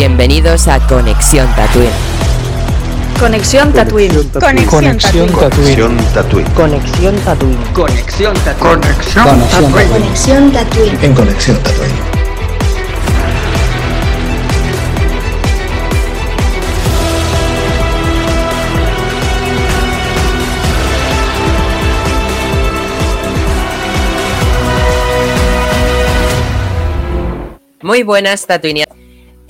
Bienvenidos a Conexión Tatooine. Conexión Tatooine. Conexión Tatooine. Conexión Tatooine. Conexión Tatooine. Conexión Tatooine. En Conexión Tatooine. Muy buenas, Tatooine.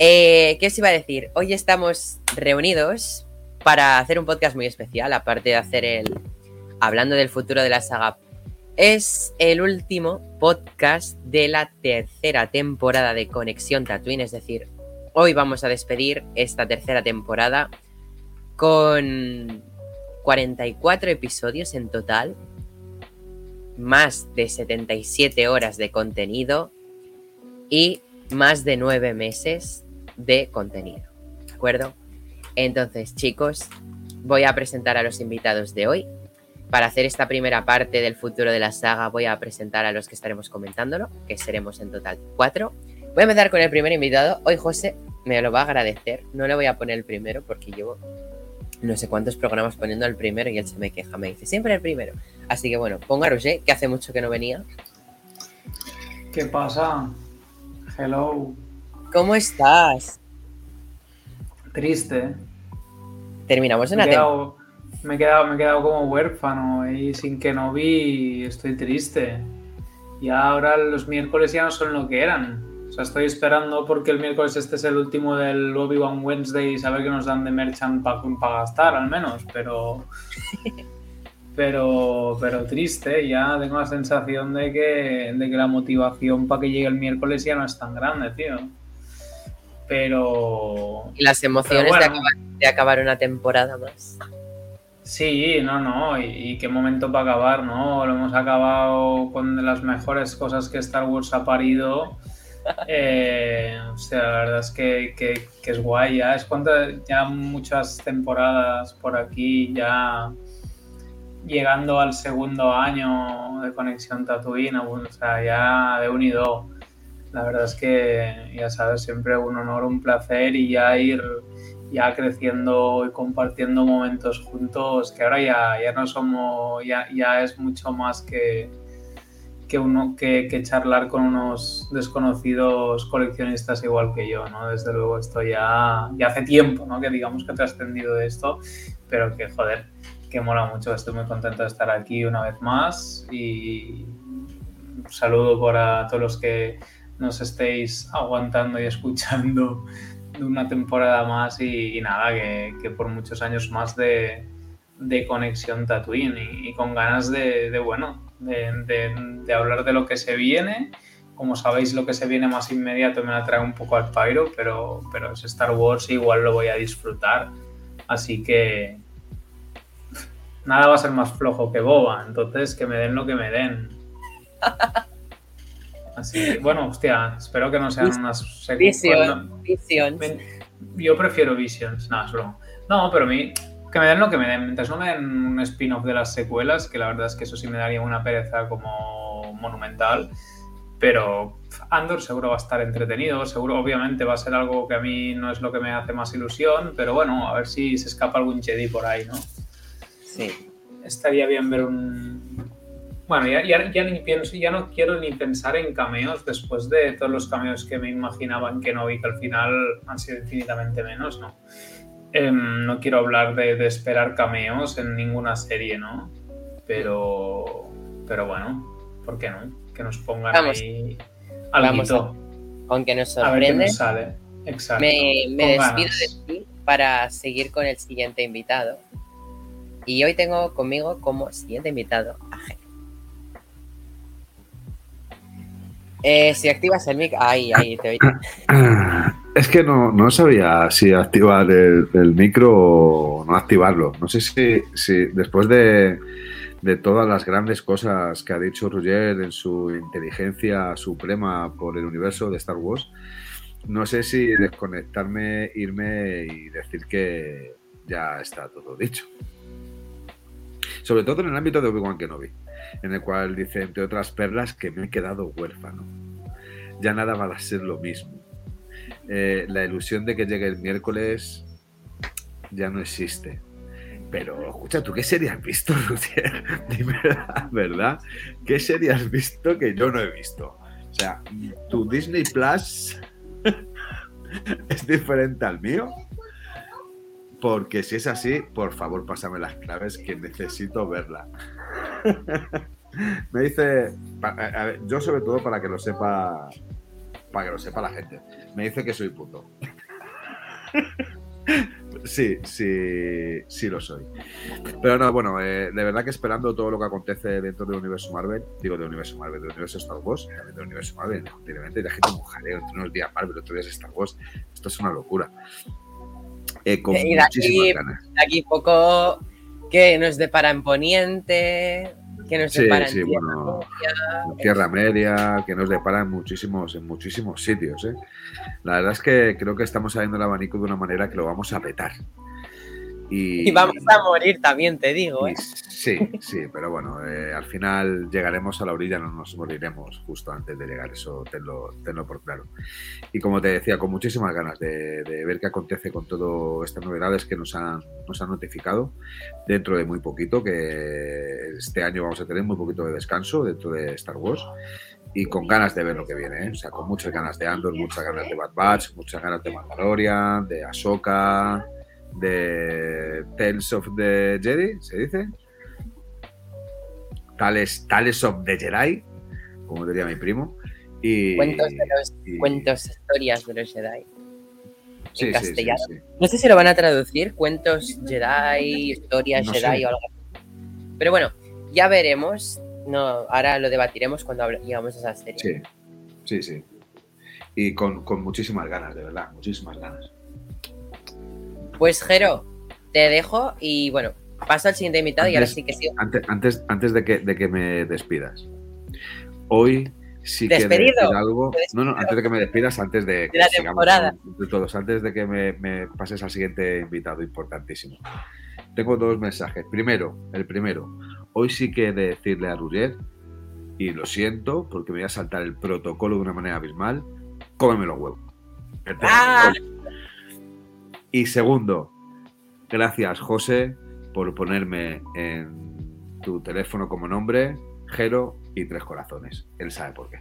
Eh, ¿Qué os iba a decir? Hoy estamos reunidos para hacer un podcast muy especial, aparte de hacer el Hablando del futuro de la saga. Es el último podcast de la tercera temporada de Conexión Tatooine, es decir, hoy vamos a despedir esta tercera temporada con 44 episodios en total, más de 77 horas de contenido y más de 9 meses de contenido. ¿De acuerdo? Entonces, chicos, voy a presentar a los invitados de hoy. Para hacer esta primera parte del futuro de la saga, voy a presentar a los que estaremos comentándolo, que seremos en total cuatro. Voy a empezar con el primer invitado. Hoy José me lo va a agradecer. No le voy a poner el primero porque llevo no sé cuántos programas poniendo el primero y él se me queja. Me dice siempre el primero. Así que bueno, pongo a Roger, que hace mucho que no venía. ¿Qué pasa? Hello. ¿Cómo estás? Triste. Terminamos Me he, quedado, me, he quedado, me he quedado como huérfano y sin que no vi estoy triste. Y ahora los miércoles ya no son lo que eran. O sea, estoy esperando porque el miércoles este es el último del Obi-Wan Wednesday y saber que nos dan de merchant para gastar al menos, pero... Pero, pero triste, ya tengo la sensación de que, de que la motivación para que llegue el miércoles ya no es tan grande, tío. Pero, Y las emociones de, acabar, de acabar una temporada más. Sí, no, no, y, y qué momento para acabar, ¿no? Lo hemos acabado con las mejores cosas que Star Wars ha parido. Eh, o sea, la verdad es que, que- que es guay, ya es cuando ya muchas temporadas por aquí, ya llegando al segundo año de Conexión Tatooine, o sea, ya de unido. La verdad es que, ya sabes, siempre un honor, un placer y ya ir ya creciendo y compartiendo momentos juntos, que ahora ya, ya no somos, ya, ya es mucho más que, que, uno, que, charlar con unos desconocidos coleccionistas igual que yo, ¿no? Desde luego esto ya, ya hace tiempo, ¿no? Que digamos que he trascendido de esto, pero que joder, que mola mucho, estoy muy contento de estar aquí una vez más y un saludo para todos los que nos estéis aguantando y escuchando de una temporada más y, nada, que, por muchos años más de, conexión Tatooine y, con ganas de, bueno, de, hablar de lo que se viene. Como sabéis, lo que se viene más inmediato me la trae un poco al Pyro, pero, pero es Star Wars y igual lo voy a disfrutar. Así que nada va a ser más flojo que boba, entonces que me den lo que me den. Así que, bueno, hostia, espero que no sean unas secu- Vision, Vision. Ven- Yo prefiero Visions, nada, es broma. No, pero a mí, que me den lo que me den. Mientras no me den un spin-off de las secuelas, que la verdad es que eso sí me daría una pereza como monumental. Pero Andor seguro va a estar entretenido, seguro, obviamente va a ser algo que a mí no es lo que me hace más ilusión, pero bueno, a ver si se escapa algún Jedi por ahí, ¿no? Sí. estaría bien ver un. Bueno, ya, ya, ya ni pienso, ya no quiero ni pensar en cameos después de todos los cameos que me imaginaban que no vi, que al final han sido infinitamente menos, ¿no? Em, no quiero hablar de, de esperar cameos en ninguna serie, ¿no? Pero. Pero bueno, ¿por qué no? Que nos pongan Vamos. ahí algo. Aunque nos A, ver qué sorprende, nos sale. Exacto. me, me despido ganas. de ti para seguir con el siguiente invitado. Y hoy tengo conmigo como siguiente invitado a Eh, si activas el mic, ahí, ahí te oí. Es que no, no sabía si activar el, el micro o no activarlo. No sé si, si después de, de todas las grandes cosas que ha dicho Roger en su inteligencia suprema por el universo de Star Wars, no sé si desconectarme, irme y decir que ya está todo dicho. Sobre todo en el ámbito de Obi-Wan Kenobi, en el cual dice, entre otras perlas, que me he quedado huérfano. Ya nada va a ser lo mismo. eh, la ilusión de que llegue el miércoles ya no existe. Pero, escucha, ¿tú qué serie has visto, Rusier? Dime la verdad. ¿Qué serie has visto que yo no he visto? O sea, tu Disney Plus es diferente al mío. Porque si es así, por favor, pásame las claves que necesito verla. Me dice, a- ver, yo sobre todo para que lo sepa, para que lo sepa la gente. Me dice que soy puto. Sí, sí, sí lo soy. Pero no, bueno, eh, de verdad que esperando todo lo que acontece dentro del universo Marvel, digo del universo Marvel, del universo Star Wars, también del universo Marvel, continuamente, la gente un jaleo entre unos días Marvel, otros días Star Wars. Esto es una locura. Eh, con Y de aquí- muchísimas ganas. Aquí poco que nos depara en Poniente, que nos Sí, depara en sí, Tierra bueno, Media. en Tierra Media, que nos deparan muchísimos, en muchísimos sitios. ¿eh? La verdad es que creo que estamos saliendo el abanico de una manera que lo vamos a petar. Y, Y vamos a morir también, te digo, y ¿eh? sí, sí, pero bueno, eh, al final llegaremos a la orilla, no nos moriremos justo antes de llegar, eso tenlo, tenlo por claro. Y como te decía, con muchísimas ganas de, de ver qué acontece con todas estas novedades que nos han, nos han notificado dentro de muy poquito, que este año vamos a tener muy poquito de descanso dentro de Star Wars. Y con ganas de ver lo que viene, ¿eh? o sea, con muchas ganas de Andor, muchas ganas de Bad Batch, muchas ganas de Mandalorian, de Ahsoka, de Tales of the Jedi, ¿se dice? Tales, Tales of the Jedi, como diría mi primo. Y, Cuentos de los y- cuentos, historias de los Jedi. sí, en sí, castellano. sí. No sé si lo van a traducir, cuentos Jedi, historias No Jedi sé. o algo así. Pero bueno, ya veremos. No, ahora lo debatiremos cuando llegamos a esa serie. Sí, sí, sí. Y con, con muchísimas ganas, de verdad, muchísimas ganas. Pues Jero, te dejo y bueno, paso al siguiente invitado y ahora sí que sí. Antes, antes, antes de, que, de que me despidas, hoy sí que ¿Despedido? decir algo. No, no, antes de que me despidas, antes de que la sigamos temporada. de todos, antes de que me, me pases al siguiente invitado importantísimo. Tengo dos mensajes. Primero, el primero, hoy sí que he de decirle a Ruger, y lo siento porque me voy a saltar el protocolo de una manera abismal, cómeme los huevos. ¡Ah! Y segundo, gracias José por ponerme en tu teléfono como nombre, Jero y Tres Corazones. Él sabe por qué.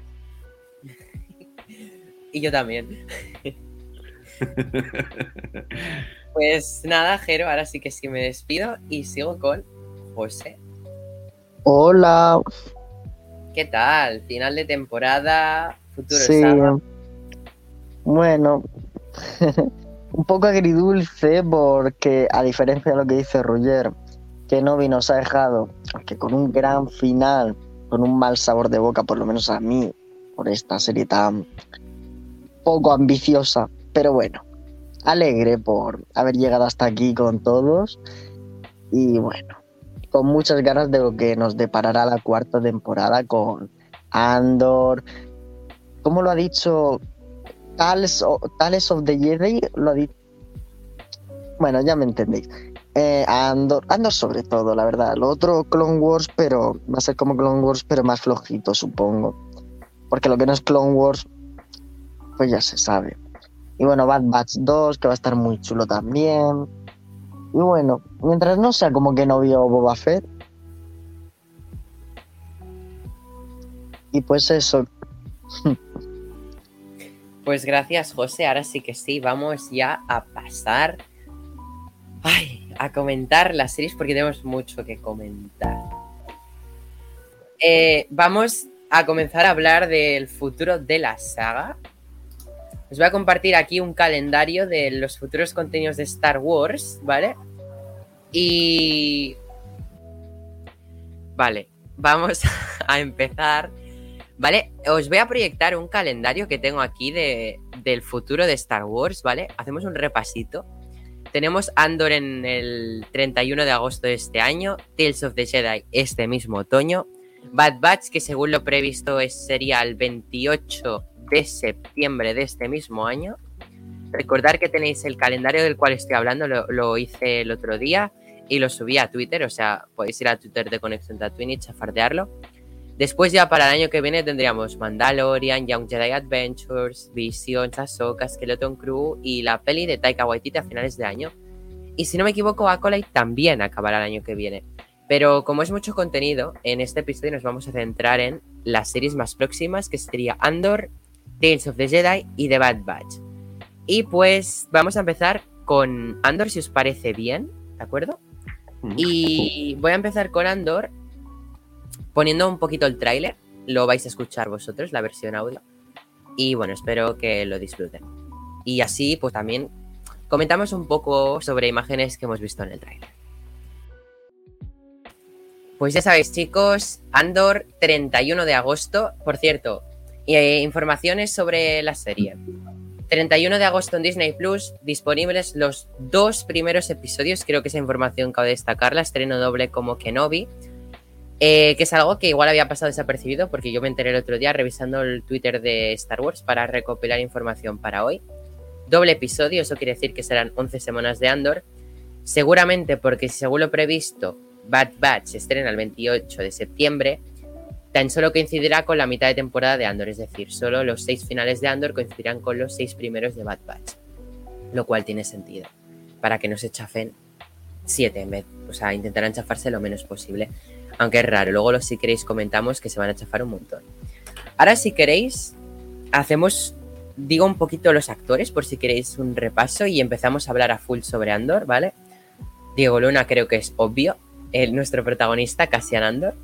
Y yo también. Pues nada, Jero, ahora sí que sí me despido y sigo con José. Hola. ¿Qué tal? Final de temporada, futuro Sí. saga. Bueno, un poco agridulce porque a diferencia de lo que dice Roger, que Novi nos ha dejado, aunque con un gran final, con un mal sabor de boca, por lo menos a mí, por esta serie tan poco ambiciosa, pero bueno, alegre por haber llegado hasta aquí con todos y bueno, con muchas ganas de lo que nos deparará la cuarta temporada con Andor. ¿Cómo lo ha dicho Tales, Tales of the Jedi? Lo ha dicho. Bueno, ya me entendéis. Eh, Andor, Andor sobre todo, la verdad. Lo otro, Clone Wars, pero va a ser como Clone Wars, pero más flojito, supongo. Porque lo que no es Clone Wars, pues ya se sabe. Y bueno, Bad Batch 2, que va a estar muy chulo también. Y bueno, mientras no sea como que no vio Boba Fett. Y pues eso, Pues gracias, José. Ahora sí que sí, vamos ya a pasar ay, a comentar las series porque tenemos mucho que comentar. Eh, vamos a comenzar a hablar del futuro de la saga. Os voy a compartir aquí un calendario de los futuros contenidos de Star Wars, ¿vale? Y... Vale, vamos a empezar ¿Vale? Os voy a proyectar un calendario que tengo aquí de, del futuro de Star Wars, ¿vale? Hacemos un repasito. Tenemos Andor en el 31 de agosto de este año, Tales of the Jedi este mismo otoño, Bad Batch, que según lo previsto es, sería el 28 de septiembre de este mismo año. Recordar que tenéis el calendario del cual estoy hablando, lo, hice el otro día y lo subí a Twitter, o sea, podéis ir a Twitter de Conexión Tatooine y chafardearlo. Después ya para el año que viene tendríamos Mandalorian, Young Jedi Adventures, Vision, Ahsoka, Skeleton Crew y la peli de Taika Waititi a finales de año. Y si no me equivoco, Acolyte también acabará el año que viene. Pero como es mucho contenido, en este episodio nos vamos a centrar en las series más próximas, que sería Andor, Tales of the Jedi y The Bad Batch. Y pues vamos a empezar con Andor, si os parece bien, ¿de acuerdo? Y voy a empezar con Andor poniendo un poquito el tráiler. Lo vais a escuchar vosotros, la versión audio. Y bueno, espero que lo disfruten. Y así, pues también comentamos un poco sobre imágenes que hemos visto en el tráiler. Pues ya sabéis, chicos, Andor 31 de agosto. Por cierto, eh, informaciones sobre la serie. 31 de agosto en Disney Plus, disponibles los dos primeros episodios. Creo que esa información cabe destacarla. Estreno doble como Kenobi. Eh, que es algo que igual había pasado desapercibido porque yo me enteré el otro día revisando el Twitter de Star Wars para recopilar información para hoy. Doble episodio, eso quiere decir que serán 11 semanas de Andor. Seguramente porque según lo previsto, Bad Batch estrena el 28 de septiembre, tan solo coincidirá con la mitad de temporada de Andor, es decir, solo los seis finales de Andor coincidirán con los seis primeros de Bad Batch, lo cual tiene sentido, para que no se chafen siete o sea, intentarán chafarse lo menos posible, aunque es raro, luego si queréis comentamos que se van a chafar un montón. Ahora si queréis, hacemos, digo un poquito los actores, por si queréis un repaso, y empezamos a hablar a full sobre Andor, ¿vale? Diego Luna creo que es obvio, nuestro protagonista, Cassian Andor.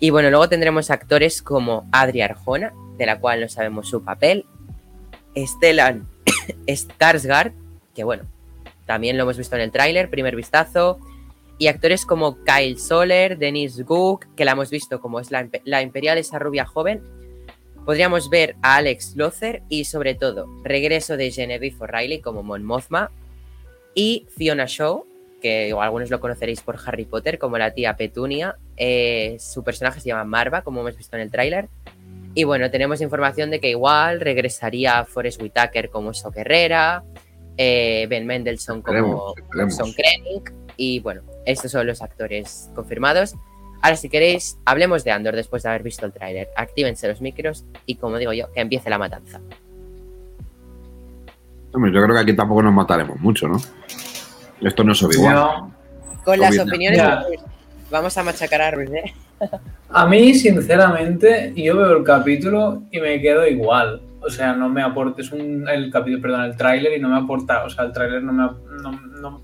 Y bueno, luego tendremos actores como Adri Arjona, de la cual no sabemos su papel, Stellan Skarsgård, que bueno, también lo hemos visto en el tráiler, primer vistazo, y actores como Kyle Soler, Dennis Gook, que la hemos visto como es la, la imperial, esa rubia joven. Podríamos ver a Alex Lothar y sobre todo regreso de Genevieve O'Reilly como Mon Mothma y Fiona Shaw, que algunos lo conoceréis por Harry Potter como la tía Petunia. Eh, su personaje se llama Marva, como hemos visto en el tráiler. Y bueno, tenemos información de que igual regresaría Forrest Whitaker como So Guerrera, eh, Ben Mendelssohn como Son Krennic. Y bueno, estos son los actores confirmados. Ahora, si queréis, hablemos de Andor después de haber visto el tráiler. Actívense los micros y, como digo yo, que empiece la matanza. Hombre, yo creo que aquí tampoco nos mataremos mucho, ¿no? Esto no es igual. Con las opiniones, vamos a machacar a Ruiz. ¿eh? A mí, sinceramente, yo veo el capítulo y me quedo igual. O sea, no me aporta, es un, el capítulo, perdón, el tráiler y no me aporta, o sea, el tráiler no me, no,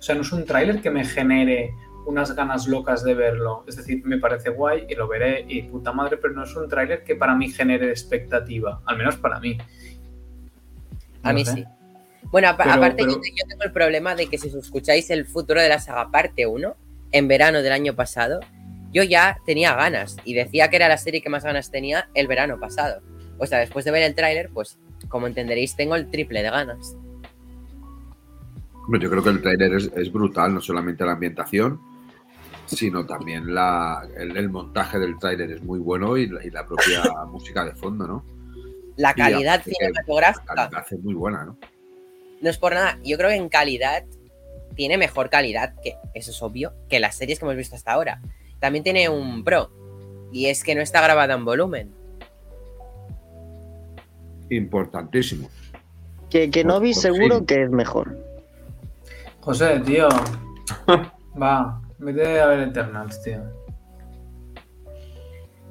o sea, no es un tráiler que me genere unas ganas locas de verlo. Es decir, me parece guay y lo veré y puta madre, pero no es un tráiler que para mí genere expectativa, al menos para mí. a mí sí. Bueno, aparte Yo, tengo el problema de que si os escucháis el futuro de la saga parte 1, en verano del año pasado, yo ya tenía ganas y decía que era la serie que más ganas tenía el verano pasado. O sea, después de ver el tráiler, pues como entenderéis, tengo el triple de ganas. Yo creo que el tráiler es, brutal, no solamente la ambientación, sino también la, el, montaje del tráiler es muy bueno y la, propia música de fondo, ¿no? La calidad cinematográfica. La calidad es muy buena, ¿no? no es por nada, yo creo que en calidad tiene mejor calidad, que eso es obvio, que las series que hemos visto hasta ahora. También tiene un pro, y es que no está grabada en volumen. Importantísimo. Que, que no vi seguro que es mejor. José, tío. Va, vete a ver Eternals, tío.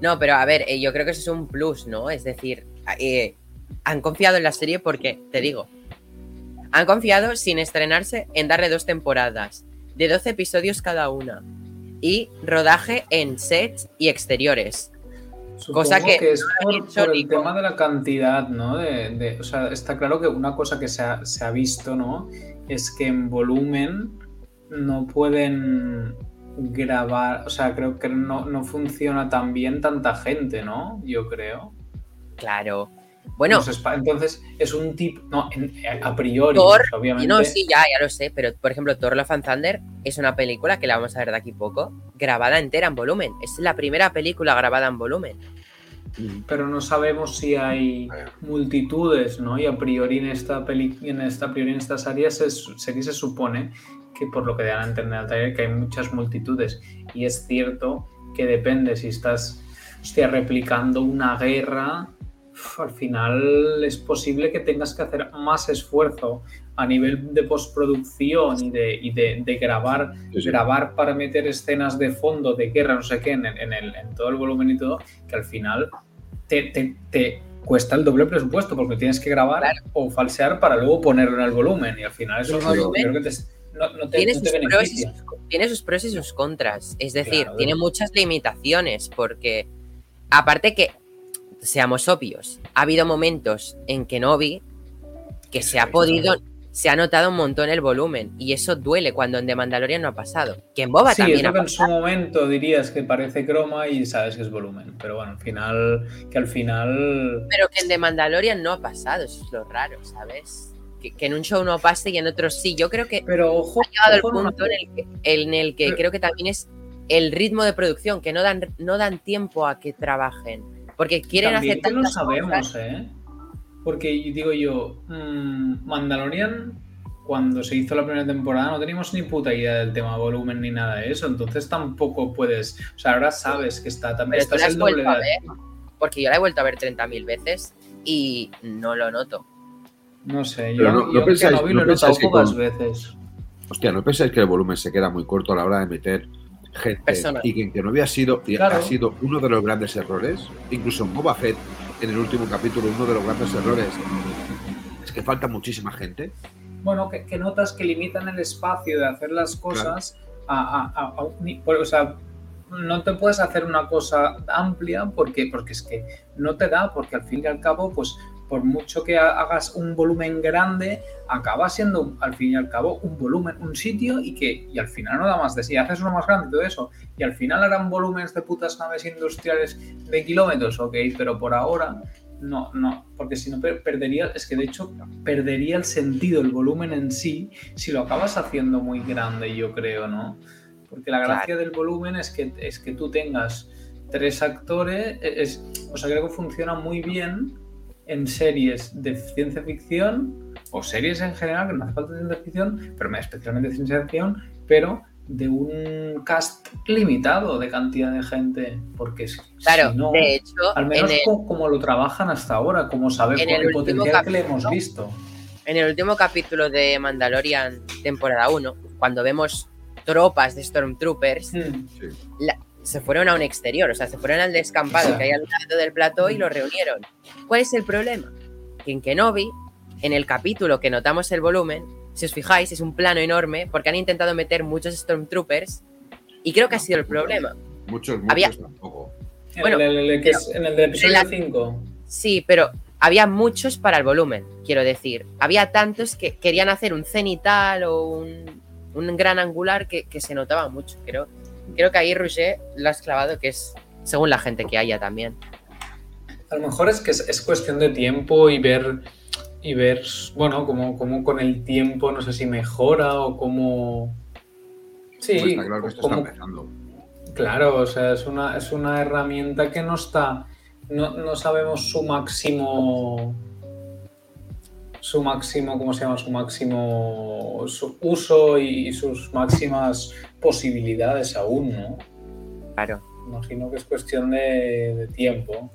No, pero a ver, eh, yo creo que eso es un plus, ¿no? Es decir, eh, han confiado en la serie porque, te digo, han confiado sin estrenarse en darle dos temporadas, de 12 episodios cada una, y rodaje en sets y exteriores. cosa que, es por, el tema de la cantidad, ¿no? De, o sea, está claro que una cosa que se ha, se ha visto, ¿no? Es que en volumen no pueden grabar, o sea, creo que no, no funciona tan bien tanta gente, ¿no? Yo creo. Claro, bueno, entonces es un tipo, no, a priori, Thor, obviamente. No, sí, ya, ya lo sé, pero por ejemplo, Thor Love and Thunder es una película que la vamos a ver de aquí poco, grabada entera en volumen. Es la primera película grabada en volumen. Pero no sabemos si hay multitudes, ¿no? Y a priori en esta peli en esta a priori en estas áreas se, se supone que por lo que dan a entender al taller que hay muchas multitudes. Y es cierto que depende si estás hostia, replicando una guerra, al final es posible que tengas que hacer más esfuerzo a nivel de postproducción y de, y de, de grabar, Sí, sí. grabar para meter escenas de fondo de guerra, no sé qué, en, en el- en todo el volumen y todo, que al final te, te- te cuesta el doble presupuesto porque tienes que grabar Claro. o falsear para luego ponerlo en el volumen y al final eso no, volumen creo que te, no, no te, tiene no te sus, pros y sus, tiene sus pros y sus contras. Es decir, Claro. tiene muchas limitaciones porque, aparte que, seamos obvios, ha habido momentos en Kenobi que se ha podido. Se ha notado un montón el volumen y eso duele cuando en The Mandalorian no ha pasado. Que en Boba Sí, también ha que en su momento dirías que parece croma y sabes que es volumen. Pero bueno, al final, que al final. Pero que en The Mandalorian no ha pasado, eso es lo raro, ¿sabes? Que, que en un show no pase y en otro sí. Yo creo que Pero ojo, ha llegado el ojo en una- punto en el que, en el que Pero- creo que también es el ritmo de producción, que no dan, no dan tiempo a que trabajen. Porque quieren También hacer que lo sabemos, cosas. ¿eh? Porque digo yo, mm, Mandalorian, cuando se hizo la primera temporada, no teníamos ni puta idea del tema volumen ni nada de eso. Entonces tampoco puedes. O sea, ahora sabes que está también. Pero tú Estás la has el doble vuelto a de- ver, porque yo la he vuelto a ver 30.000 veces y no lo noto. No sé, yo, no- no yo pensáis- Kenobi no lo he notado pensáis pocas con- veces. Hostia, ¿no pensáis que el volumen se queda muy corto a la hora de meter gente Personas. y que, que no había sido y Claro. ha sido uno de los grandes errores? Incluso en Boba Fett, en el último capítulo, uno de los grandes errores es que falta muchísima gente. Bueno, que, que notas que limitan el espacio de hacer las cosas a, a- a- a un o sea, no te puedes hacer una cosa amplia porque, porque es que no te da, porque al fin y al cabo, pues por mucho que ha- hagas un volumen grande, acaba siendo al fin y al cabo un volumen, un sitio y que y al final no da más de sí. Haces uno más grande y todo eso, y al final harán volúmenes de putas naves industriales de kilómetros, ok, pero por ahora no, no, porque si no per- perdería, es que de hecho perdería el sentido, el volumen en sí, si lo acabas haciendo muy grande, yo creo, ¿no? Porque la gracia del volumen es que, es que tú tengas tres actores, e, es, o sea, creo que funciona muy bien en series de ciencia ficción o series en general, que no hace falta ciencia ficción, pero especialmente ciencia ficción, pero de un cast limitado de cantidad de gente, porque si Claro, no, de hecho, al menos el, como, lo trabajan hasta ahora, como sabemos en el, el último potencial que le hemos capítulo- visto. en el último capítulo de Mandalorian, temporada 1, cuando vemos tropas de Stormtroopers, Hmm. Se fueron a un exterior, o sea, se fueron al descampado que hay al lado del plató y lo reunieron. ¿Cuál es el problema? Que en Kenobi, en el capítulo que notamos el volumen, si os fijáis, es un plano enorme porque han intentado meter muchos Stormtroopers y creo que ha sido el problema. Muchos, muchos Había- tampoco. En, Bueno, el, el- el que es- en el de episodio la- 5. Sí, pero había muchos para el volumen, quiero decir. Había tantos que querían hacer un cenital o un, un gran angular que, que se notaba mucho. Creo, creo que ahí Roger lo has clavado, que es según la gente que haya también. A lo mejor es que es, es cuestión de tiempo y ver, y ver bueno, cómo, cómo con el tiempo, no sé si mejora o cómo... Sí, Pues está claro que esto cómo- está empezando. Claro, o sea, es una, es una herramienta que no está. No, no sabemos su máximo. Su máximo, ¿cómo se llama? Su máximo su uso y sus máximas posibilidades aún, ¿no? Claro. Imagino que es cuestión de, de tiempo.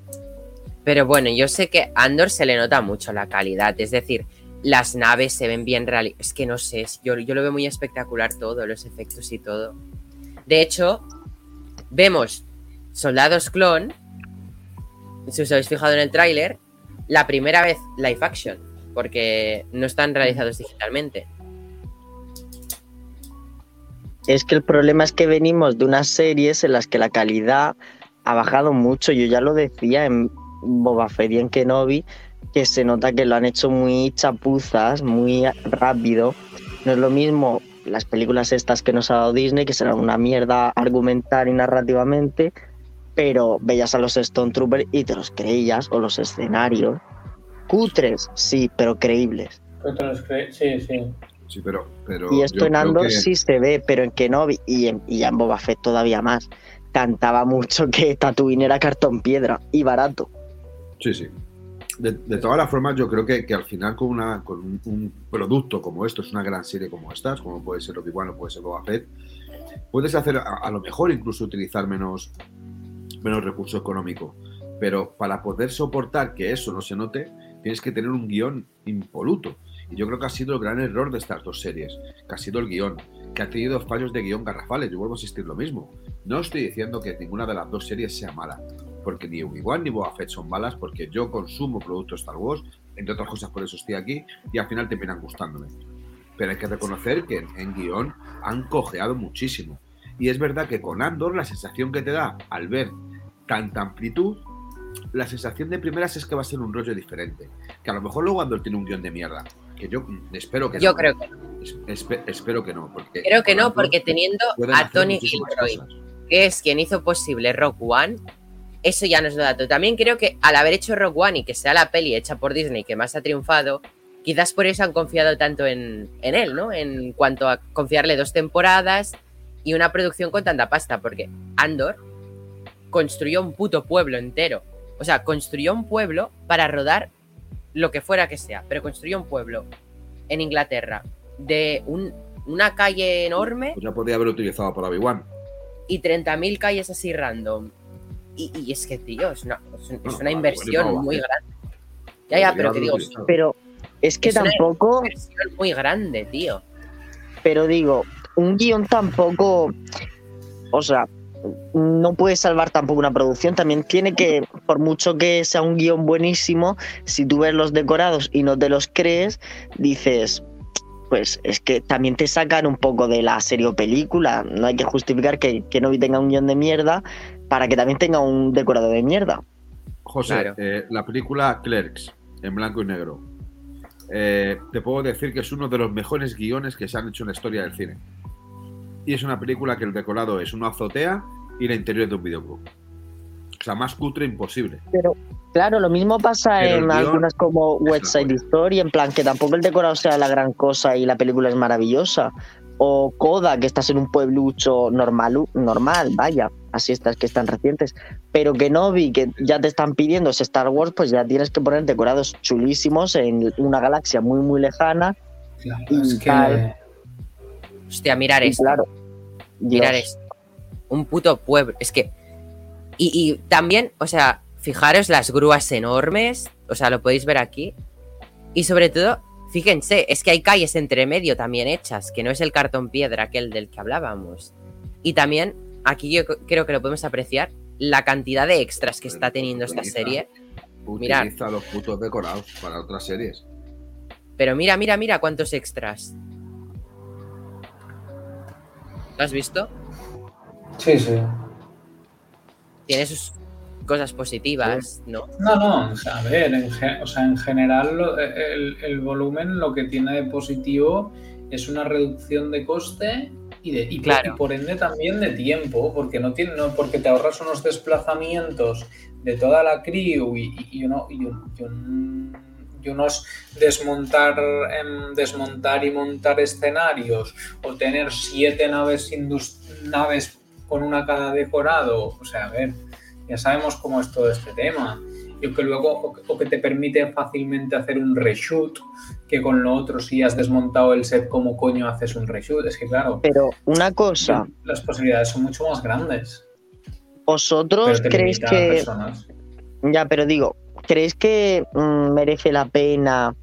Pero bueno, yo sé que a Andor se le nota mucho la calidad, es decir, las naves se ven bien reales. Es que no sé, yo, yo lo veo muy espectacular todo, los efectos y todo. De hecho, vemos soldados clon, si os habéis fijado en el tráiler, la primera vez live action, porque no están realizados digitalmente. Es que el problema es que venimos de unas series en las que la calidad ha bajado mucho. Yo ya lo decía en Boba Fett y en Kenobi, que se nota que lo han hecho muy chapuzas, muy rápido. No es lo mismo las películas estas que nos ha dado Disney, que serán una mierda argumental y narrativamente, pero veías a los Stone Troopers y te los creías, o los escenarios. Cutres, sí, pero creíbles. Sí, sí. Sí, pero, pero Y esto en Andor que- sí se ve, pero en Kenobi y en, y ya en Boba Fett todavía más. Cantaba mucho que Tatooine era cartón piedra y barato. Sí, sí. De, de todas las formas, yo creo que, que al final con, una, con un, un producto como esto, es una gran serie como estas, como puede ser Obi-Wan o puede ser Boba Fett, puedes hacer a, a lo mejor incluso utilizar menos menos recurso económico. Pero para poder soportar que eso no se note, tienes que tener un guion impoluto. Y yo creo que ha sido el gran error de estas dos series, que ha sido el guion, que ha tenido fallos de guion garrafales. Yo vuelvo a insistir lo mismo. No estoy diciendo que ninguna de las dos series sea mala, porque ni Obi-Wan ni Boba Fett son malas, porque yo consumo productos Star Wars, entre otras cosas por eso estoy aquí, y al final terminan gustándome. Pero hay que reconocer que en, en guion han cojeado muchísimo. Y es verdad que con Andor la sensación que te da al ver tanta amplitud, la sensación de primeras es que va a ser un rollo diferente. Que a lo mejor luego Andor tiene un guion de mierda. Que yo mm, espero que Yo no. creo que espe- espero que no. Porque Creo que no, porque teniendo a Tony Gilroy, que es quien hizo posible Rock One, eso ya nos lo da todo. También creo que al haber hecho Rock One y que sea la peli hecha por Disney que más ha triunfado, quizás por eso han confiado tanto en, en él, ¿no? En cuanto a confiarle dos temporadas y una producción con tanta pasta, porque Andor construyó un puto pueblo entero. O sea, construyó un pueblo para rodar lo que fuera que sea, pero construyó un pueblo en Inglaterra de un- una calle enorme Pues ya podría haber utilizado por Obi-Wan. y 30.000 calles así random. Y, y es que, tío, es una, es un- es No, una vale, inversión bueno, muy vale. grande. Ya, ya, pero que digo. Pero es que Es tampoco, una inversión muy grande, tío. pero digo, un guion tampoco, o sea, no puede salvar tampoco una producción. También tiene que, por mucho que sea un guion buenísimo, si tú ves los decorados y no te los crees, dices, pues es que también te sacan un poco de la serie o película. No hay que justificar que, que Novi tenga un guion de mierda para que también tenga un decorado de mierda. José, Claro. eh, la película Clerks, en blanco y negro. eh, te puedo decir que es uno de los mejores guiones que se han hecho en la historia del cine. Y es una película que el decorado es una azotea y el interior de un videoclub. O sea, más cutre imposible. Pero claro, lo mismo pasa Pero en algunas como West Side. Story, en plan que tampoco el decorado sea la gran cosa y la película es maravillosa. O Coda, que estás en un pueblucho normal, normal, vaya, así estas que están recientes. Pero que no vi que ya te están pidiendo ese Star Wars, pues ya tienes que poner decorados chulísimos en una galaxia muy, muy lejana. Claro, Y es que. tal. Hostia, mirar esto. claro, mirar Dios, esto. Un puto pueblo. Es que. Y, y también, o sea, fijaros las grúas enormes. O sea, lo podéis ver aquí. Y sobre todo, fíjense, es que hay calles entre medio también hechas, que no es el cartón piedra aquel del que hablábamos. Y también, aquí yo creo que lo podemos apreciar, la cantidad de extras que está teniendo esta Utiliza- serie. Mirad. Utiliza los putos decorados para otras series. Pero mira, mira, mira cuántos extras. ¿Lo has visto? Sí, sí. Tiene sus cosas positivas, ¿no? No, no, o sea, a ver, en, o sea, en general lo- el, el volumen lo que tiene de positivo es una reducción de coste y, de, y, Claro. y por ende también de tiempo, porque no tiene, no, porque te ahorras unos desplazamientos de toda la crew y, y- y uno- y un- y un- y unos desmontar, em, desmontar y montar escenarios o tener siete naves, naves con una cada decorado, o sea, a ver, ya sabemos cómo es todo este tema. Y que luego, o que- te permite fácilmente hacer un reshoot, que con lo otro, si has desmontado el set, ¿cómo coño haces un reshoot? Es que claro, Pero una cosa, las posibilidades son mucho más grandes. ¿vosotros creéis que. Ya, pero digo, ¿creéis que mm, merece la pena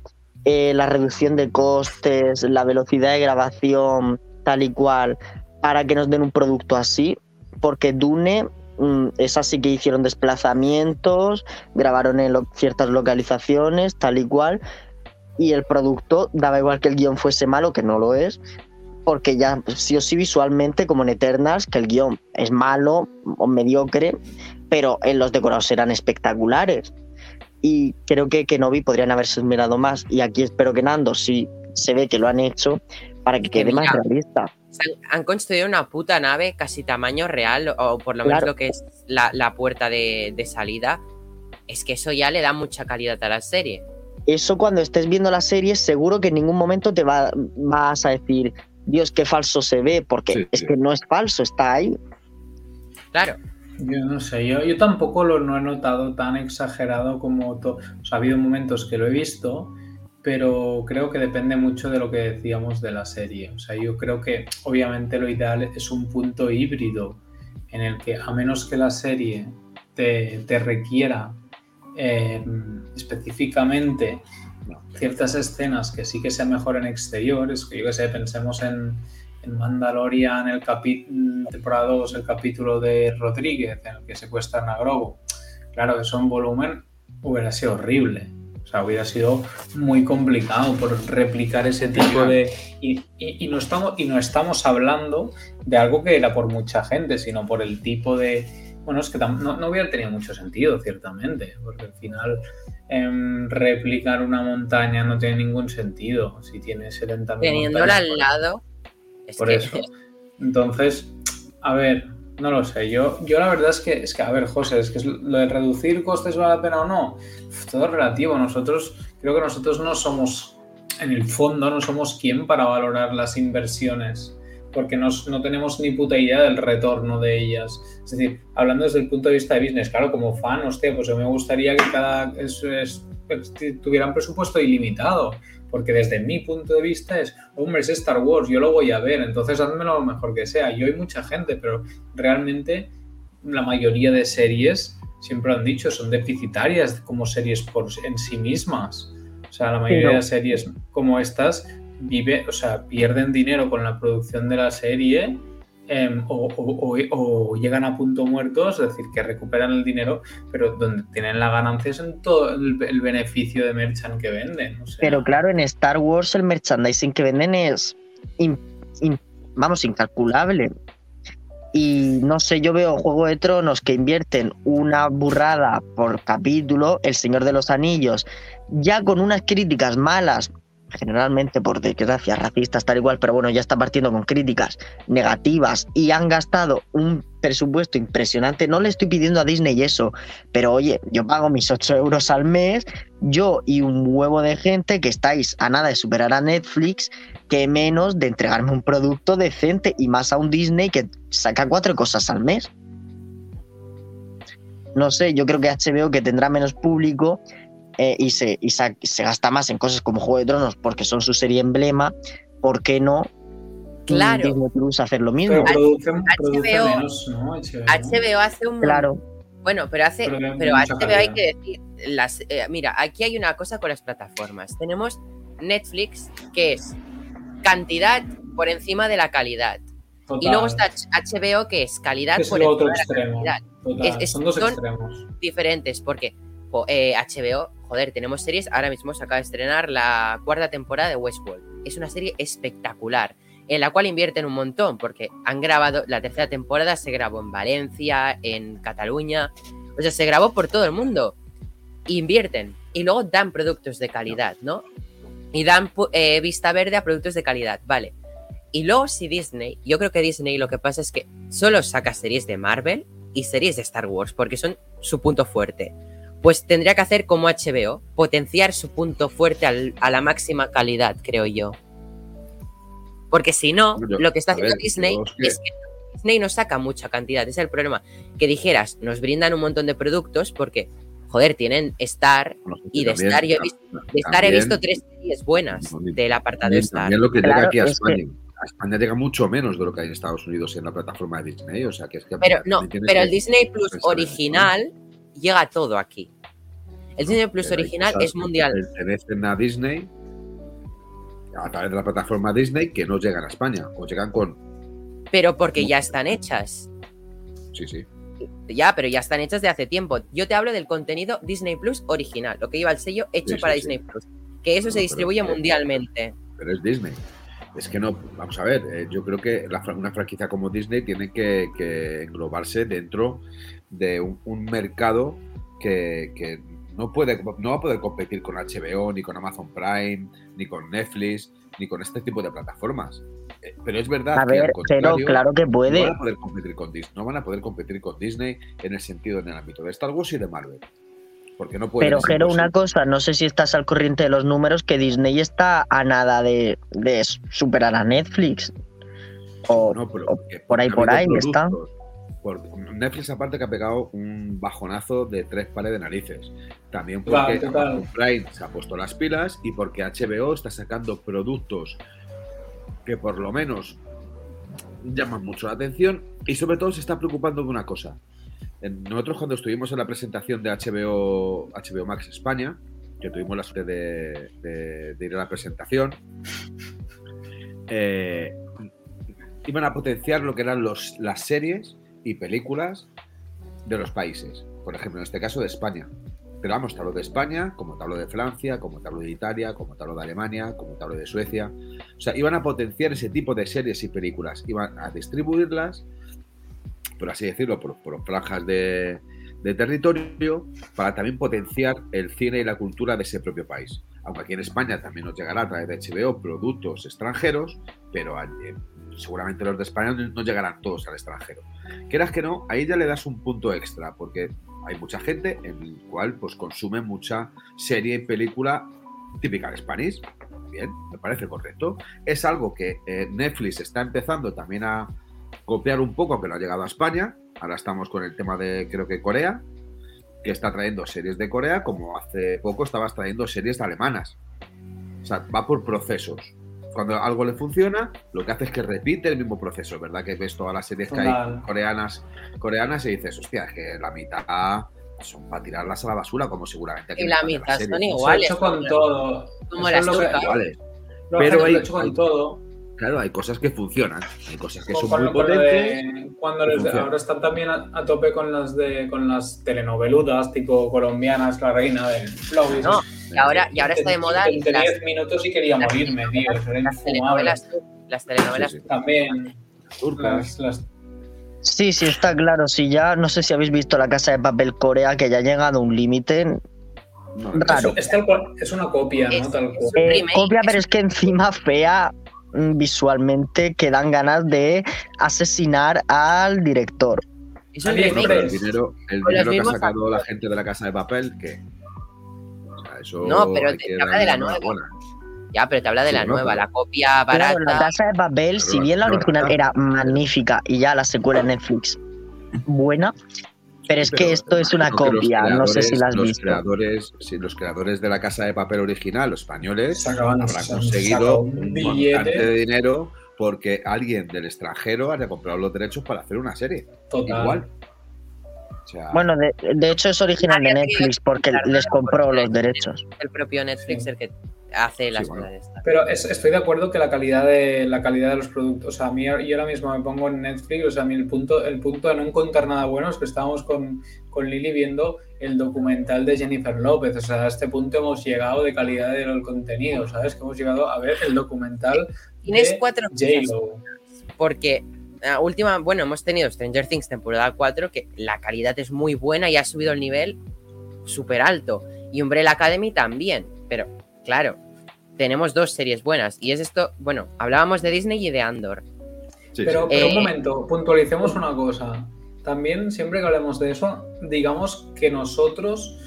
eh, la reducción de costes, la velocidad de grabación, tal y cual, para que nos den un producto así? Porque Dune mm, es así que hicieron desplazamientos, grabaron en ciertas localizaciones, tal y cual, y el producto daba igual que el guion fuese malo, que no lo es, porque ya pues, sí o sí visualmente, como en Eternals, que el guion es malo o mediocre, pero en los decorados eran espectaculares. Y creo que Kenobi podrían haberse esmerado más. Y aquí espero que Nando sí se ve que lo han hecho para que quede más realista. Han, han construido una puta nave casi tamaño real, o por lo menos Claro. lo que es la, la puerta de, de salida. Es que eso ya le da mucha calidad a la serie. Eso cuando estés viendo la serie, seguro que en ningún momento te va- vas a decir, Dios, qué falso se ve, porque Sí, es sí. que no es falso, está ahí. Claro, Yo no sé, yo, yo tampoco lo no he notado tan exagerado como... to- O sea, ha habido momentos que lo he visto, pero creo que depende mucho de lo que decíamos de la serie. O sea, yo creo que obviamente lo ideal es un punto híbrido en el que a menos que la serie te, te requiera eh, específicamente ciertas escenas que sí que sean mejor en exteriores, que yo que sé, pensemos en, en Mandalorian, el capítulo temporada 2, el capítulo de Rodríguez, en el que secuestran a Grogu. Claro, eso en volumen hubiera sido horrible. O sea, hubiera sido muy complicado por replicar ese tipo de. Y, y, no estamos, y no estamos hablando de algo que era por mucha gente, sino por el tipo de. Bueno, es que no, no hubiera tenido mucho sentido, ciertamente, porque al final em, replicar una montaña no tiene ningún sentido. Si tienes 70 Teniéndola al lado. Por eso. Entonces, a ver, no lo sé. Yo, yo la verdad es que, es que, a ver, José, es que lo de reducir costes vale la pena o no. Todo es relativo. Nosotros, creo que nosotros no somos, en el fondo, no somos quien para valorar las inversiones. Porque no tenemos ni puta idea del retorno de ellas. Es decir, hablando desde el punto de vista de business, claro, como fan, hostia, pues me gustaría que cada es, tuviera un presupuesto ilimitado porque desde mi punto de vista es, hombre, es Star Wars, yo lo voy a ver, entonces házmelo lo mejor que sea. Yo hay mucha gente, pero realmente la mayoría de series, siempre lo han dicho, son deficitarias como series por, en sí mismas. O sea, la mayoría de series como estas vive, o sea, pierden dinero con la producción de la serie Em, o, llegan a punto muertos, es decir, que recuperan el dinero, pero donde tienen la ganancia es en todo el, beneficio de merchant que venden. Pero claro, en Star Wars el merchandising que venden es, vamos, incalculable. Y no sé, yo veo Juego de Tronos que invierten una burrada por capítulo, El Señor de los Anillos, ya con unas críticas malas generalmente por desgracia racistas tal igual, pero bueno, ya está partiendo con críticas negativas y han gastado un presupuesto impresionante. No le estoy pidiendo a Disney eso, pero oye, yo pago mis 8 euros al mes, yo y un huevo de gente que estáis a nada de superar a Netflix, que menos de entregarme un producto decente y más a un Disney que saca cuatro cosas al mes. No sé, yo creo que HBO que tendrá menos público eh, y, se, y se, gasta más en cosas como Juego de Tronos porque son su serie emblema, ¿por qué no claro. Disney Plus hacer lo mismo? HBO, hace un... Claro. Bueno, pero hace, pero, HBO hay que decir, las, eh, mira, aquí hay una cosa con las plataformas. Tenemos Netflix, que es cantidad por encima de la calidad. Y luego está HBO, que es calidad por encima de la calidad. son dos extremos. diferentes, porque HBO, eh, joder, tenemos series. Ahora mismo se acaba de estrenar la cuarta temporada de Westworld. Es una serie espectacular, en la cual invierten un montón, porque han grabado, la tercera temporada se grabó en Valencia, en Cataluña, o sea, se grabó por todo el mundo. Invierten y luego dan productos de calidad, ¿no? Y dan eh, vista verde a productos de calidad, vale. Y luego si Disney, yo creo que Disney lo que pasa es que solo saca series de Marvel y series de Star Wars, porque son su punto fuerte pues tendría que hacer como HBO, potenciar su punto fuerte a la máxima calidad, creo yo. Porque si no, lo que está haciendo Disney es que Disney no saca mucha cantidad, ese es el problema. Que dijeras, nos brindan un montón de productos porque, joder, tienen Star y de Star, he visto, de Star he visto tres series buenas del apartado de Star. También lo que llega aquí a España. A España llega mucho menos de lo que hay en Estados Unidos en la plataforma de Disney. O sea, que es que pero no, pero el Disney Plus original llega todo aquí. El Disney Plus original es mundial. Pertenecen a Disney a través de la plataforma Disney que no llegan a España o llegan con. Pero porque ya están hechas. Sí, sí. Ya, pero ya están hechas de hace tiempo. Yo te hablo del contenido Disney Plus original, lo que lleva el sello hecho para Disney Plus. Que eso se distribuye mundialmente. Pero es Disney. Es que no, vamos a ver, eh, yo creo que una franquicia como Disney tiene que, englobarse dentro de un, mercado que, no, puede, no va a poder competir con HBO, ni con Amazon Prime, ni con Netflix, ni con este tipo de plataformas. Eh, pero es verdad a ver, pero claro que puede. No van a poder competir con Disney, no van a poder competir con Disney en el sentido, en el ámbito de Star Wars y de Marvel. Porque no Pero, Jero, una cosa, no sé si estás al corriente de los números, que Disney está a nada de, superar a Netflix. O, por ahí, por ahí está. Netflix aparte que ha pegado un bajonazo de tres pares de narices. También porque Prime se ha puesto las pilas y porque HBO está sacando productos que por lo menos llaman mucho la atención y sobre todo se está preocupando de una cosa, nosotros cuando estuvimos en la presentación de HBO, HBO Max España, que tuvimos la suerte de, de- de ir a la presentación, eh, iban a potenciar lo que eran los, las series y películas de los países. Por ejemplo, en este caso de España. Pero vamos, te de España, como te de Francia, como te de Italia, como te de Alemania, como te de Suecia. O sea, iban a potenciar ese tipo de series y películas. Iban a distribuirlas, por así decirlo, por, por franjas de, territorio, para también potenciar el cine y la cultura de ese propio país. Aunque aquí en España también nos llegará a través de HBO productos extranjeros, pero seguramente los de España no llegarán todos al extranjero. Quieras que no, ahí ya le das un punto extra, porque hay mucha gente en el cual pues consume mucha serie y película típica de Spanish. Bien, me parece correcto. Es algo que eh, Netflix está empezando también a copiar un poco, que no ha llegado a España. Ahora estamos con el tema de, creo que Corea, que está trayendo series de Corea, como hace poco estabas trayendo series alemanas. O sea, va por procesos. Cuando algo le funciona, lo que hace es que repite el mismo proceso, ¿verdad? Que ves todas las series que hay coreanas, coreanas y dices, hostia, es que la mitad son para tirarlas a la basura, como seguramente aquí Y la mitad son series. Iguales, hecho con todo. como Eso las. Iguales. Pero hay- lo he hecho con hay- todo. Claro, hay cosas que funcionan, hay cosas que son muy potentes. de- cuando les- ahora están también a, a tope con las de con las telenoveludas tipo colombianas, la reina del flow. y No, esas. Y ahora, y ahora está de moda las, 10 minutos y quería las- morirme, tío. Eso las telenovelas. Las telenovelas Sí, sí. También Turcas. las, las- Sí, sí, está claro. Si ya, no sé si habéis visto la casa de papel Corea, que ya ha llegado a un límite. No, Raro. es, es tal cual- es una copia, ¿no? Es- Tal es- cual. Eh, copia, pero es que encima fea mm, visualmente que dan ganas de asesinar al director. Es un AliExpress. remake. el dinero, el dinero que ha sacado la gente de la casa de papel, que. Eso No, pero te- habla de la nueva. enhorabuena. Ya, pero te habla de Sí, la no, nueva, pero- la copia barata. La casa de papel, si bien la original barata. era magnífica y ya la secuela en Netflix buena, pero es Pero que esto es una copia, no sé si creadores- la has los visto. Creadores, sí, los creadores de la casa de papel original, los españoles, habrán conseguido un montante billete. de dinero porque alguien del extranjero haya comprado los derechos para hacer una serie. Total. Igual. Sea, Bueno, de, de hecho es original de Netflix porque les compró los derechos. El propio Netflix el que hace las bueno. cosas estas. Pero es- estoy de acuerdo que la calidad de la calidad de los productos, o sea, a mí yo ahora mismo me pongo en Netflix, o sea, a mí el punto, el punto de no encontrar nada bueno es que estábamos con, con Lili viendo el documental de Jennifer López, o sea, a este punto hemos llegado de calidad del contenido, ¿sabes? Que hemos llegado a ver el documental Tienes de cuatro. J-Lo. Porque la última, bueno, hemos tenido Stranger Things temporada 4, que la calidad es muy buena y ha subido el nivel súper alto. Y Umbrella Academy también. Pero, claro, tenemos dos series buenas. Y es esto, bueno, hablábamos de Disney y de Andor. sí, Pero, sí. pero un Eh, momento, puntualicemos una cosa. También, siempre que hablemos de eso, digamos que nosotros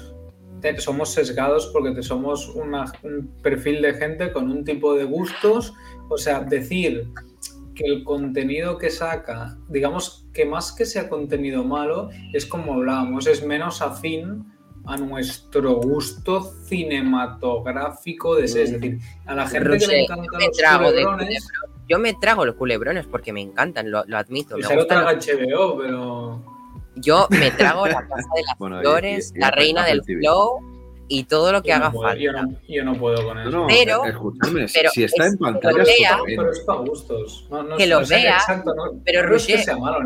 te- somos sesgados porque te somos una- un perfil de gente con un tipo de gustos. O sea, decir que el contenido que saca, digamos que más que sea contenido malo, es como hablábamos, es menos afín a nuestro gusto cinematográfico de ser. Es decir, a la gente que le encantan me los trago de culebrones, Yo me trago los culebrones porque me encantan, lo, lo admito. y me se lo gustan traga los- HBO, pero... Yo me trago la casa de las Bueno, flores, y- y la reina del TV. flow y todo lo que Yo haga no puedo, falta. Yo no, yo no puedo con eso. No, no, Pero- eh, escúchame, si- pero si está es- en pantalla, pero está vea-. Pero es para gustos. Que lo vea, Exacto, pero es que Roger- malo,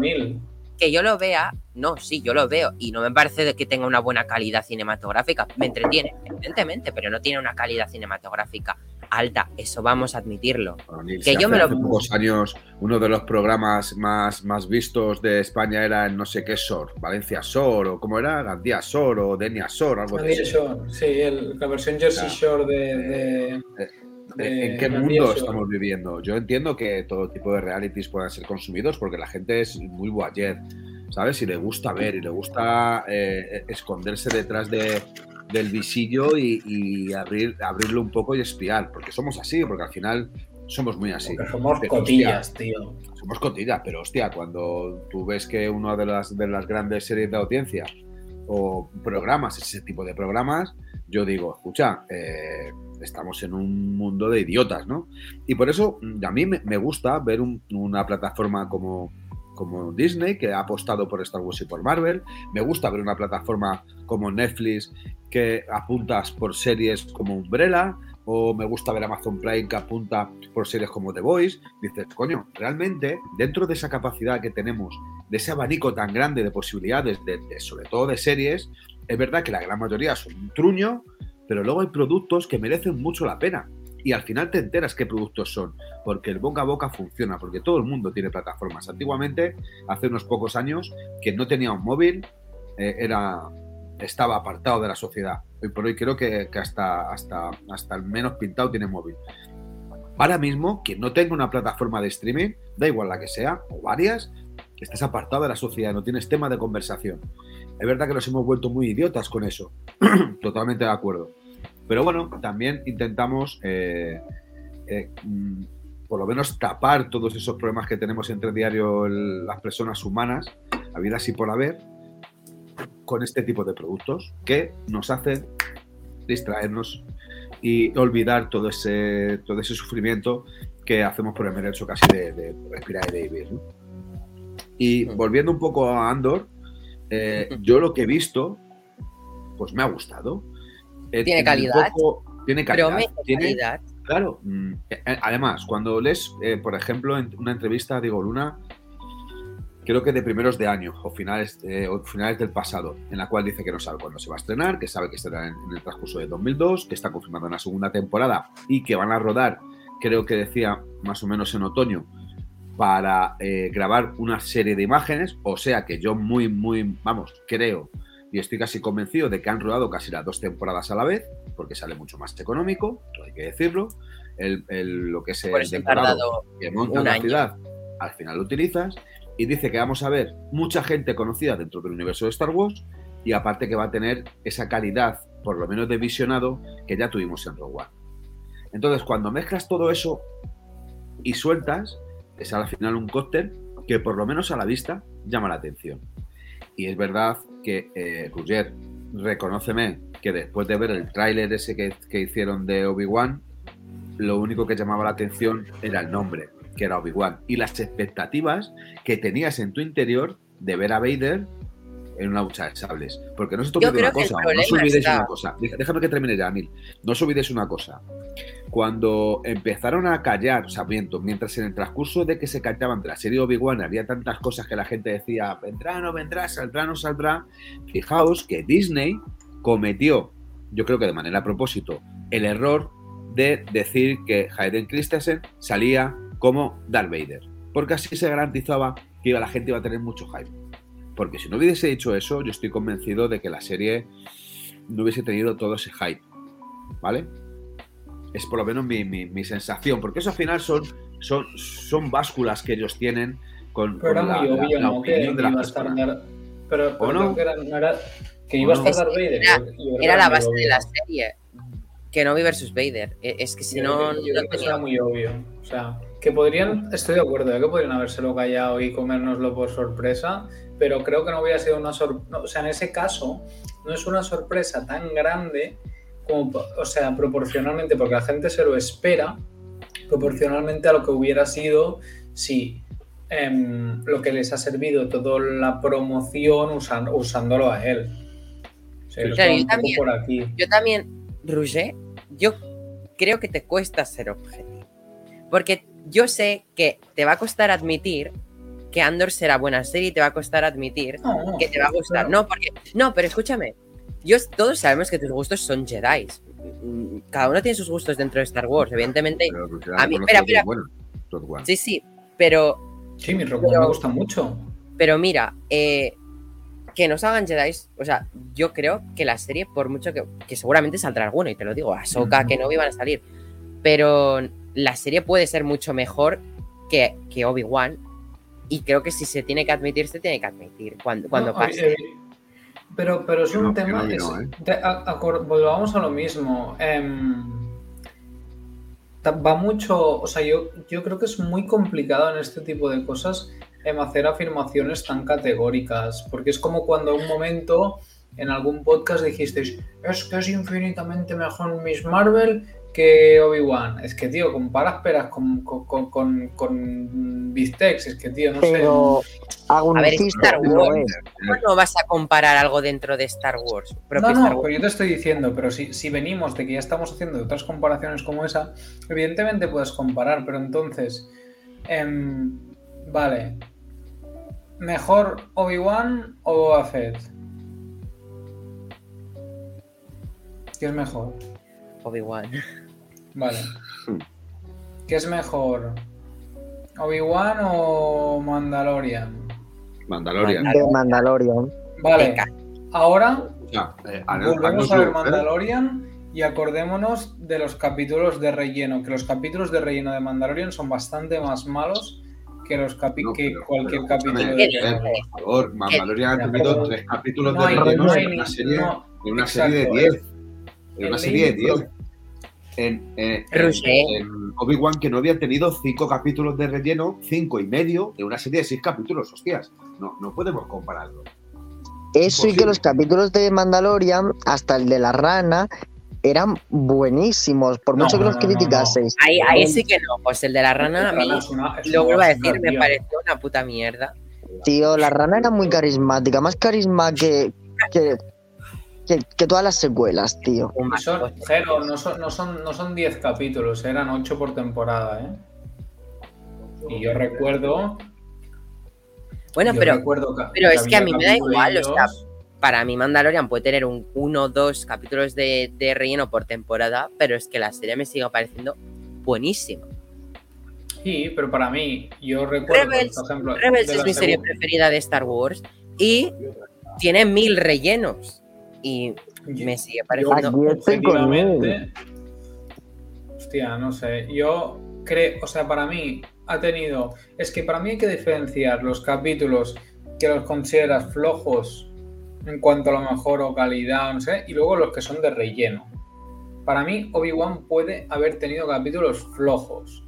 que yo lo vea, no, sí, yo lo veo y no me parece de que tenga una buena calidad cinematográfica. Me entretiene, evidentemente, pero no tiene una calidad cinematográfica alta. Eso vamos a admitirlo. Bueno, que yo hace- me lo- hace pocos años uno de los programas más, más vistos de España era el no sé qué Sor, Valencia Sor, o cómo era, Gandía Sor, o Denia Sor, algo de Gandía eso. Shore, sí, el- la versión Jersey Ya. Shore de, de- ¿En- de ¿En qué mundo Shore. estamos viviendo? Yo entiendo que todo tipo de realities puedan ser consumidos porque la gente es muy voyeur, ¿sabes? Y le gusta ver y le gusta eh, esconderse detrás de, del visillo y, y abrir, abrirlo un poco y espiar, porque somos así, porque al final somos muy así. Porque somos Pero, cotillas, tío. Somos cotillas, pero hostia, cuando tú ves que una de las, de las grandes series de audiencia o programas, ese tipo de programas, yo digo, escucha, eh, estamos en un mundo de idiotas, ¿no? Y por eso mm, a mí me, me gusta ver un- una plataforma como, como Disney, que ha apostado por Star Wars y por Marvel. Me gusta ver una plataforma como Netflix que apuntas por series como Umbrella. O me gusta ver Amazon Prime que apunta por series como The Voice. Dices, coño, realmente, dentro de esa capacidad que tenemos, de ese abanico tan grande de posibilidades, de, de- sobre todo de series, es verdad que la gran mayoría son un truño, pero luego hay productos que merecen mucho la pena. Y al final te enteras qué productos son, porque el boca a boca funciona, porque todo el mundo tiene plataformas. Antiguamente, hace unos pocos años, quien no tenía un móvil eh, era, estaba apartado de la sociedad. Hoy por hoy creo que, que hasta, hasta, hasta el menos pintado tiene móvil. Ahora mismo, quien no tenga una plataforma de streaming, da igual la que sea, o varias, estás apartado de la sociedad, no tienes tema de conversación. Es verdad que nos hemos vuelto muy idiotas con eso. Totalmente de acuerdo. Pero bueno, también intentamos eh, eh, mm, por lo menos tapar todos esos problemas que tenemos entre diario el- las personas humanas, habidas y por haber, con este tipo de productos que nos hacen distraernos y olvidar todo ese, todo ese sufrimiento que hacemos por el mero hecho casi de, de respirar y de vivir. ¿no? Y volviendo un poco a Andor, eh, yo lo que he visto, pues me ha gustado. Eh, Tiene calidad. poco- tiene calidad. Promete tiene- calidad. Claro, mm, eh, además, cuando lees, eh, por ejemplo, en una entrevista a Diego Luna, creo que de primeros de año o finales, eh, o finales del pasado, en la cual dice que no sabe cuándo se va a estrenar, que sabe que estará en, en el transcurso de 2002, que está confirmando una segunda temporada y que van a rodar, creo que decía más o menos en otoño, para eh, grabar una serie de imágenes, o sea que yo muy, muy, vamos, creo y estoy casi convencido de que han rodado casi las dos temporadas a la vez, porque sale mucho más económico, hay que decirlo. El, el- lo que es el decorado que monta un la año. ciudad, al final lo utilizas. Y dice que vamos a ver mucha gente conocida dentro del universo de Star Wars y aparte que va a tener esa calidad, por lo menos de visionado, que ya tuvimos en Rogue One. Entonces, cuando mezclas todo eso y sueltas, es al final un cóctel que por lo menos a la vista llama la atención. Y es verdad que, eh, reconóceme que después de ver el tráiler ese que, que hicieron de Obi-Wan, lo único que llamaba la atención era el nombre, que era Obi-Wan, y las expectativas que tenías en tu interior de ver a Vader en una lucha de sables. Porque no se te olvide una cosa, no os olvidéis está- una cosa. Déjame que termine ya, Mil. No os olvidéis una cosa. Cuando empezaron a callar, o sea, mientras en el transcurso de que se callaban de la serie Obi-Wan había tantas cosas que la gente decía, vendrá, no vendrá, saldrá, no saldrá, fijaos que Disney cometió, yo creo que de manera a propósito, el error de decir que Hayden Christensen salía como Darth Vader, porque así se garantizaba que la gente iba a tener mucho hype. Porque si no hubiese dicho eso, yo estoy convencido de que la serie no hubiese tenido todo ese hype. ¿Vale? Es por lo menos mi, mi- mi sensación, porque eso al final son, son, son básculas que ellos tienen con, Pero con era la, muy la- obvio, la ¿no? Que, opinión de a estar. Dar- Pero, pero ¿O no? creo que era, no era- que ¿O iba a no? estar Darth Vader. Era- yo- yo Era la base de obvio. la serie. Kenobi versus Vader. E- Es que si Yo no, creo que- yo no creo que era muy obvio. O sea, que podrían, estoy de acuerdo, ¿eh? que podrían habérselo callado y comérnoslo por sorpresa, pero creo que no hubiera sido una sorpresa. o sea, en ese caso, no es una sorpresa tan grande como, o sea, proporcionalmente, porque la gente se lo espera, proporcionalmente a lo que hubiera sido si em, lo que les ha servido toda la promoción usan- usándolo a él. O sea, yo Claro, también. por aquí. Yo también, Roger, yo creo que te cuesta ser objetivo. Porque yo sé que te va a costar admitir que Andor será buena serie y te va a costar admitir No, que te va a gustar. pero- No, porque. No, pero escúchame. Yo, todos sabemos que tus gustos son Jedi. Cada uno tiene sus gustos dentro de Star Wars, evidentemente. Pero, porque A mí- espera, bueno. Sí, sí. Pero, Sí, mi Rogue One Pero- me gusta mucho. pero mira, eh, que nos hagan Jedi. O sea, yo creo que la serie, por mucho que. Que seguramente saldrá alguno, y te lo digo, Ahsoka, Ujú. que no van a salir. Pero la serie puede ser mucho mejor que, que Obi-Wan. Y creo que si se tiene que admitir, se tiene que admitir. Cuando, cuando No, pase. eh, pero, pero es un no, tema. que es- no, ¿eh? te- a- acor- volvamos a lo mismo. em, va mucho. O sea, yo, yo creo que es muy complicado en este tipo de cosas em, hacer afirmaciones tan categóricas. Porque es como cuando en un momento en algún podcast dijisteis: Es que es infinitamente mejor Miss Marvel que Obi-Wan. Es que, tío, comparas peras con, con, con, con, con Bistecs. Es que, tío, no Pero hago un A ver, es Star Wars. ¿Cómo no vas a comparar algo dentro de Star Wars? sé. No, Star no, Wars. pero yo te estoy diciendo, pero si, si venimos de que ya estamos haciendo otras comparaciones como esa, evidentemente puedes comparar, pero entonces, em, vale, ¿mejor Obi-Wan o Boba Fett? ¿Qué es mejor? Obi-Wan. Vale. ¿Qué es mejor? ¿Obi-Wan o Mandalorian? Mandalorian. De Mandalorian. Vale. Venga. Ahora eh, volvemos haznoslo, a ver ¿eh? Mandalorian y acordémonos de los capítulos de relleno, que los capítulos de relleno de Mandalorian son bastante más malos que los capi- No, que cualquier pero capítulo escúchame, de ¿Qué eh, relleno. por favor, Mandalorian ha tenido tres capítulos No de hay, relleno no hay en ni- una serie, no, en una exacto, serie de eh. 10. En una serie de libro- 10. En, eh, en- Obi-Wan que no había tenido cinco capítulos de relleno, cinco y medio, en una serie de seis capítulos, hostias. No, no podemos compararlo. Eso y que los capítulos de Mandalorian, hasta el de la rana, eran buenísimos, por No, mucho que no, los no, no, criticaseis. Ahí, ahí sí que no. Pues el de la rana, a mí, Es una- es lo vuelvo a decir, me pareció una puta mierda. Tío, la rana era muy carismática, más carisma que, que, que, que todas las secuelas, tío. Son. Jero, no son, no son, no son 10 capítulos, eran 8 por temporada, ¿eh? Y yo recuerdo. Bueno, yo pero recuerdo que- pero es que a mí me da igual, o sea, para mí Mandalorian puede tener un uno o dos capítulos de, de relleno por temporada, pero es que la serie me sigue pareciendo buenísima. Sí, pero para mí, yo recuerdo, Rebels- por ejemplo. Rebels es mi serie preferida de Star Wars y tiene mil rellenos y me sigue pareciendo... Objetivamente, hostia, no sé, yo creo, o sea, para mí ha tenido, es que para mí hay que diferenciar los capítulos que los consideras flojos en cuanto a lo mejor o calidad, no sé, y luego los que son de relleno. Para mí, Obi-Wan puede haber tenido capítulos flojos,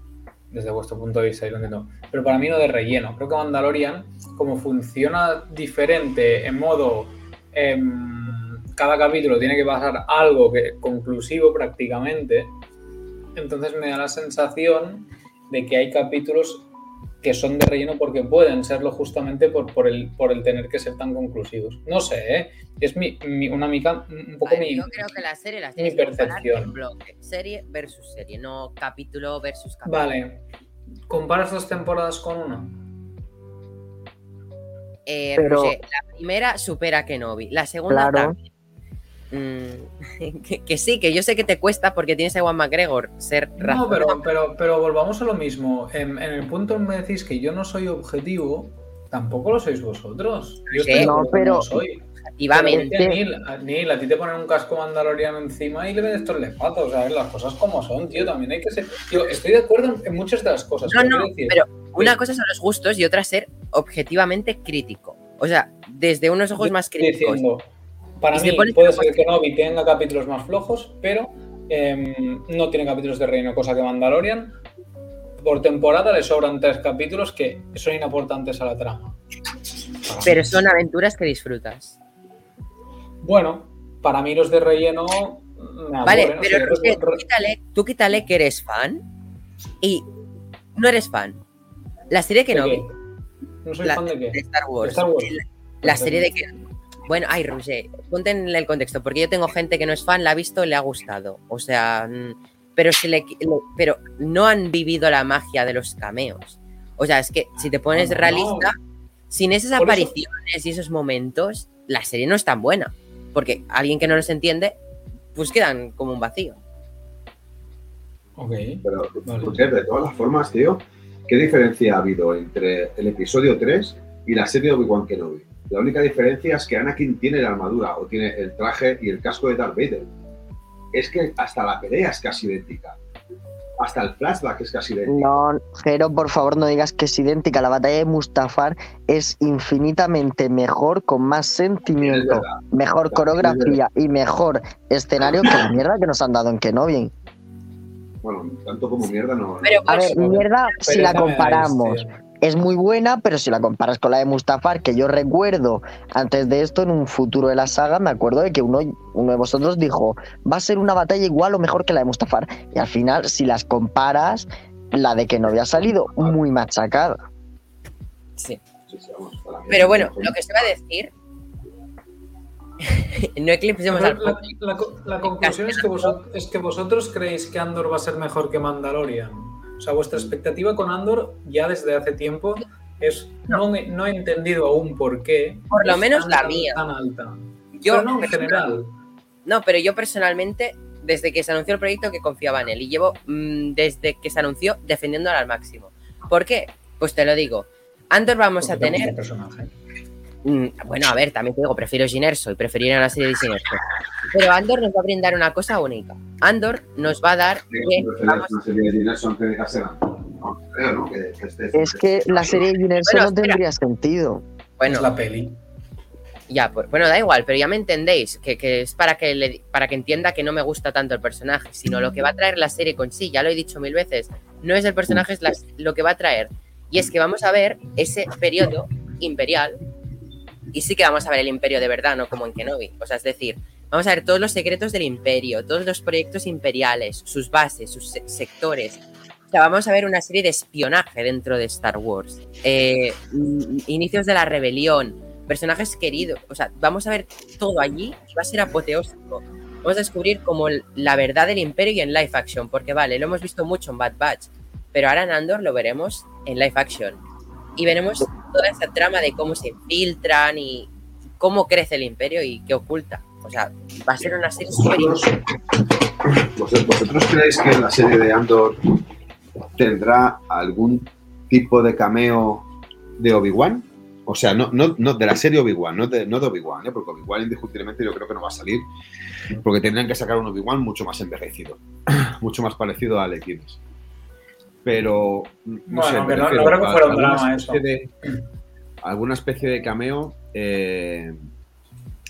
desde vuestro punto de vista, yo lo entiendo, pero para mí no de relleno. Creo que Mandalorian, como funciona diferente en modo em, cada capítulo tiene que pasar algo que, conclusivo prácticamente, entonces me da la sensación de que hay capítulos que son de relleno porque pueden serlo justamente por, por, el, por el tener que ser tan conclusivos. No sé, ¿eh? es mi, mi- una mica, un poco ver, mi... yo creo que la serie la mi comparar percepción. en bloque, serie versus serie, no capítulo versus capítulo. Vale, ¿comparas dos temporadas con una? Eh, Pero- Roger, la primera supera a Kenobi, la segunda Claro. también. Mm, que, que sí, que yo sé que te cuesta porque tienes a Ewan McGregor ser No, pero, pero, pero volvamos a lo mismo. En, en el punto en que me decís que yo no soy objetivo, tampoco lo sois vosotros. Yo Sí. No, pero- no soy. Activamente. Pero, hostia, Neil, a- Neil, a ti te ponen un casco mandaloriano encima y le ves estos lefatos, o sea, las cosas como son, tío, también hay que ser... Tío, estoy de acuerdo en, muchas de las cosas. No, pero no, quiero decir, pero una cosa son los gustos y otra ser objetivamente crítico. O sea, desde unos ojos yo más estoy críticos. diciendo, para mí puede ser que Novi tenga capítulos más flojos, pero em, no tiene capítulos de reino, cosa que Mandalorian. Por temporada le sobran tres capítulos que son inaportantes a la trama. Pero son aventuras que disfrutas. Bueno, para mí los de relleno me Vale, aburren, pero Roger, re- tú quítale, tú quítale que eres fan y no eres fan. La serie que ¿de no? No soy la- fan de qué. de Star Wars. De Star Wars. La, la serie de que. Bueno, ay, Roger, ponte en el contexto, porque yo tengo gente que no es fan, la ha visto le ha gustado. O sea, mm, pero, si le, pero no han vivido la magia de los cameos. O sea, es que si te pones No, no, realista, sin esas Por eso- apariciones y esos momentos, la serie no es tan buena. Porque alguien que no los entiende, pues quedan como un vacío. Ok. Pero, Vale. De todas las formas, tío, ¿qué diferencia ha habido entre el episodio 3 y la serie de Obi-Wan Kenobi? La única diferencia es que Anakin tiene la armadura o tiene el traje y el casco de Darth Vader. Es que hasta la pelea es casi idéntica. Hasta el flashback es casi idéntico. No, Jero, por favor, no digas que es idéntica. La batalla de Mustafar es infinitamente mejor, con más sentimiento, verdad. mejor coreografía y mejor escenario que la mierda que nos han dado en Kenobi. Bueno, tanto como mierda no. Pero A ver, pues, mierda si la comparamos. tío. Es muy buena, pero si la comparas con la de Mustafar, que yo recuerdo antes de esto, en un futuro de la saga, me acuerdo de que uno, uno de vosotros dijo, va a ser una batalla igual o mejor que la de Mustafar. Y al final, si las comparas, la de que no había salido muy machacada. Sí. Pero bueno, lo que se va a decir. no eclipsemos al La, la- la conclusión es que, vosotros, es que vosotros creéis que Andor va a ser mejor que Mandalorian. O sea, vuestra expectativa con Andor ya desde hace tiempo es. No, he- no he entendido aún por qué. Por lo menos tan, la mía. Tan alta. Yo, Pero no en general. No, pero yo personalmente, desde que se anunció el proyecto, que confiaba en él. Y llevo mm, desde que se anunció defendiéndolo al máximo. ¿Por qué? Pues te lo digo. Andor vamos a Porque tener. personaje. Mm, Bueno, a ver, también te digo, prefiero Ginerso y preferiría una serie de Ginerso. Pero Andor nos va a brindar una cosa única. Andor nos va a dar que vamos- Es que la serie de Ginerso Bueno, no espera. tendría sentido. bueno, Es la peli. ya, pues, bueno, da igual, pero ya me entendéis, que, que es para que, le- para que entienda que no me gusta tanto el personaje, sino lo que va a traer la serie con sí, ya lo he dicho mil veces, no es el personaje, es la- lo que va a traer. Y es que vamos a ver ese periodo imperial, y sí que vamos a ver el imperio de verdad, no como en Kenobi. O sea, es decir, vamos a ver todos los secretos del imperio, todos los proyectos imperiales, sus bases, sus se- sectores. O sea, vamos a ver una serie de espionaje dentro de Star Wars. Eh, mm, inicios de la rebelión, personajes queridos. O sea, vamos a ver todo allí y va a ser apoteósico. Vamos a descubrir como la verdad del imperio y en live action, porque vale, lo hemos visto mucho en Bad Batch, pero ahora en Andor lo veremos en live action. Y veremos toda esa trama de cómo se infiltran y cómo crece el imperio y qué oculta. O sea, va a ser una serie súper ¿Vosotros, vosotros- ¿Vosotros creéis que la serie de Andor tendrá algún tipo de cameo de Obi-Wan? O sea, no, no, no de la serie Obi-Wan, no de, no de Obi-Wan, ¿eh? porque Obi-Wan indiscutiblemente yo creo que no va a salir, porque tendrían que sacar un Obi-Wan mucho más envejecido, mucho más parecido a Alex Pero, no Bueno, sé, que no- creo que fuera un alguna drama especie de- alguna especie de cameo eh,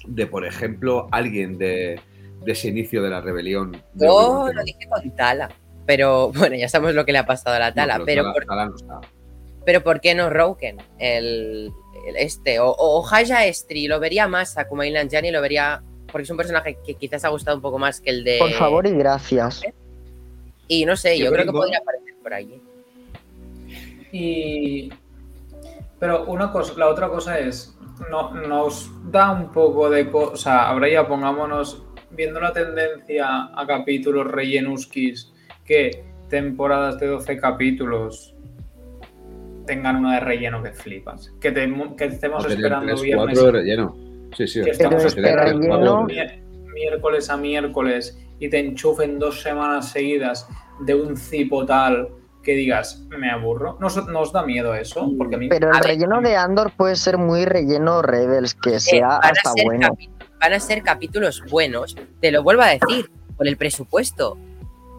de, por ejemplo, alguien de, de ese inicio de la rebelión. de Yo lo dije con Tala. Pero bueno, ya sabemos lo que le ha pasado a la Tala. No, pero, Tala- por, Tala no pero ¿por qué no Roken? El, el este. O, o Haya Estri. Lo vería más a Kumail Nanjiani. Lo vería. Porque es un personaje que quizás ha gustado un poco más que el de. Por favor y gracias. Y no sé, Yo yo creo que podría aparecer por allí. Y. Pero una cosa, la otra cosa es. No, nos da un poco de. co- O sea, ahora ya pongámonos. Viendo la tendencia a capítulos rellenuskis, que temporadas de 12 capítulos tengan una de relleno que flipas. Que, te- que estemos Va a tener esperando tres, viernes. cuatro de relleno. Sí, sí. Que estamos relleno- mier- miércoles a miércoles y te enchufen dos semanas seguidas de un cipo tal que digas, me aburro. ¿Nos, nos da miedo eso? Porque a mí Pero el A ver. relleno de Andor puede ser muy relleno Rebels, que sea van, a hasta ser bueno. van a ser capítulos buenos. Te lo vuelvo a decir. Por el presupuesto.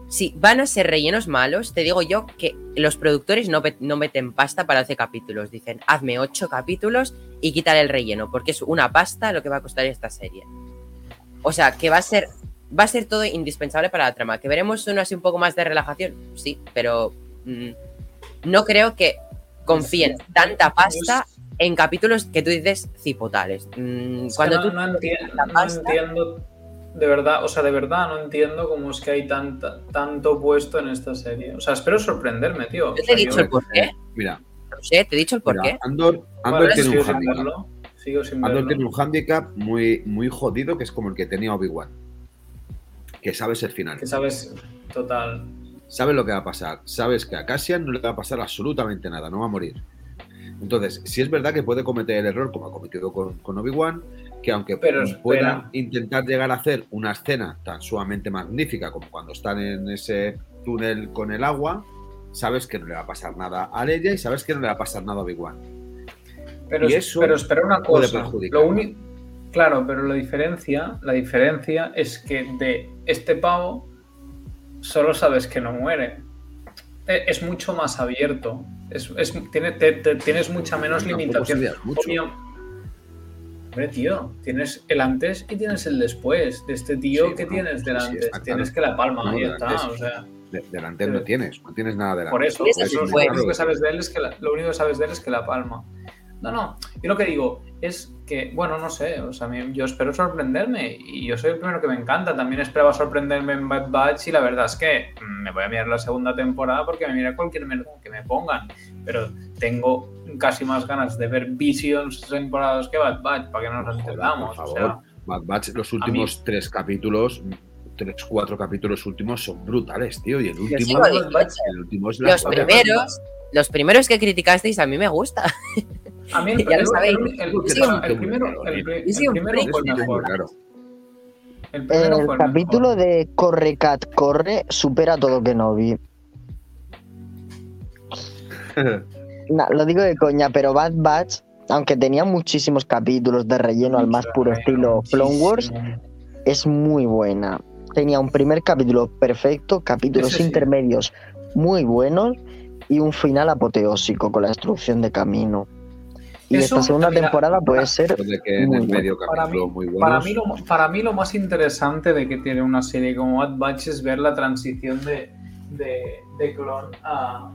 Si van a ser rellenos malos, te digo yo que los productores no, no meten pasta para hacer capítulos. Dicen, hazme ocho capítulos y quítale el relleno, porque es una pasta lo que va a costar esta serie. O sea, que va a ser va a ser todo indispensable para la trama. Que veremos uno así un poco más de relajación, sí, pero mm, no creo que confíen tanta pasta en capítulos que tú dices cipotales. Mm, Es que cuando no, tú no enti- la no entiendo, de verdad, o sea, de verdad no entiendo cómo es que hay tanta, tanto puesto en esta serie. O sea, espero sorprenderme, tío. Yo te sea, he dicho el por qué. Mira, No sé, te he dicho el por mira, qué. Andor, Andor Vale, tiene un handicap. verlo. Sigo sin Andor verlo. tiene un handicap muy, muy jodido que es como el que tenía Obi-Wan. Que sabes el final. Que sabes, total. Sabes lo que va a pasar. Sabes que a Cassian no le va a pasar absolutamente nada, no va a morir. Entonces, si es verdad que puede cometer el error, como ha cometido con, con Obi-Wan, que aunque Pero pueda intentar llegar a hacer una escena tan sumamente magnífica como cuando están en ese túnel con el agua, sabes que no le va a pasar nada a Leia y sabes que no le va a pasar nada a Obi-Wan. Pero, pero espera una cosa. Lo Claro, pero la diferencia, la diferencia es que de este pavo solo sabes que no muere. E- Es mucho más abierto. Es, es- tiene, te- te- tienes mucha menos Tampoco limitación. Hombre, tío, tienes el antes y tienes el después. De este tío Sí, que bueno, tienes sí, del sí, antes. está claro. tienes que la palma No, y ya del está. antes. O sea, de- delante no tienes, no tienes nada delante. Por eso, lo único que sabes de él es que la, lo único que sabes de él es que la palma. No, no. Yo lo que digo es que, bueno, no sé, o sea, me- yo espero sorprenderme y yo soy el primero que me encanta. También esperaba sorprenderme en Bad Batch y la verdad es que mm, me voy a mirar la segunda temporada porque me mira cualquier mierda que me pongan. Pero tengo casi más ganas de ver Visions temporadas que Bad Batch para que no nos entendamos. por O favor. sea, Bad Batch, los últimos tres capítulos, tres, cuatro capítulos últimos son brutales, tío. Y el último, el último es la Los primeros, los primeros que criticasteis a mí me gusta. a mí el, Ya lo sabéis. el- el- primero, primero fue mejor. claro. Capítulo mejor. de Corre Cat Corre supera todo que no vi. Nah, lo digo de coña, pero Bad Batch, aunque tenía muchísimos capítulos de relleno al más puro estilo Clone Wars, es muy buena. Tenía un primer capítulo perfecto, capítulos Ese sí. intermedios muy buenos y un final apoteósico con la destrucción de camino. Y Eso, esta segunda mira, temporada puede ser Después de que en el medio Para mí- muy. Para mí, lo, para mí lo más interesante de que tiene una serie como Bad Batch es ver la transición de, de, de clon a,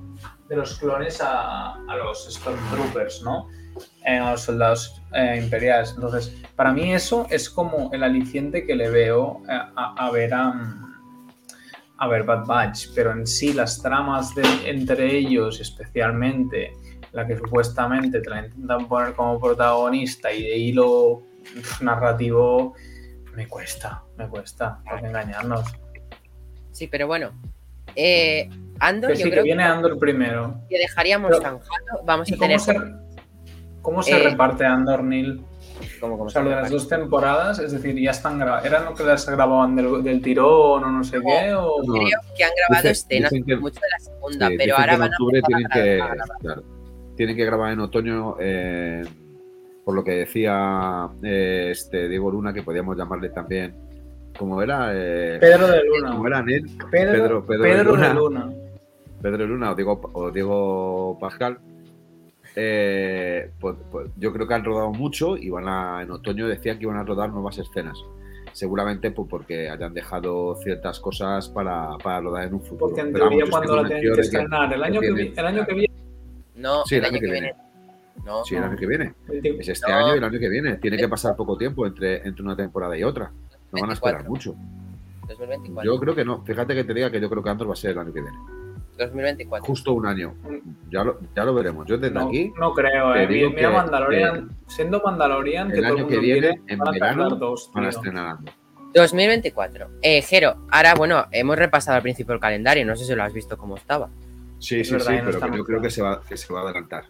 de los clones a, a los Stormtroopers, ¿no? Eh, a los soldados eh, imperiales. Entonces, para mí eso es como el aliciente que le veo eh, a, a ver a, a ver Bad Batch, pero en sí las tramas de, entre ellos, especialmente la que supuestamente te la intentan poner como protagonista y de hilo narrativo, me cuesta, me cuesta, hay que engañarnos. Sí, pero bueno. Eh, Andor, Que yo sí, que creo viene que, Andor primero. que dejaríamos zanjado. Vamos ¿Y a tener. se, cómo se Eh, reparte Andor, Neil? ¿Cómo, cómo O sea, se lo de las dos temporadas, es decir, ya están grabadas. ¿Eran lo que las grababan del, del tirón o no sé qué? O... Creo que han grabado Dicen- escenas dicen que- mucho de la segunda, Sí, pero ahora que van a octubre tienen que, a claro, tienen que grabar en otoño, eh, por lo que decía eh, este Diego Luna, que podíamos llamarle también, como era, eh, Pedro de Luna. como era Pedro, Pedro- Pedro de Pedro de Luna. Luna. Pedro Luna o Diego, o Diego Pascal. Eh, pues- pues yo creo que han rodado mucho y van a, en otoño decían que iban a rodar nuevas escenas. Seguramente pues, porque hayan dejado ciertas cosas para, para rodar en un futuro. Porque en teoría cuando la tienen que estrenar, el año que, tienen- vi- el año que viene, No, Sí, el año que viene. No, Sí, el año que viene. Es este No. año y el año que viene. Tiene que pasar poco tiempo entre, entre una temporada y otra. No van a esperar 24. mucho. 2024. Yo creo que no. Fíjate que te diga que yo creo que Andor va a ser el año que viene. 2024. Justo un año. Ya lo, ya lo veremos. Yo desde no, aquí, no creo, eh. digo Mira que, Mandalorian, siendo Mandalorian, el que todo el año que viene, quiere, en verano, dos, van a estrenar Andor. 2024. Eh, Jero, ahora, bueno, hemos repasado al principio el calendario. No sé si lo has visto cómo estaba. Sí, Es sí, verdad, sí, no pero yo creo que se va, que se va a adelantar.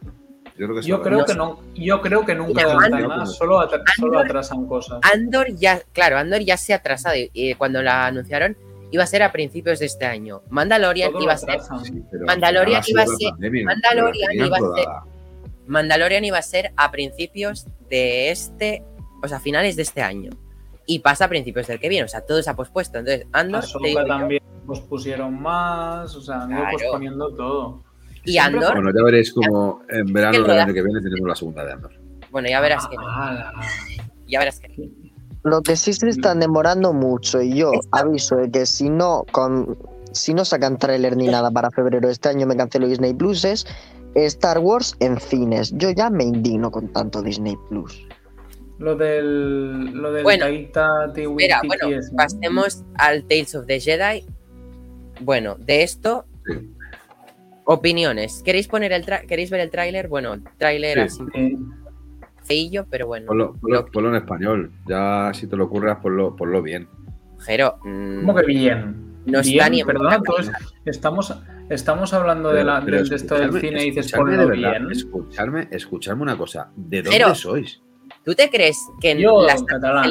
Yo creo que Yo creo no, yo creo que nunca adelantan nada, solo, solo atrasan cosas. Andor ya, claro, Andor ya se ha atrasado. Y, y cuando la anunciaron, iba a ser a principios de este año. Mandalorian Todo iba a ser. Sí, Mandalorian iba a ser- pandemia, Mandalorian iba a ser-. Mandalorian iba a ser a principios de este. O sea, finales de este año. Y pasa a principios del que viene. O sea, todo se ha pospuesto. Entonces, Andor. yo, también pospusieron más, o sea, han ido Claro. posponiendo todo. y Siempre Andor. Bueno, ya veréis como en verano el del año que viene tenemos la segunda de Andor. Bueno, ya verás que no. Ah, Ya verás que no. Lo que sí se están demorando mucho y yo aviso de que si no con si no sacan tráiler ni nada para febrero de este año me cancelo Disney Plus es Star Wars en cines. Yo ya me indigno con tanto Disney Plus. Lo del, lo del Bueno, Taika Waititi Espera, bueno, pasemos al Tales of the Jedi. Bueno, de esto, Sí. opiniones. ¿Queréis poner el tra- queréis ver el tráiler? Bueno, tráiler Sí. así Sí. Feillo, pero bueno. Ponlo, ponlo- ponlo en español. Ya si te lo ocurras, ponlo, ponlo bien. Jero, mm, ¿Cómo que bien? no bien, está ni en perdona, buena tú es- estamos, estamos hablando de, la, Pero del- de esto del cine y dices escuchadme de ponlo verdad, bien. Escuchadme, escuchadme una cosa. ¿De dónde Pero- sois? ¿Tú te crees que en Yo, las catalán,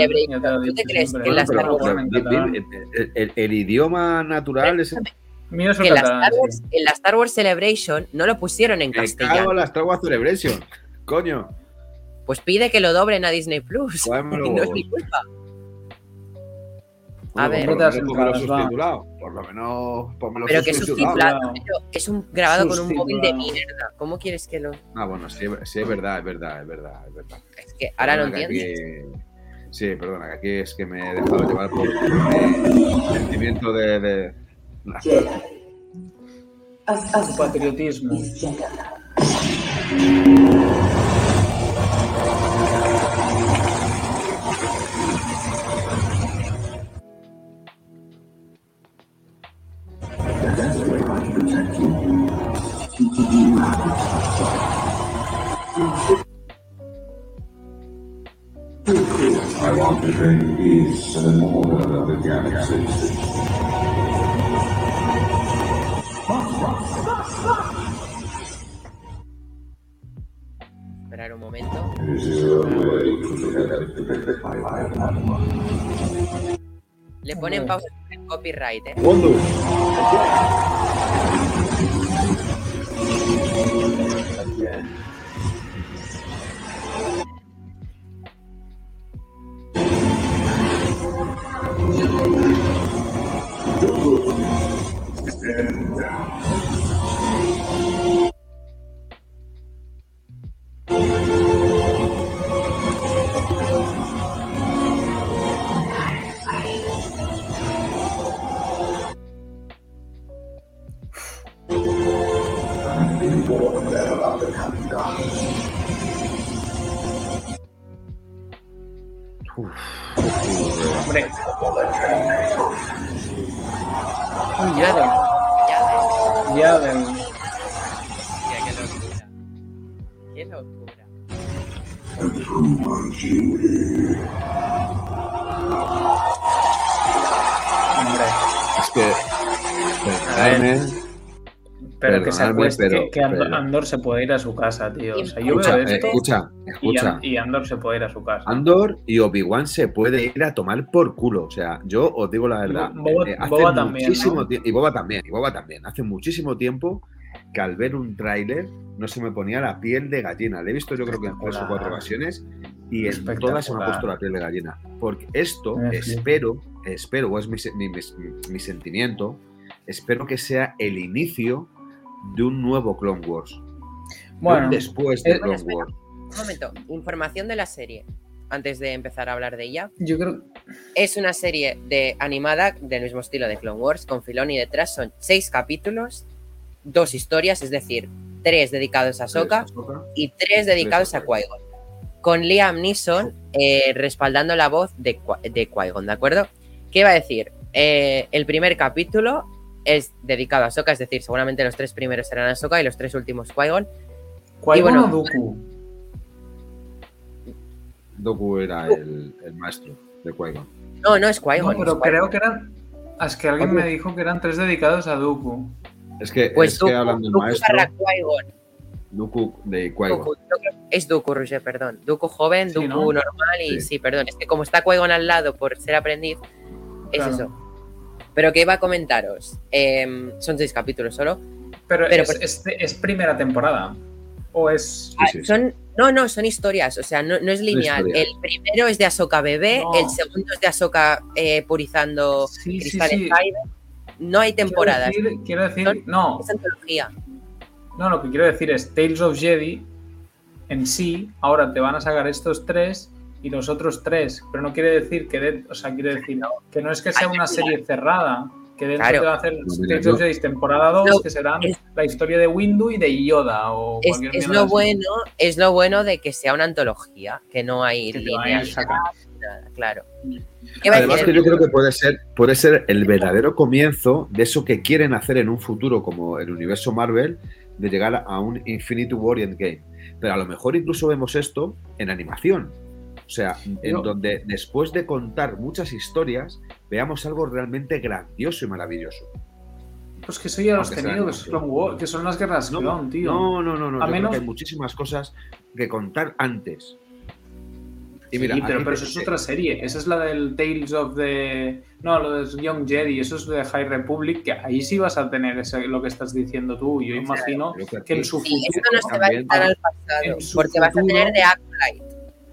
¿tú te crees que en las pero el, el- el idioma natural es. Mío que en la Star sí. Wars, en la Star Wars Celebration no lo pusieron en castellano? la Star Wars Celebration. Coño. Pues pide que lo doblen a Disney Plus. Jódemelo. Y no es mi culpa. A ver. por lo menos subtitulado. Por lo menos Pero que subtitulado. Es un grabado con un móvil de mierda. ¿Cómo quieres que lo.? Ah, bueno, sí, sí, es verdad, es verdad, es verdad, es verdad. Es que ahora no Perdona que entiendo. aquí- Sí, perdona, que aquí es que me he dejado llevar por el sentimiento de. de- su patriotismo. The of the galaxy. Esperar un momento. Le ponen pausa en copyright, ¿eh? Que pero- Andor, pero- Andor se puede ir a su casa, tío. O sea, yo Escucha, veo eh, esto escucha, y, escucha. Y Andor se puede ir a su casa. Andor y Obi-Wan se puede ir a tomar por culo. O sea, yo os digo la verdad. Bo- Boba- eh, hace Boba también, Y Boba también, y Boba también. Hace muchísimo tiempo que al ver un tráiler no se me ponía la piel de gallina. Le he visto yo creo que en tres o cuatro ocasiones y en todas se me ha puesto la piel de gallina. Porque esto, flipo. espero, espero, o es mi- mi- mi sentimiento, espero que sea el inicio de un nuevo Clone Wars. Bueno, después de eh, Clone espera. Wars. Un momento. Información de la serie. Antes de empezar a hablar de ella. yo creo. Es una serie de animada del mismo estilo de Clone Wars, con Filoni detrás. Son seis capítulos, dos historias, es decir, tres dedicados a Ahsoka. y tres dedicados a Tres a Qui-Gon. Con Liam Neeson eh, respaldando la voz de, Qui- de Qui-Gon, ¿de acuerdo? ¿Qué iba a decir? Eh, el primer capítulo es dedicado a Ahsoka, es decir, seguramente los tres primeros serán Ahsoka y los tres últimos Qui-Gon. Qui-Gon bueno, o Dooku? Doku era el, el maestro de Qui-Gon. No, no es No, Qui-Gon. pero es Qui-Gon. creo que eran. Es que alguien me dijo que eran tres dedicados a Dooku. Es que, Pues es que Dooku, hablando del Dooku maestro, Qui-Gon. Dooku de Qui-Gon. Dooku, creo- es Dooku, Roger, perdón. Dooku joven, Sí, Dooku ¿no? normal y Sí. sí. perdón. Es que como está Qui-Gon al lado por ser aprendiz, es Claro. eso. Pero que iba a comentaros. em, son seis capítulos solo. Pero, Pero, es, pero- es- es primera temporada. O es. Ah, sí, sí. son, no, no, son historias. O sea, no, no es lineal. El primero es de Ahsoka bebé, No. el segundo es de Ahsoka eh, purizando Sí, cristales. No hay temporadas. Quiero decir, quiero decir- Son- no, Es antología. no, lo que quiero decir es Tales of Jedi en sí, ahora te van a sacar estos tres y los otros tres, pero no quiere decir que, de- o sea, quiere decir que no es que sea una serie cerrada, que dentro Claro. te va a hacer No, mira, Tales yo- of Jedi temporada 2, No, que serán es- la historia de Windu y de Yoda o Es, es lo así. bueno, es lo bueno de que sea una antología, que no hay Que. Nada, claro. ¿Qué va a Además que yo creo que puede ser, puede ser el verdadero comienzo de eso que quieren hacer en un futuro como el universo Marvel, de llegar a un Infinity War y Endgame. Pero a lo mejor incluso vemos esto en animación. O sea, en Pero- donde después de contar muchas historias, veamos algo realmente grandioso y maravilloso. Pues que eso ya lo has tenido, que, es son las guerras No, clon, tío. No, no, no, no. A menos- que hay muchísimas cosas que contar antes. Y mira, Sí, pero, pero eso es otra serie. Esa es la del Tales of the. No, lo de Young Jedi. Eso es de High Republic. Que ahí sí vas a tener ese- lo que estás diciendo tú. Yo imagino que que en su Sí, futuro. esto no se va a quitar al pasado, porque vas a tener de Acolyte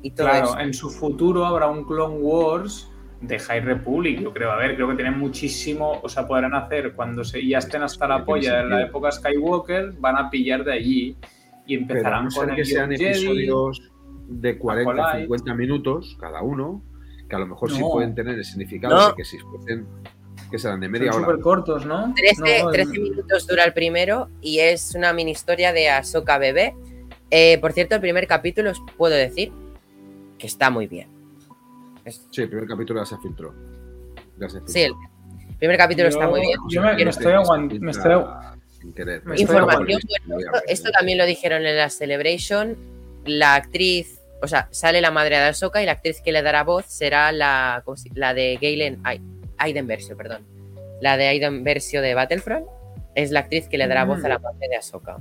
y todo Claro, en su futuro habrá un Clone Wars de High Republic, yo creo. A ver, creo que tienen muchísimo. O sea, podrán hacer cuando se, ya estén hasta la polla en la época Skywalker, van a pillar de allí y Pero a empezarán no con que sean Young Jedi. episodios de 40 Acolyte. 50 minutos cada uno, que a lo mejor sí pueden tener el significado No. de que si fuesen que serán de Son media hora. súper cortos, ¿no? 13, No, 13 minutos dura el primero y es una mini historia de Ahsoka bebé. Eh, por cierto, el primer capítulo os puedo decir que está muy bien. Es- Sí, el primer capítulo ya se filtró. Ya se sí, el primer capítulo está muy bien. yo me- estoy aguant- me estoy- Sin querer. Información, aguantando. bueno, esto, esto también lo dijeron en la Celebration. La actriz, o sea, sale la madre de Ahsoka y la actriz que le dará voz será la, ¿cómo se- la de Galen Ai- Aiden Versio, perdón. La de Aiden Versio de Battlefront es la actriz que le dará voz a la madre de Ahsoka.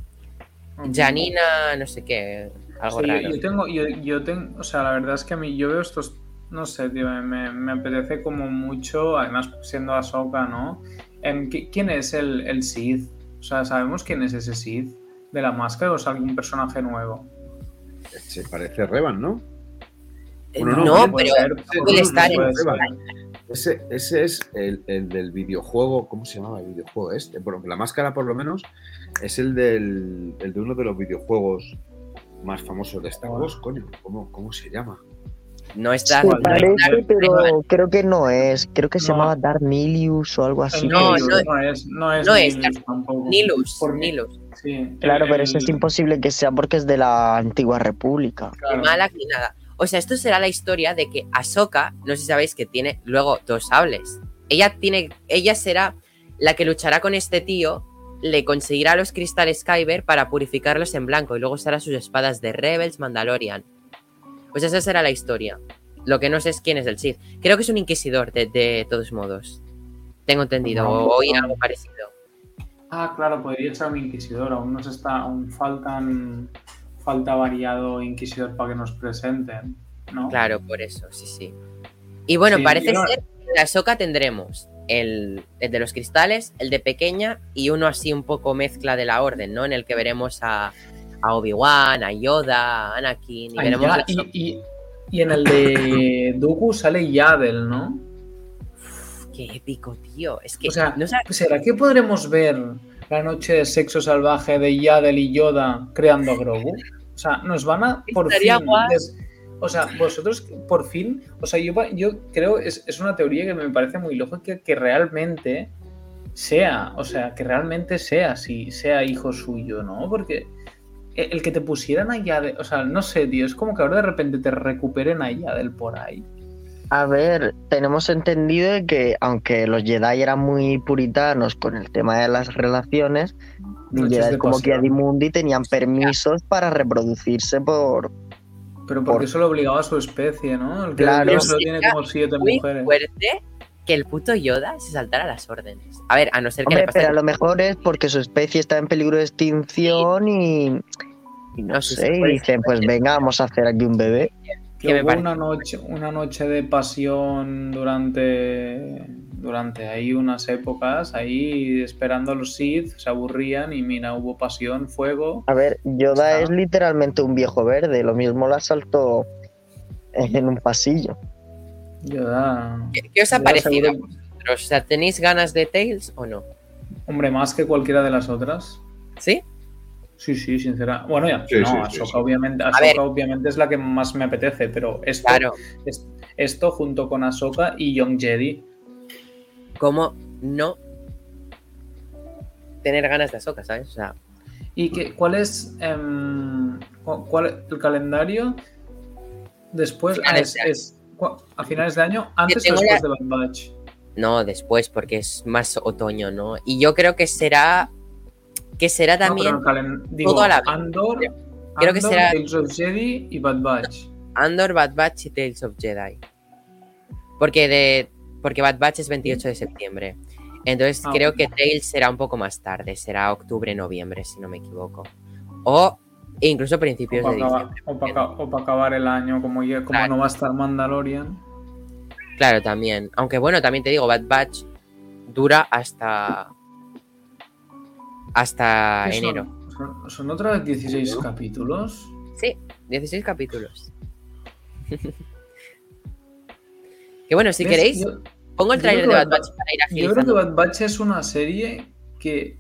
Janina, no sé qué, algo Sí, yo- raro. yo, tengo, yo, yo tengo, o sea, la verdad es que a mí yo veo estos, no sé, tío, me, me- me apetece como mucho, además siendo Ahsoka, ¿no? ¿qui- ¿Quién es el, el Sith? O sea, ¿sabemos quién es ese Sith de la máscara o es algún personaje nuevo? Se parece Revan, ¿no? Bueno, no, no, puede pero puede estar no, en-. Ese, ese es el, el del videojuego. ¿Cómo se llamaba el videojuego este? Bueno, la máscara, por lo menos, es el, del, el de uno de los videojuegos más famosos de Star Wars. Coño, ¿cómo, cómo se llama? no está. Se no está- parece, pero creo que no es. Creo que se No. llamaba Dark o algo así. No, no- no, es, no es no es tampoco. Nilus, Porque- Nilus. Sí, Claro, el- pero eso es imposible que sea porque es de la antigua república. claro. ni Malak ni nada. O sea, esto será la historia de que Ahsoka, no sé si sabéis que tiene luego dos sables. Ella tiene, ella será la que luchará con este tío, le conseguirá los cristales Kyber para purificarlos en blanco y luego será sus espadas de Rebels Mandalorian. Pues esa será la historia. Lo que no sé es quién es el Sith. Creo que es un inquisidor, de, de todos modos. Tengo entendido, o oí algo parecido. Ah, claro, podría ser un inquisidor. Aún nos está, aún faltan, falta variado inquisidor para que nos presenten, ¿no? Claro, por eso, sí, sí. Y bueno, Sí, parece yo ser que la Soca tendremos el, el de los cristales, el de pequeña y uno así un poco mezcla de la orden, ¿no? En el que veremos a, a Obi-Wan, a Yoda, a Anakin y veremos ya, y, y- y en el de Dooku sale Yadel, ¿no? Qué épico, tío. Es que O sea, no sabes- ¿será que podremos ver la noche de sexo salvaje de Yadel y Yoda creando a Grogu? O sea, nos van a por Estaría fin. O sea, vosotros por fin. O sea, yo, yo creo es, es una teoría que me parece muy lógica que realmente sea. O sea, que realmente sea si sea hijo suyo, ¿no? Porque el el que te pusieran a Yadel. O sea, no sé, tío. Es como que ahora de repente te recuperen a Yadel por ahí. A ver, tenemos entendido de que aunque los Jedi eran muy puritanos con el tema de las relaciones, Noches Jedi de como pasión. Kiadimundi tenían permisos para reproducirse por... Pero porque Por- eso lo obligaba a su especie, ¿no? El que Claro. Dios lo Sí, tiene como siete muy mujeres. fuerte que el puto Yoda se saltara las órdenes. A ver, a no ser que Hombre, le pase pero a lo mejor es porque su especie está en peligro de extinción y, y no, No, sé, sí, y dicen, pues venga, vamos a hacer aquí un bebé. Que que me hubo parece- una noche, una noche de pasión durante, durante ahí unas épocas, ahí esperando a los Sith, se aburrían y mira, hubo pasión, fuego. A ver, Yoda Está. es literalmente un viejo verde, lo mismo la saltó en un pasillo. Yoda, ¿Qué, qué os ha Yoda parecido? a vosotros? O sea, ¿tenéis ganas de Tails o no? Hombre, más que cualquiera de las otras. ¿Sí? Sí, sí, sincera. Bueno, ya, Sí, no, sí, sí, Ahsoka, sí. obviamente. Ahsoka obviamente es la que más me apetece, pero esto, Claro. es- esto junto con Ahsoka y Young Jedi. ¿Cómo no tener ganas de Ahsoka, ¿sabes? O sea, ¿Y qué, cuál es em, cu- cuál, el calendario después? ah, Finales es, de año. es- cu- a finales de año, antes o después la- de Bad Batch. no después, porque es más otoño, ¿no? Y yo creo que será. Que será No, también calen- digo, todo a la vez. Andor, Creo que será- Tales of Jedi y Bad Batch. Andor, Bad Batch y Tales of Jedi. Porque de. Porque Bad Batch es 28 de septiembre. Entonces Ah, creo que Tales será un poco más tarde, será octubre, noviembre, si no me equivoco. O incluso O principios de para, acabar, diciembre. acabar el año, como, ya- como Claro. no va a estar Mandalorian. Claro, también. Aunque bueno, también te digo, Bad Batch dura hasta. Hasta enero. Son, son otra vez 16 capítulos. Sí, 16 capítulos. que bueno, si ¿Ves? queréis, Yo- pongo el yo tráiler de Bad que Batch para ir Yo creo que. Bad Batch es una serie que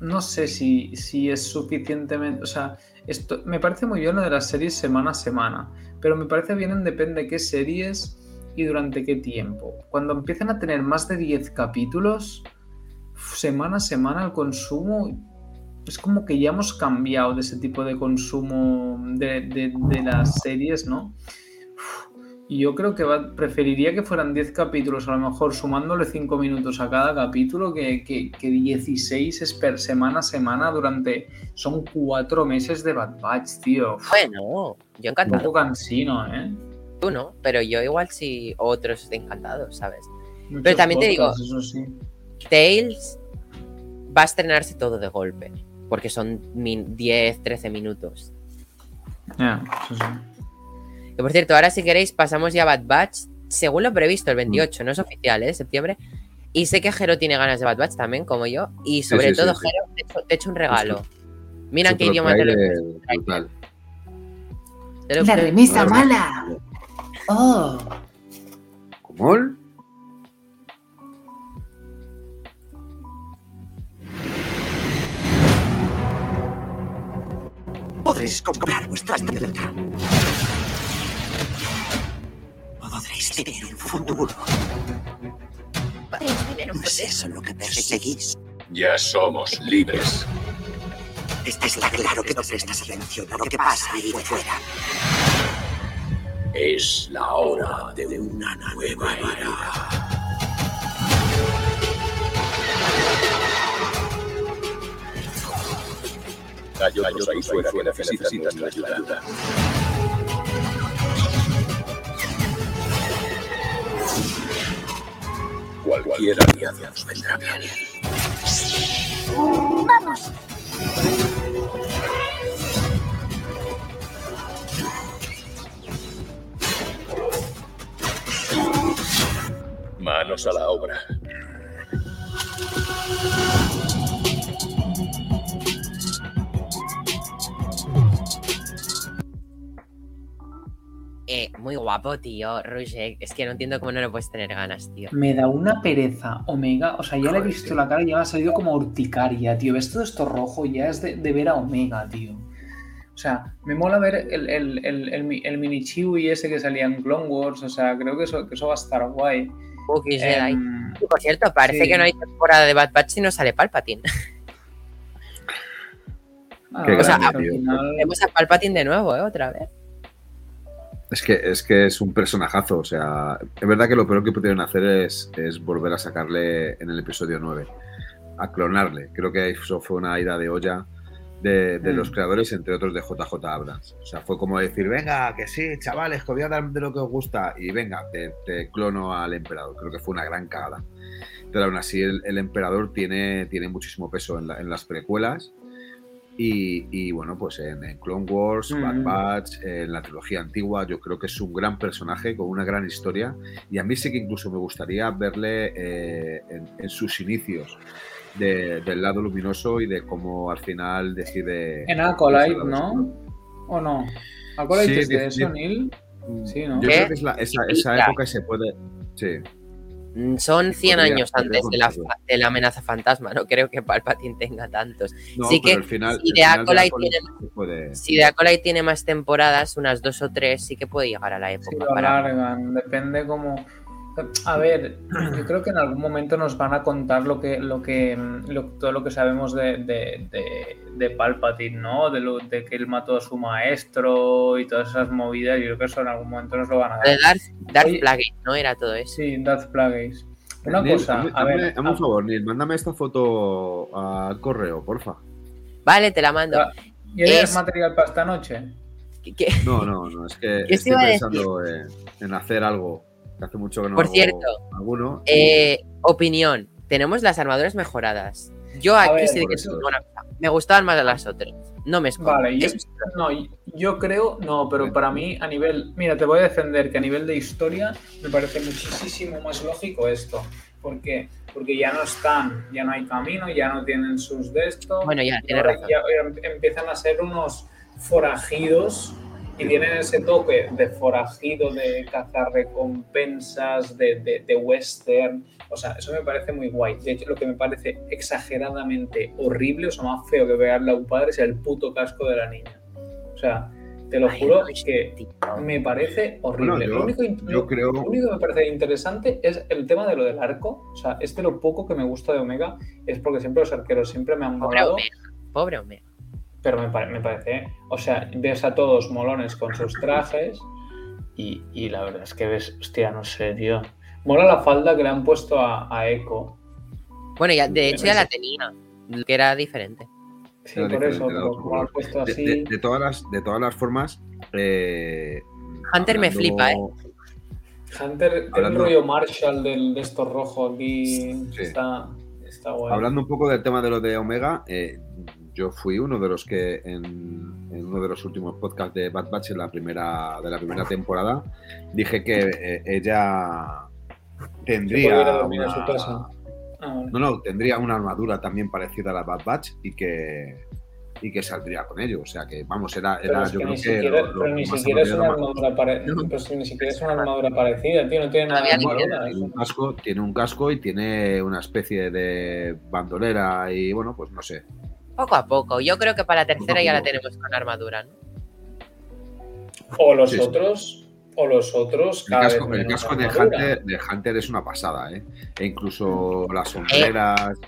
no sé si, si es suficientemente. O sea, esto me parece muy bien lo de las series semana a semana. Pero me parece bien en depende de qué series y durante qué tiempo. Cuando empiezan a tener más de 10 capítulos, semana a semana el consumo es como que ya hemos cambiado de ese tipo de consumo de, de- de las series, ¿no? Y yo creo que va- preferiría que fueran 10 capítulos, a lo mejor sumándole 5 minutos a cada capítulo, que, que, que 16 es per semana a semana durante... Son 4 meses de Bad Batch, tío. Bueno, yo un encantado. poco cansino, ¿eh? Tú no, pero yo igual sí otros encantados, ¿sabes? Muchos también te digo- Eso sí. Tales va a estrenarse todo de golpe, porque son min- 10, 13 minutos. Sí. Que por cierto, ahora si queréis pasamos ya a Bad Batch, según lo previsto, el 28, no es oficial, ¿eh? Septiembre. Y sé que Jero tiene ganas de Bad Batch también, como yo. Y sobre sí, sí, todo, sí. Jero, te, echo- te echo un regalo. Mira en qué idioma te lo, La remesa mala. Oh, ¿Cómo? Podréis comprar vuestra libertad. Podréis tener un futuro. ¿No es eso lo que perseguís? Ya somos libres. Está claro que no prestas atención a lo que pasa ahí fuera. Es la hora de una nueva era. Hay otros ahí fuera que necesitan nuestra ayuda. Cualquier alianza nos vendrá bien. Manos a la obra. Eh, muy guapo, tío, Roger. Es que no entiendo cómo no le puedes tener ganas, tío. Me da una pereza, Omega. O sea, ya le he visto la cara y ya me ha salido como urticaria, tío. ¿Ves todo esto rojo? Ya es de, de ver a Omega, tío. O sea, me mola ver el, el, el, el, mi- el mini Chewie ese que salía en Clone Wars. O sea, creo que eso, que eso va a estar guay. Jedi. Em, Y por cierto, parece sí. que no hay temporada de Bad Batch si no sale Palpatine. ah, O sea, grande, Vemos a Palpatine de nuevo, ¿eh? Otra vez. Es que, es que es un personajazo. O sea, es verdad que lo peor que pudieron hacer es, es volver a sacarle en el episodio 9. A clonarle. Creo que eso fue una ida de olla de, de Mm. los creadores, entre otros de JJ Abrams. O sea, fue como decir, venga, que sí, chavales, que voy a dar de lo que os gusta. Y venga, te, te clono al emperador. Creo que fue una gran cagada. Pero aún así, el, el emperador tiene, tiene muchísimo peso en, la- en las precuelas. Y, y, bueno, pues en, en Clone Wars, Bad Mm. Batch, en la trilogía antigua, yo creo que es un gran personaje con una gran historia. Y a mí sí que incluso me gustaría verle eh, en, en sus inicios de- del lado luminoso y de cómo al final decide. En Acolyte, ¿no? ¿O no? ¿Acolyte Sí, es de eso, Neil? oscuro. Sí, ¿no? Yo ¿Qué? creo que es la- esa, esa época se puede. Sí. Mm, Son 100 Podría- años antes de la, de amenaza fantasma. No creo que Palpatine tenga tantos. No, Sí que el final, si el de Acolyte tiene- se puede- Si de Acolyte tiene más temporadas, unas dos o tres, sí que puede llegar a la época. lo para... alargan, depende como... A ver, yo creo que en algún momento nos van a contar lo que, lo que, lo- todo lo que sabemos de, de, de- de Palpatine, ¿no? De, lo, de que él mató a su maestro y todas esas movidas. Yo creo que eso en algún momento nos lo van a De dar. Darth, Darth Oye. Plagueis, ¿no? Era todo eso. Sí, Darth Plagueis. Una Neil, cosa, a ver, hazme un favor, Neil, mándame esta foto al correo, porfa. Vale, te la mando. Ah, ¿y hay es- material para esta noche? ¿Qué- qué? No, no, no, es que ¿Qué estoy pensando en, en hacer algo hace mucho que no Por hago cierto, alguno. Eh, opinión. Tenemos las armaduras mejoradas. Yo aquí ver, sí que eso. digo una cosa. Me gustaban más las otras. No me escondo. Vale, yo, no, yo creo, no, pero para mí a nivel, mira, te voy a defender que a nivel de historia me parece muchísimo más lógico esto. ¿Por qué? Porque ya no están, ya no hay camino, ya no tienen sus de esto. Bueno, ya, ahora razón. ya em- empiezan a ser unos forajidos y tienen ese toque de forajido, de cazar recompensas, de, de, de western. O sea, eso me parece muy guay. De hecho, lo que me parece exageradamente horrible, o sea, más feo que pegarle a un padre es el puto casco de la niña. O sea, Te lo Ay, juro Roger, que me parece horrible. Bueno, yo- lo, único, yo creo- lo único que me parece interesante es el tema de lo del arco. O sea, es de lo poco que me gusta de Omega, es porque siempre los arqueros siempre me han Pobre molado, Omega. Pobre Omega. Pero me, pare- me parece, o sea, ves a todos molones con sus trajes y, y la verdad es que ves, hostia, no sé, tío. Mola la falda que le han puesto a, a Echo. Bueno, ya, de hecho ya la tenía, que era diferente. Sí, Era por eso, diferente, era pero otro como lo han puesto De, así. de- de todas, las, de todas las formas, eh, Hunter me flipa, ¿eh? Hunter Hablando- rollo Marshall del, de estos rojos aquí. Sí. Está, está guay. Hablando un poco del tema de lo de Omega, eh, yo fui uno de los que en, en uno de los últimos podcasts de Bad Batch en la primera, de la primera temporada dije que eh, ella tendría una, su casa. Ah, vale. no, no, tendría una armadura también parecida a la Bad Batch y que y que saldría con ello. O sea que vamos, era, era yo que creo que siquiera, lo- lo pero ni siquiera es una armadura pare- No. pero si ni siquiera es una armadura parecida, tío, no tiene nada de un casco, tiene un casco y tiene una especie de bandolera y bueno, pues no sé. Poco a poco. Yo creo que para la tercera ya la tenemos con armadura, ¿no? O los Sí, sí. otros, o los otros El cada casco, vez el casco de. Hunter, de Hunter es una pasada, ¿eh? E incluso las sombreras.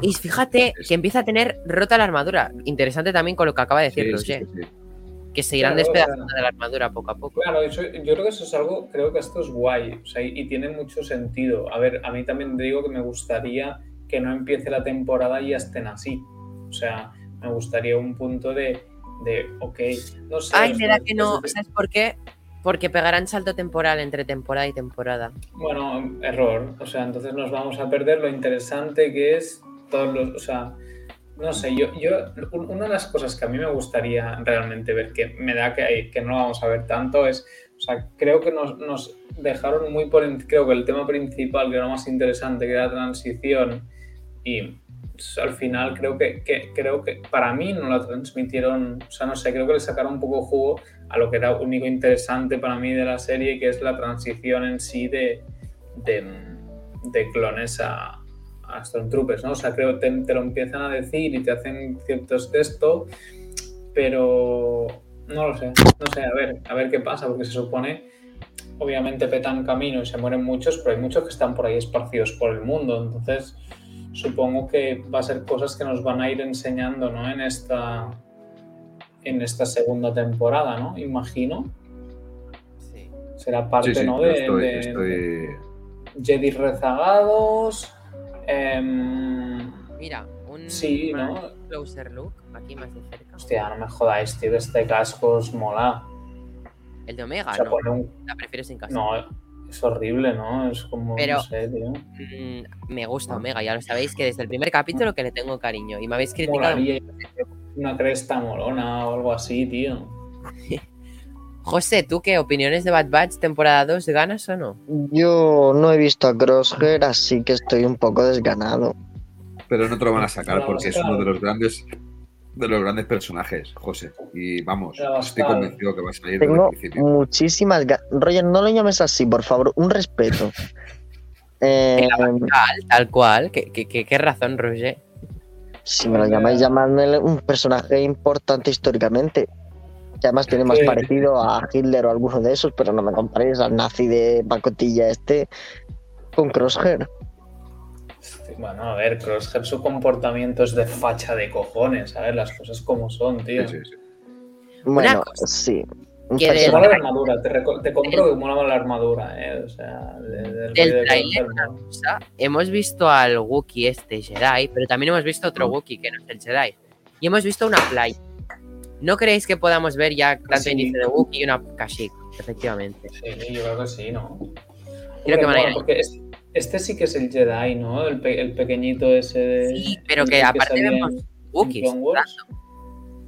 Y fíjate que empieza a tener rota la armadura. Interesante también con lo que acaba de decir Sí, Roger. sí, sí. Que se irán Claro, o despedazando sea- de la armadura poco a poco. Claro, eso- yo creo que eso es algo, creo que esto es guay, o sea, y, y tiene mucho sentido. A ver, a mí también digo que me gustaría que no empiece la temporada y ya estén así. O sea, me gustaría un punto de, de ok, no sé. Ay, da que no. es- ¿Sabes por qué? Porque pegarán salto temporal entre temporada y temporada. Bueno, error. O sea, entonces nos vamos a perder lo interesante que es todos los. O sea, no sé, yo, yo un- una de las cosas que a mí me gustaría realmente ver, que me da que, que no lo vamos a ver tanto, es. O sea, creo que nos, nos dejaron muy por. Creo que el tema principal, que era lo más interesante, que era la transición, y al final creo que, creo que para mí no la transmitieron. O sea, no sé, creo que le sacaron un poco jugo a lo que era único interesante para mí de la serie, que es la transición en sí de, clones a, a Stormtroopers, ¿no? O sea, creo que te, te lo empiezan a decir y te hacen ciertos textos, pero no lo sé, no sé, a ver, a ver qué pasa, porque se supone, obviamente petan camino y se mueren muchos, pero hay muchos que están por ahí esparcidos por el mundo, entonces supongo que va a ser cosas que nos van a ir enseñando, ¿no? En esta en esta segunda temporada, ¿no? Imagino. Sí. Será parte, Sí, sí, ¿no? De, estoy, de- estoy- de Jedi rezagados. em, Mira, un Sí, más ¿no? closer look, aquí más de cerca. hostia, no me jodáis, tío, este casco es mola. El de Omega, O sea, no. un- La prefiero sin casco. No, es horrible, ¿no? Es como, Pero- no sé, tío. Mm, me gusta Omega, ya lo sabéis que desde el primer capítulo que le tengo cariño. Y me habéis criticado. Molaría una cresta molona o algo así, tío. José, ¿tú qué? ¿Opiniones de Bad Batch temporada 2 ganas o no? Yo no he visto a Crosshair, así que estoy un poco desganado. Pero no te lo van a sacar porque es uno de los grandes de los grandes personajes, José. Y vamos, estoy convencido que va a salir desde el Tengo principio. muchísimas ganas. Roger, no lo llames así, por favor, un respeto. Eh, Tal, tal cual. ¿Qué, qué, qué- qué razón, Roger? si me lo llamáis llamándole un personaje importante históricamente. Que además tiene más parecido a Hitler o alguno de esos, pero no me comparéis al nazi de pacotilla este con Crosshair. Bueno, a ver, Crosshair su comportamiento es de facha de cojones, a ver, las cosas como son, tío. Sí, sí, sí. Bueno, cosa. sí. Te mola la armadura, te, compro que mola la armadura, eh. O sea, de- del Del de una cosa, hemos visto al Wookiee este Jedi, pero también hemos visto otro Mm. Wookiee que no es el Jedi. Y hemos visto una playa. ¿No creéis que podamos ver ya tanto Sí. inicio de Wookiee y una Kashyyyk? Efectivamente. Sí, yo creo que sí, ¿no? Creo que van a ir este, sí que es el Jedi, ¿no? El, pe- el pequeñito ese de. Sí, pero que aparte vemos Wookiees. Wars.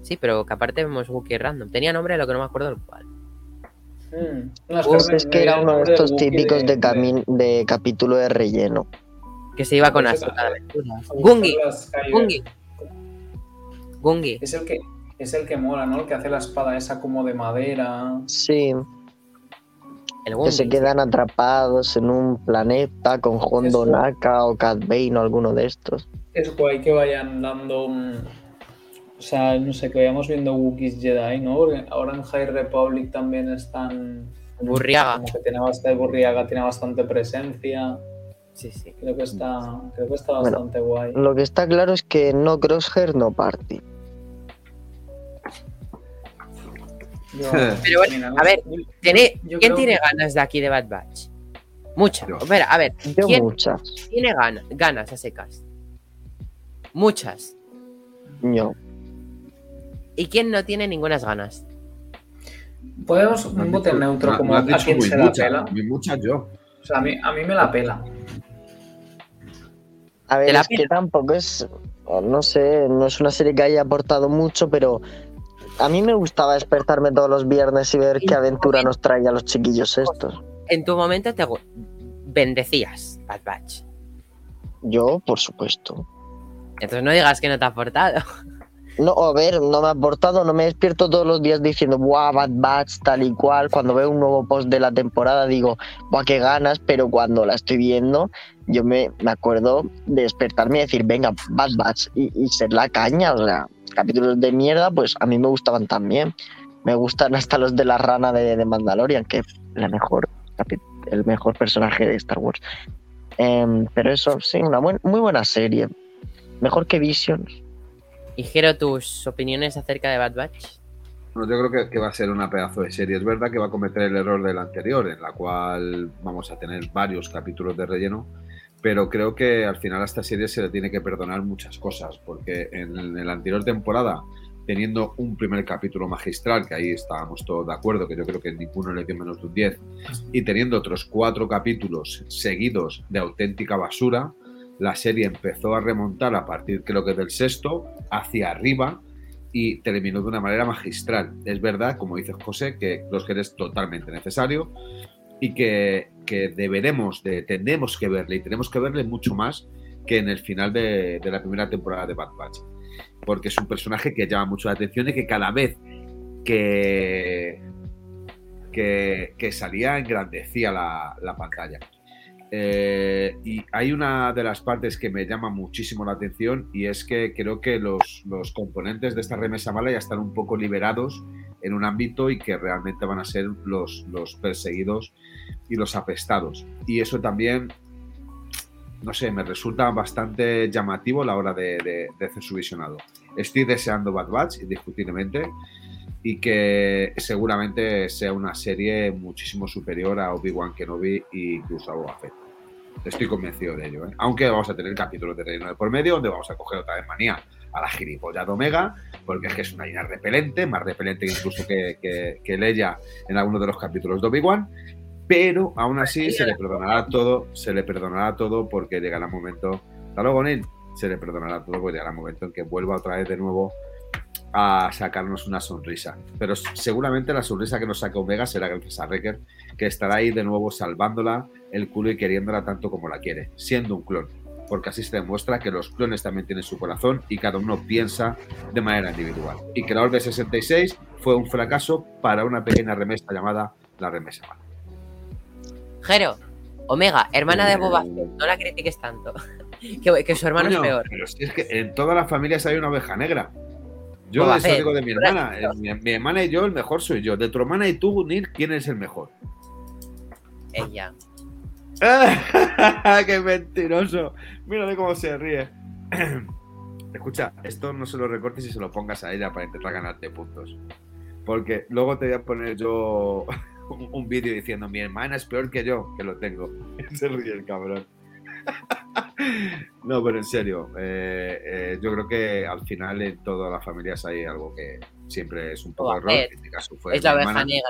Sí, pero que aparte vemos Wookiee random. Tenía nombre, lo que no me acuerdo el cual. Mm, no, Pues es que era uno de estos típicos de, de- de capítulo de relleno. Que se iba con Ese Ahsoka de aventuras. Gungi, las. Gungi. Gungi. Es el que es el que mola, ¿no? El que hace la espada esa como de madera. Sí, que se quedan atrapados en un planeta con Hondo Eso. Naka o Cat Bane o alguno de estos. Es guay que vayan dando un- O sea, no sé, que vayamos viendo Wookiees Jedi, ¿no? Porque ahora en High Republic también están. Burriaga. Como que tiene bastante Burriaga, tiene bastante presencia. Sí, sí. Creo que está, creo que está Bueno, bastante guay. Lo que está claro es que no Crosshair, no Party. Yo- Pero bueno, mira, a ver, yo- ¿Tiene- yo ¿Quién creo tiene que- ganas de aquí de Bad Batch? Muchas. Yo. A ver, ¿quién muchas. tiene ganas, ganas a secas? Muchas. Yo. ¿Y quién no tiene ninguna ganas? Podemos un bote neutro como a quien se la pela. muchas yo. O sea, a mí, a mí me la pela. A ver, ¿Te la es que tampoco es, no sé, no es una serie que haya aportado mucho, pero a mí me gustaba despertarme todos los viernes y ver qué aventura nos traían los chiquillos estos. En tu momento te bendecías Bad Batch. Yo, por supuesto. Entonces no digas que no te ha aportado. No, a ver, no me ha aportado, no me despierto todos los días diciendo, buah, Bad Batch, tal y cual. Cuando veo un nuevo post de la temporada digo, buah, qué ganas, pero cuando la estoy viendo, yo me, me acuerdo de despertarme y decir, venga, Bad Batch, y, y ser la caña, o sea, capítulos de mierda, pues a mí me gustaban también. Me gustan hasta los de la rana de, de Mandalorian, que es la mejor, el mejor personaje de Star Wars. Em, pero eso, sí, una muy buena serie. Mejor que Visions. Y Jero, tus opiniones acerca de Bad Batch. Bueno, yo creo que, que va a ser una pedazo de serie. Es verdad que va a cometer el error del anterior, en la cual vamos a tener varios capítulos de relleno, pero creo que al final a esta serie se le tiene que perdonar muchas cosas, porque en, en la anterior temporada, teniendo un primer capítulo magistral, que ahí estábamos todos de acuerdo, que yo creo que ninguno le dio menos de un 10, y teniendo otros cuatro capítulos seguidos de auténtica basura, la serie empezó a remontar a partir creo que del sexto hacia arriba y terminó de una manera magistral. Es verdad, como dice José, que los es totalmente necesario y que, que deberemos, de, que verle y tenemos que verle mucho más que en el final de, de la primera temporada de Bad Batch. Porque es un personaje que llama mucho la atención y que cada vez que, que, que salía engrandecía la, la pantalla. Eh, y hay una de las partes que me llama muchísimo la atención y es que creo que los, los componentes de esta remesa mala ya están un poco liberados en un ámbito y que realmente van a ser los, los perseguidos y los apestados. Y eso también, no sé, me resulta bastante llamativo a la hora de, de, de hacer su visionado. Estoy deseando Bad Batch, indiscutiblemente, y que seguramente sea una serie muchísimo superior a Obi-Wan Kenobi e incluso a Boba Fett. Estoy convencido de ello, ¿eh? aunque vamos a tener capítulos de relleno de por medio donde vamos a coger otra vez manía a la gilipollas de Omega, porque es que es una idea repelente, más repelente incluso que, que, que Leia en alguno de los capítulos de Obi-Wan, pero aún así se le perdonará todo, se le perdonará todo porque llegará un momento, hasta luego Neil, se le perdonará todo porque llegará un momento en que vuelva otra vez de nuevo a sacarnos una sonrisa. Pero seguramente la sonrisa que nos saca Omega será gracias a Wrecker, que estará ahí de nuevo salvándola el culo y queriéndola tanto como la quiere, siendo un clon. Porque así se demuestra que los clones también tienen su corazón y cada uno piensa de manera individual. Y que la Orbe 66 fue un fracaso para una pequeña remesa llamada la remesa mala. Jero, Omega, hermana de Boba Fett, no la critiques tanto. que, que su hermano Coño, es peor. Pero si es que en todas las familias hay una oveja negra. Yo Boba eso Fett. digo de mi hermana. Eh, Mi, mi hermana y yo, el mejor soy yo. De tu hermana y tú, Neil, ¿quién es el mejor? Ella. ¡Qué mentiroso! Mírale cómo se ríe. Escucha, esto no se lo recortes y se lo pongas a ella para intentar ganarte puntos. Porque luego te voy a poner yo un, un vídeo diciendo mi hermana es peor que yo, que lo tengo. Se ríe el cabrón. No, pero en serio, eh, eh, yo creo que al final en todas las familias hay algo que siempre es un poco error. En este caso fue Es la oveja negra.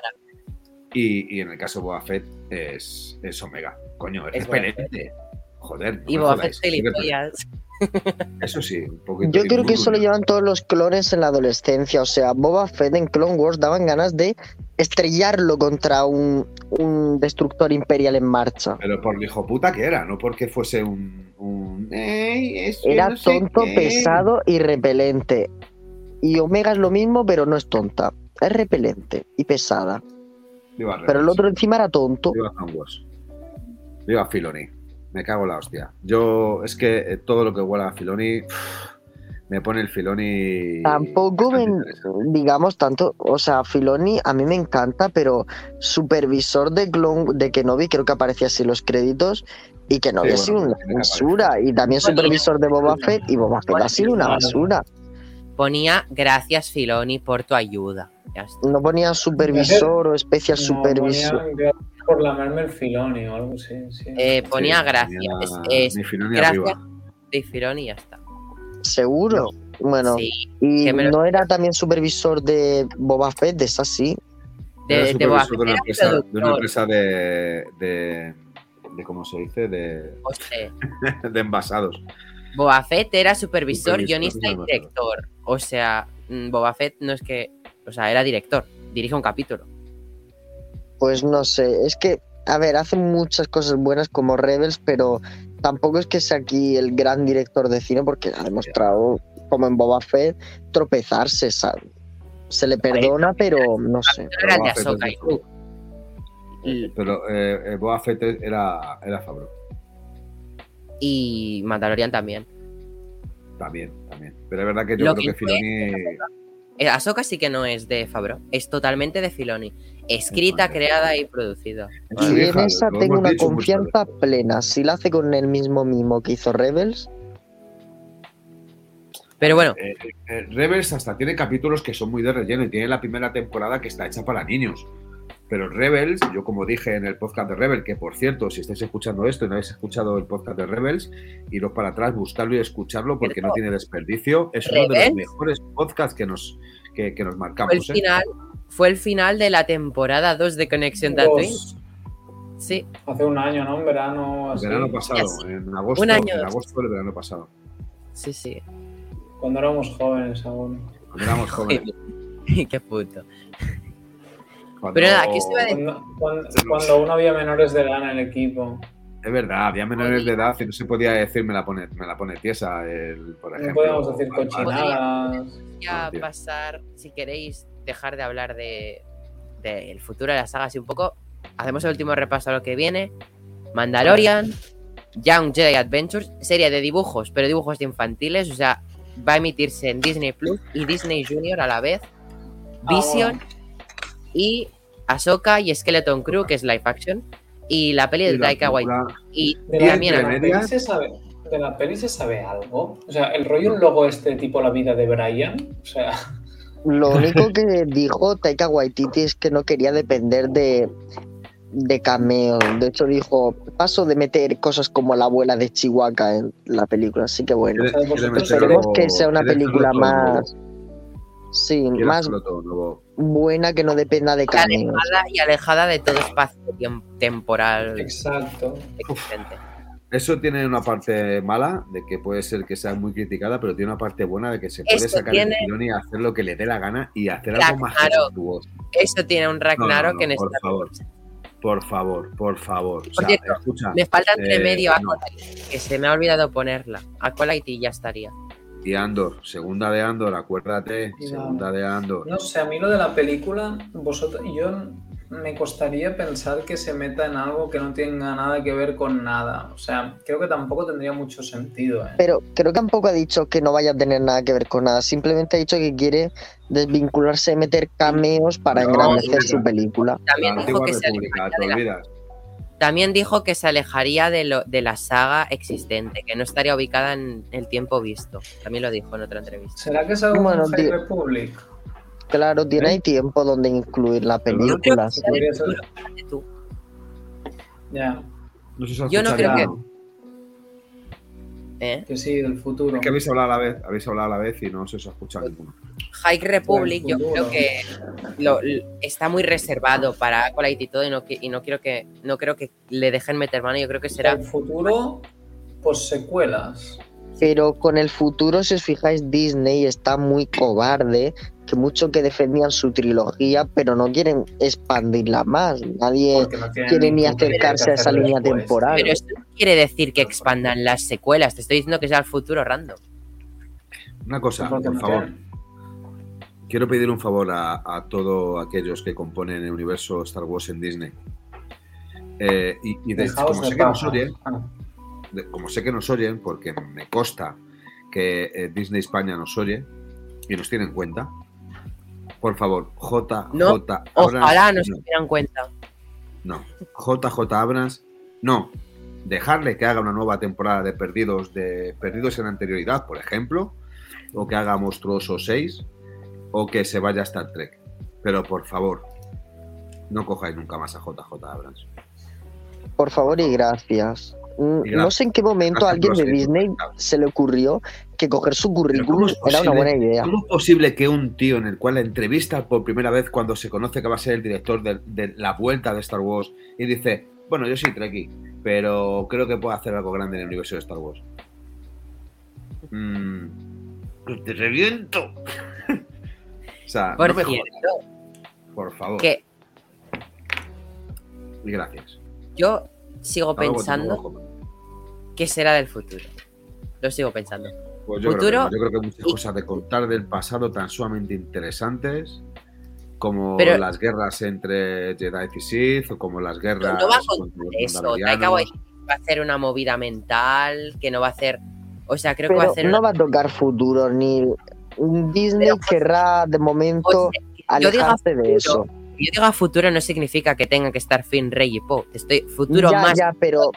Y, y en el caso de Boba Fett es, es Omega. Coño, es, repelente. Joder, no Y jodáis. Fett gilipollas. Eso sí, un poquito. Yo creo que eso lo llevan todos los clones en la adolescencia. O sea, Boba Fett en Clone Wars daban ganas de estrellarlo contra un, un destructor imperial en marcha. Pero por lo hijo puta que era, no porque fuese un. un "Ey, es que Era no sé tonto, qué". pesado y repelente. Y Omega es lo mismo, pero no es tonta. Es repelente y pesada. Pero el otro encima era tonto. Viva Clone Wars. Viva Filoni. Me cago en la hostia. Yo, es que eh, todo lo que huela a Filoni. me pone el Filoni. Tampoco me, digamos tanto, o sea, Filoni a mí me encanta, pero supervisor de Clone de Kenobi creo que aparecía así en los créditos y Kenobi Sí, ha sido bueno, una que basura y también supervisor de Boba Fett y Boba Fett ha sido una basura. Ponía gracias Filoni por tu ayuda. Ya está. No ponía supervisor o especial No, supervisor. por lamerme el filoni o algo así. sí. Eh, ponía Sí, gracias. Es, Filoni gracias arriba. de Filoni y ya está. Seguro. Bueno, Sí, y lo- no era también supervisor de Boba Fett, de esa sí. Era de, de Boba de una Fett empresa, de, una empresa de, de, de- ¿Cómo se dice? De, de envasados. Boba Fett era supervisor, Supervisor, guionista y director. O sea, mm, Boba Fett no es que. O sea, era director. Dirige un capítulo. Pues no sé, es que, a ver, hace muchas cosas buenas como Rebels, pero tampoco es que sea aquí el gran director de cine porque ha demostrado, como en Boba Fett, tropezarse, ¿sabes? Se le perdona, pero no sé. Era de Ahsoka y. Y, Pero eh, eh, Boba Fett era, era Favreau. Y Mandalorian también. También, también. Pero es verdad que yo Lo creo que Filoni. Eh, Ahsoka sí que no es de Favreau. Es totalmente de Filoni. Escrita, creada y producida. Y en esa lo tengo una dicho confianza plena. Si la hace con el mismo mimo que hizo Rebels, Pero bueno, Eh, eh, Rebels hasta tiene capítulos que son muy de relleno y tiene la primera temporada que está hecha para niños. Pero Rebels, yo como dije en el podcast de Rebels, que por cierto, si estáis escuchando esto y no habéis escuchado el podcast de Rebels, iros para atrás, buscarlo y escucharlo porque no tiene desperdicio. Es uno de los mejores podcasts que nos, que, que nos fue el marcamos. ¿eh? final. Fue el final de la temporada 2 de Conexión Tatooine. Sí, Hace un año, ¿no? En verano. Así, verano pasado, en agosto, Un año. en agosto del verano pasado. sí, sí. Cuando éramos jóvenes aún. Cuando éramos jóvenes. Qué puto. Cuando- Pero nada, ¿qué se iba a decir? Cuando, cuando- cuando aún había menores de edad en el equipo. Es verdad, había menores de edad y no se podía decir me la pone, me la pone tiesa, el, por No podíamos decir cochinadas. Ya Hostia. pasar, si queréis dejar de hablar de del futuro de la saga así un poco, hacemos el último repaso a lo que viene. Mandalorian, Young Jedi Adventures, serie de dibujos, pero dibujos de infantiles, o sea, va a emitirse en Disney Plus y Disney Junior a la vez. Ah, Vision y Ahsoka y Skeleton Crew, que es live action, y la peli de Taika Waititi. Y ¿De la, también de la peli se sabe, ¿De la peli se sabe algo? O sea, el rollo un logo este tipo la vida de Brian. O sea, lo único que dijo Taika Waititi es que no quería depender de, de cameos. De hecho, dijo, paso de meter cosas como la abuela de Chihuahua en la película. Así que bueno, esperemos que sea una película más... Sí, más todo. Buena que no dependa de y cameos. alejada, y alejada de todo espacio temporal exacto. existente. Eso tiene una parte mala, de que puede ser que sea muy criticada, pero tiene una parte buena de que se puede Esto sacar tiene- el tirón y hacer lo que le dé la gana y hacer algo más gestuoso. Eso tiene un Ragnarok No, no, no, en por esta favor. Por favor, por favor. O sea, cierto, escucha, Me falta entre Eh, medio no. Acolyte, que se me ha olvidado ponerla. Acolyte y ya estaría. Y Andor, segunda de Andor, acuérdate, segunda de Andor. No sé, a mí lo de la película, vosotros, yo me costaría pensar que se meta en algo que no tenga nada que ver con nada. O sea, creo que tampoco tendría mucho sentido. ¿eh? Pero creo que tampoco ha dicho que no vaya a tener nada que ver con nada. Simplemente ha dicho que quiere desvincularse y meter cameos para No, engrandecer no. su película. También la dijo, antigua que se de la. También dijo que se alejaría de, lo, de la saga existente, que no estaría ubicada en el tiempo visto. También lo dijo en otra entrevista. ¿Será que es algo Bueno, High. Republic? Claro, tiene ¿Eh? ahí tiempo donde incluir la no película. sí. Fíjate tú. Ya, No sé si Yo no creo nada. ¿eh? que sí, del futuro. Es que habéis hablado a la vez, habéis hablado a la vez y no se os ha escuchado ninguno. High Republic, yo creo que lo- está muy reservado para Acolyte y todo, y no, qui- y no quiero que no creo que le dejen meter mano. Yo creo que será El futuro, pues secuelas. Pero con el futuro, si os fijáis, Disney está muy cobarde, que mucho que defendían su trilogía, pero no quieren expandirla más. Nadie Porque no tienen quiere ni acercarse a esa línea después. temporal. Pero eso no quiere decir que expandan las secuelas. Te estoy diciendo que sea el futuro random. Una cosa, por favor. Quiero pedir un favor a, a todos aquellos que componen el universo Star Wars en Disney. Eh, y y de- Dejaos como, sé que nos oyen, Ah, de- como sé que nos oyen, porque me consta que eh, Disney España nos oye y nos tiene en cuenta. Por favor, JJ No, Abrams. Ojalá no se no, cuenta. no. JJ Abrams, no. Dejarle que haga una nueva temporada de Perdidos, de Perdidos en anterioridad, por ejemplo, o que haga Monstruoso 6, o que se vaya a Star Trek. Pero por favor, no cojáis nunca más a JJ Abrams. Por favor y gracias. Mm, Y No gracias. sé en qué momento a alguien de Disney se le ocurrió que coger su ¿cómo currículum era una buena idea. ¿Cómo es posible que un tío en el cual la entrevista por primera vez cuando se conoce que va a ser el director de, de la vuelta de Star Wars y dice, bueno, yo soy Trekkie, pero creo que puedo hacer algo grande en el universo de Star Wars? Mm, ¡Te reviento! O sea, Por no me cierto, jodas, por favor. que Y gracias. yo sigo pensando que será del futuro. Lo sigo pensando. Pues yo, Futuro- creo que, no. yo creo que hay muchas y- cosas de contar del pasado tan sumamente interesantes como Pero- las guerras entre Jedi y Sith o como las guerras no va a contar eso. Taika Waititi va a hacer una movida mental, que no va a hacer... O sea, creo que va a Pero hacer... no una- va a tocar futuro, ni Disney Pero, pues, querrá de momento alejarse de eso. yo diga futuro no significa que tenga que estar Finn, Rey y Poe. Estoy futuro ya, más... ya, pero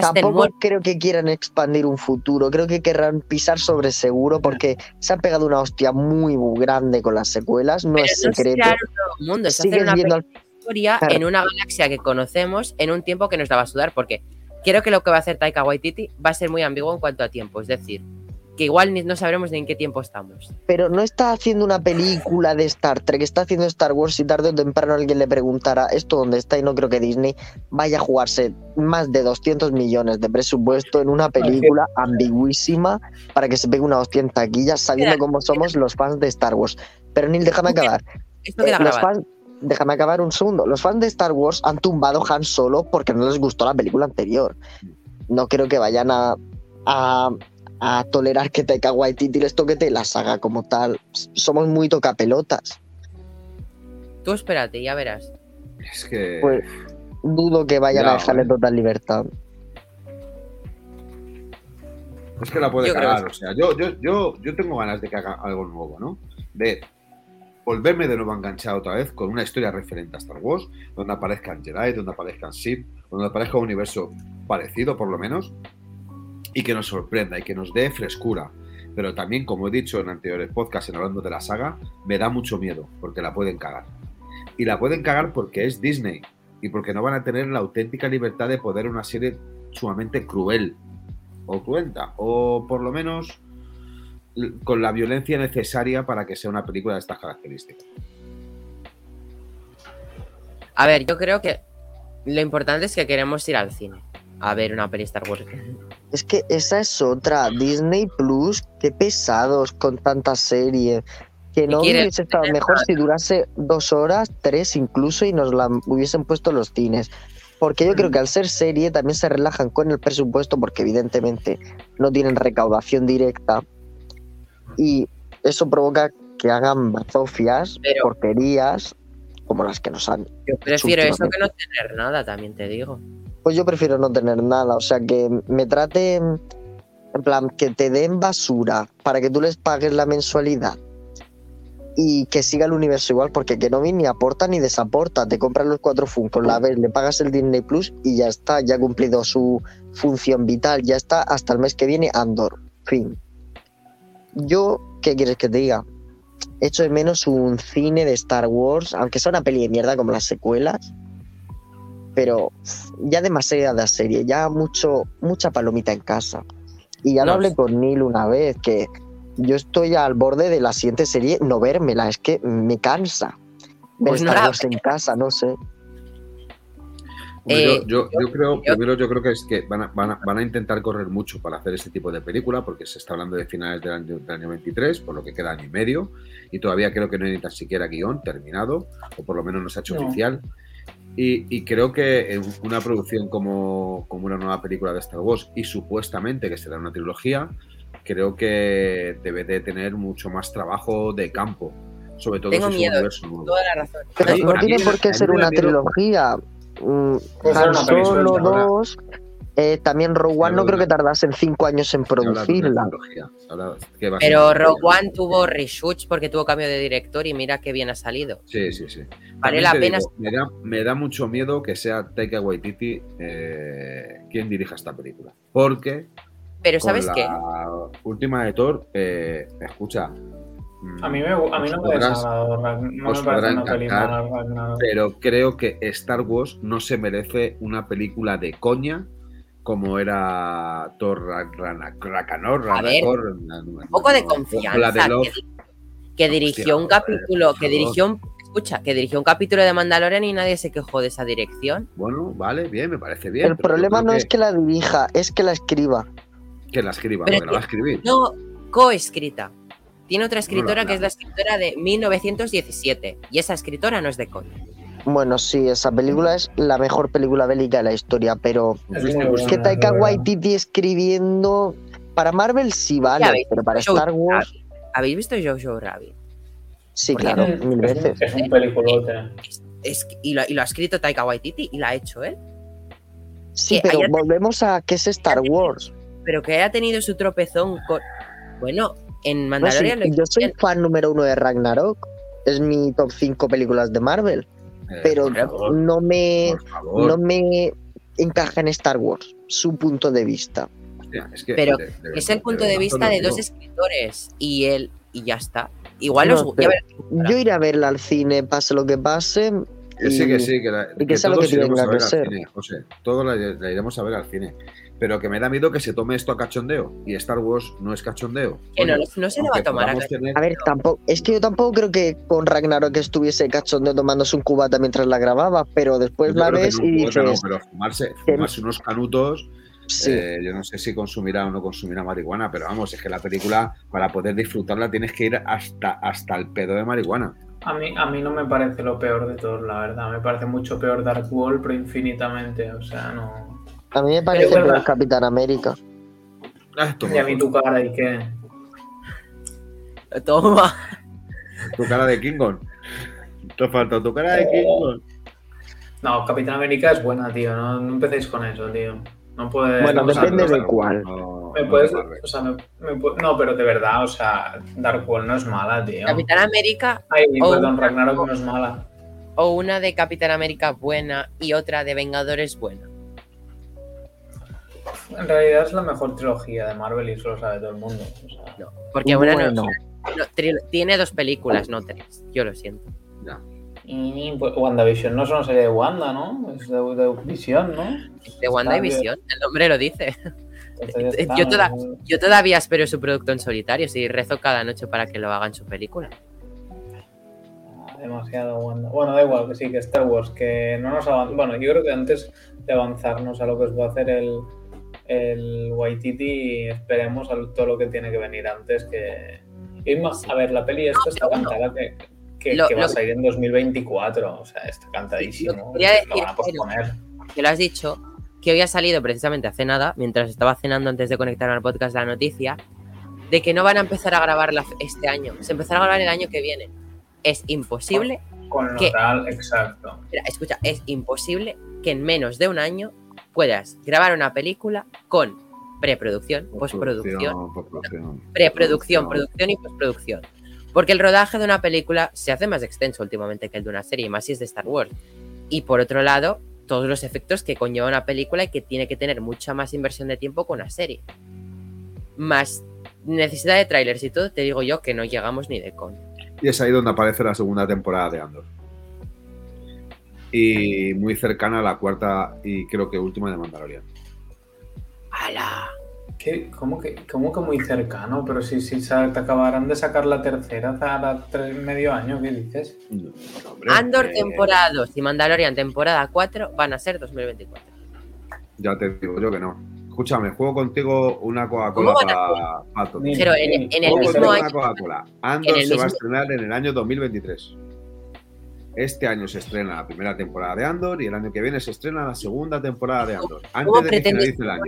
tampoco creo que quieran expandir un futuro. Creo que querrán pisar sobre seguro porque se ha pegado una hostia muy, grande con las secuelas. No Pero es no secreto. un nuevo mundo, es hacer Sigues una viendo al historia Claro. en una galaxia que conocemos en un tiempo que nos la va a sudar, porque creo que lo que va a hacer Taika Waititi va a ser muy ambiguo en cuanto a tiempo, es decir, que igual no sabremos ni en qué tiempo estamos. pero no está haciendo una película de Star Trek, está haciendo Star Wars y tarde o temprano alguien le preguntará esto dónde está y no creo que Disney vaya a jugarse más de 200 millones de presupuesto en una película ambiguísima para que se pegue una hostia en taquilla sabiendo cómo somos los fans de Star Wars. Pero Neil, déjame acabar. Esto queda Eh, los grabado. fans, déjame acabar un segundo. Los fans de Star Wars han tumbado Han Solo porque no les gustó la película anterior. No creo que vayan a, a, a tolerar que Taika Waititi les toquete la saga como tal. Somos muy tocapelotas. Tú espérate, ya verás. Es que Pues dudo que vayan Ya, a dejarle total libertad. es que la puede Yo cagar. que O sea, yo, yo, yo, yo tengo ganas de que haga algo nuevo, ¿no? De volverme de nuevo a enganchar otra vez con una historia referente a Star Wars, donde aparezcan Jedi, donde aparezcan Sith, donde aparezca un universo parecido por lo menos, y que nos sorprenda y que nos dé frescura. Pero también, como he dicho en anteriores podcasts, en hablando de la saga, me da mucho miedo, porque la pueden cagar. Y la pueden cagar porque es Disney, y porque no van a tener la auténtica libertad de poder una serie sumamente cruel, o cruenta, o por lo menos con la violencia necesaria para que sea una película de estas características. A ver, yo creo que lo importante es que queremos ir al cine a ver una peli Star Wars. Es que esa es otra. Disney Plus, qué pesados con tanta serie. Que no hubiese estado mejor si durase dos horas, tres incluso, y nos la hubiesen puesto los cines. Porque yo creo que al ser serie también se relajan con el presupuesto, porque evidentemente no tienen recaudación directa. Y eso provoca que hagan bazofias, Pero- porquerías, como las que nos han Yo prefiero eso que no tener nada, también te digo. Pues yo prefiero no tener nada, o sea, que me traten, en plan, que te den basura para que tú les pagues la mensualidad y que siga el universo igual, porque Kenobi ni aporta ni desaporta, te compras los cuatro Funkos, la ves, le pagas el Disney Plus y ya está, ya ha cumplido su función vital, ya está, hasta el mes que viene Andor, fin. Yo, ¿qué quieres que te diga? Echo de menos un cine de Star Wars, aunque sea una peli de mierda como las secuelas, pero ya demasiada serie, ya mucho, mucha palomita en casa. Y ya lo No, hablé con Neil una vez, que yo estoy al borde de la siguiente serie, no vérmela, es que me cansa. Ver Pues Star en casa, no sé. Eh, yo, yo- yo creo, yo- primero yo creo que es que van a, van, a, van a intentar correr mucho para hacer este tipo de película, porque se está hablando de finales del año, del año 23, por lo que queda año y medio, y todavía creo que no hay ni tan siquiera guion terminado, o por lo menos no se ha hecho No. oficial. Y, y creo que en una producción como, como una nueva película de Star Wars, y supuestamente que será una trilogía, creo que debe de tener mucho más trabajo de campo, sobre todo Tengo si miedo. Toda la razón. Pero no tiene por qué ser una trilogía. Mm, una peli Solo ahora. 2, Eh, también Rogue One no creo que tardase en cinco años en producirla. Pero Rogue. One tuvo reshoots porque tuvo cambio de director y mira qué bien ha salido. Sí, sí, sí. Vale la pena. digo, me, da, me da mucho miedo que sea Taika Waititi eh, quien dirija esta película. Porque Pero con ¿sabes la qué? última de Thor, eh, escucha. mm, A mí, me, a mí os no me podrás- no os me parece podrá una Ragnarok. Pero creo que Star Wars no se merece una película de coña como era Thor Ragnarok. Ragnarok, A ver, Un poco de confianza. La de Love. que, que dirigió un capítulo, que dirigió un, escucha, que dirigió un capítulo de Mandalorian y nadie se quejó de esa dirección. Bueno, vale, bien, me parece bien. El problema no es que la dirija, es que la escriba. que la escriba, Pero porque la va a escribir. No coescrita. Tiene otra escritora que es la escritora de 1917 y esa escritora no es de coña. Bueno, sí, esa película es la mejor película bélica de la historia, pero Es que buena, Taika. Waititi escribiendo para Marvel sí vale, pero para Star Wars. ¿Habéis visto Jojo Rabbit? sí, Porque claro, Es mil veces. Es un peliculote. Es y, lo, y lo ha escrito Taika Waititi y la ha hecho él. Sí, que pero haya- volvemos a que es Star Wars. Pero que haya tenido su tropezón con... Bueno, en No, sí, Mandalorian lo yo soy fan número uno de Ragnarok. Es mi top 5 películas de Marvel, Eh, pero favor, no me, no me encaja en Star Wars, su punto de vista. Hostia, es que Pero de- de- Es el punto de vista de dos escritores y él y ya está. Igual No, os ya. Yo iré a verla al cine, pase lo que pase. Que sí, y- que sí, que, la- y que sea lo todos que tenga iremos a que ver al ser. cine, José. Todos la, la iremos a ver al cine. Pero que me da miedo que se tome esto a cachondeo. Y Star Wars no es cachondeo. No, se lo va a tomar a tener- A ver, tampoco, es que yo tampoco creo que con Ragnarok estuviese cachondeo tomándose un cubata mientras la grababa, pero después yo la ves no, y no, dices, pero fumarse, fumarse unos canutos, sí, eh, yo no sé si consumirá o no consumirá marihuana, pero vamos, es que la película, para poder disfrutarla, tienes que ir hasta, hasta el pedo de marihuana. A mí, a mí no me parece lo peor de todo, la verdad. Me parece mucho peor Dark Wall, pero infinitamente. O sea, no. A mí me parece verdad. peor Capitán América. Ah, toma, Y a mí tu cara, ¿y qué? Toma. tu cara de King Kong. Te falta tu cara de King Kong. No, Capitán América es buena, tío. No, no empecéis con eso, tío. No puedes. Bueno, o sea, depende no- de cuál. No, Me puedes, o sea, me, me pu- no, pero de verdad, o sea, Dark Wall no es mala, tío. Capitán América Ay, Oh. perdón, Ragnarok no es mala. o una de Capitán América buena y otra de Vengadores buena. En realidad es la mejor trilogía de Marvel y eso lo sabe todo el mundo. o sea. No, porque una no- Bueno. no, tiene dos películas, no tres. Yo lo siento. Ya. Y pues, WandaVision no es una serie de Wanda, ¿no? Es de, de Visión, ¿no? De Wanda y Visión, el nombre lo dice. Está, Yo toda- ¿no? Yo todavía espero su producto en solitario y rezo cada noche para que lo hagan su película. Demasiado Wanda. Bueno, da igual, que sí, que Star Wars, que no nos avanza. Bueno, yo creo que antes de avanzarnos a lo que os va a hacer el, el Waititi, esperemos a todo lo que tiene que venir antes. Que. Irma, a ver, la peli esta está cantada que, que, Lo- que va lo- a salir en 2024. O sea, está cantadísimo. Lo que decir, lo van a posponer. Que lo has dicho, que hoy ha salido precisamente hace nada, mientras estaba cenando antes de conectarme al podcast la noticia, de que no van a empezar a grabarla este año. Se empezará a grabar el año que viene. Es imposible, Con lo ¿Qué? tal, exacto. escucha, es imposible que en menos de un año puedas grabar una película con preproducción, postproducción, postproducción. preproducción, producción y postproducción. Porque el rodaje de una película se hace más extenso últimamente que el de una serie, y más si es de Star Wars. Y por otro lado, todos los efectos que conlleva una película y que tiene que tener mucha más inversión de tiempo que una serie. Más necesidad de trailers y todo, te digo yo que no llegamos ni de con. Y es ahí donde aparece la segunda temporada de Andor. Y muy cercana a la cuarta y creo que última de Mandalorian. ¡Hala! ¿Qué? ¿Cómo, que, ¿Cómo que muy cercano? Pero si, si te acabarán de sacar la tercera a la tres, medio año, ¿qué dices? No, hombre, Andor eh, temporada 2 y Mandalorian temporada 4 van a ser 2024. Ya te digo yo que no. Escúchame, juego contigo una Coca-Cola ¿Cómo van a para Pato. Ni- Pero en, en el Juego mismo contigo año, una Coca-Cola. Andor en el se va a estrenar en el año 2023. Este año se estrena la primera temporada de Andor y el año que viene se estrena la segunda temporada de Andor. Antes ¿cómo de que finalice el año.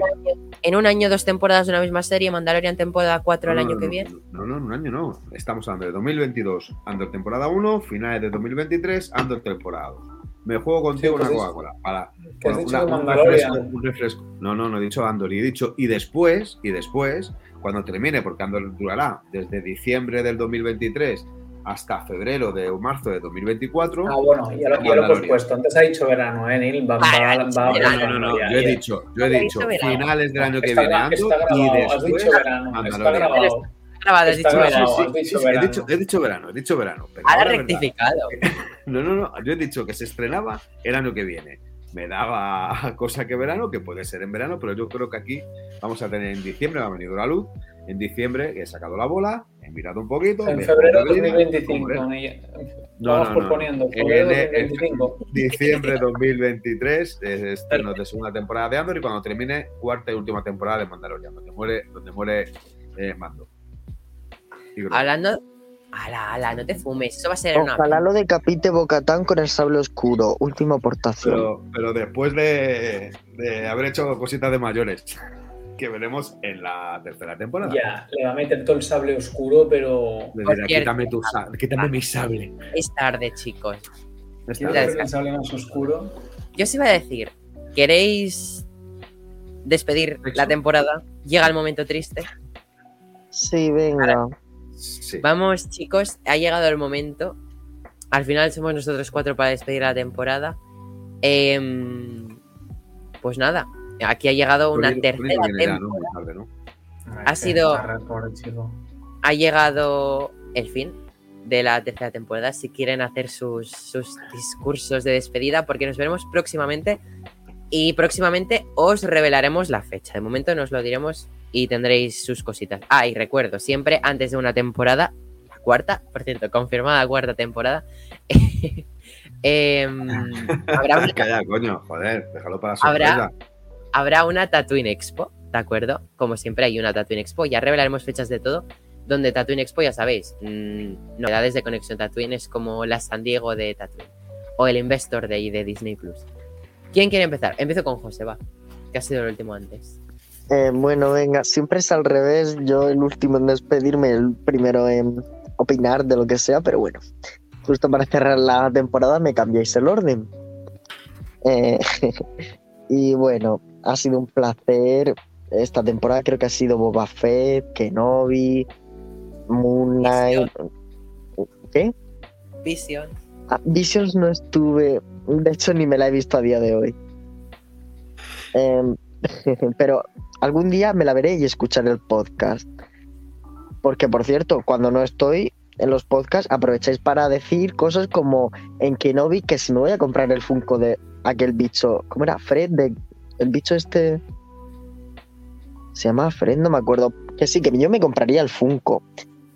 en un año dos temporadas de una misma serie, Mandalorian temporada 4 el No, año no, que no, viene? No, no, un año no. Estamos hablando de 2022, Andor temporada 1, finales de 2023, Andor temporada 2. Me juego contigo Sí, pues una es- Coca-Cola. Para, una- de un, refresco, un refresco. No, no, no he dicho Andor. y He dicho, y después, y después, cuando termine, porque Andor durará desde diciembre del 2023 hasta febrero de o marzo de 2024. Ah, bueno, ya lo, ya lo hemos puesto. Antes ha dicho verano, ¿eh, Neil? Va, va- verano, No, no, no, ya, yo he ya. dicho, yo he dicho finales del año que Está, viene y has dicho verano. Está Mandalorian. grabado. Grabado, has Está dicho grabado. verano. has dicho Sí, sí, he, verano. dicho, he dicho verano, he dicho verano. Pero Ahora ahora es verdad. rectificado. No, no, no. Yo he dicho que se estrenaba el año que viene. Me daba cosa que verano, que puede ser en verano, pero yo creo que aquí vamos a tener en diciembre, me ha venido la luz. En diciembre he sacado la bola, he mirado un poquito. En febrero vida, 2025. hombre. ¿no? No, Vamos no, no, proponiendo. Febrero En- en 2025. Diciembre 2023 es estreno de segunda temporada de Andor y cuando termine cuarta y última temporada de Mandalorian, donde muere, donde muere eh, Mando. Hablando. Ala, ala, no te fumes. Eso va a ser una. Ojalá lo decapite Bocatán con el sable oscuro. Última aportación. Pero, pero después de, de haber hecho cositas de mayores, que veremos en la tercera temporada. Ya, le va a meter todo el sable oscuro, pero. Le Por dirá, cierto. quítame, tu sa- quítame mi sable. Es tarde, chicos. Está ¿Quieres bien. ver el sable más oscuro? Yo os iba a decir, ¿queréis despedir la temporada? Llega el momento triste. Sí, venga. Sí. Vamos, chicos, ha llegado el momento. Al final somos nosotros cuatro para despedir la temporada. Em, pues nada, aquí ha llegado una tercera temporada. Muy tarde, ¿no? Ay, Ha sido- pobre. Ha llegado el fin de la tercera temporada. Si quieren hacer sus, sus discursos de despedida, porque nos veremos próximamente. Y próximamente os revelaremos la fecha. De momento nos lo diremos y tendréis sus cositas. Ah, y recuerdo, siempre antes de una temporada, la cuarta, por cierto, confirmada cuarta temporada, em, habrá, una, Calla, coño, joder, déjalo para Habrá- sorpresa. habrá una Tatooine Expo, ¿de acuerdo? Como siempre hay una Tatooine Expo, ya revelaremos fechas de todo. Donde Tatooine Expo, ya sabéis, mm, novedades de Conexión Tatooine es como la San Diego de Tatooine. O el Investor Day de Disney Plus. ¿Quién quiere empezar? Empiezo con José, va. Que ha sido el último antes. Eh, bueno, venga, siempre es al revés. Yo el último en despedirme, el primero en opinar de lo que sea, pero bueno, justo para cerrar la temporada me cambiáis el orden. Eh, y bueno, ha sido un placer. Esta temporada creo que ha sido Boba Fett, Kenobi, Moon Knight. ¿Qué? Vision. Ah, Visions no estuve, de hecho ni me la he visto a día de hoy. Em, pero algún día me la veré y escucharé el podcast. Porque, por cierto, cuando no estoy en los podcasts, aprovecháis para decir cosas como en Kenobi que si me voy a comprar el Funko de aquel bicho, ¿cómo era? Fred, de, el bicho este... Se llama Fred, no me acuerdo. Que sí, que yo me compraría el Funko,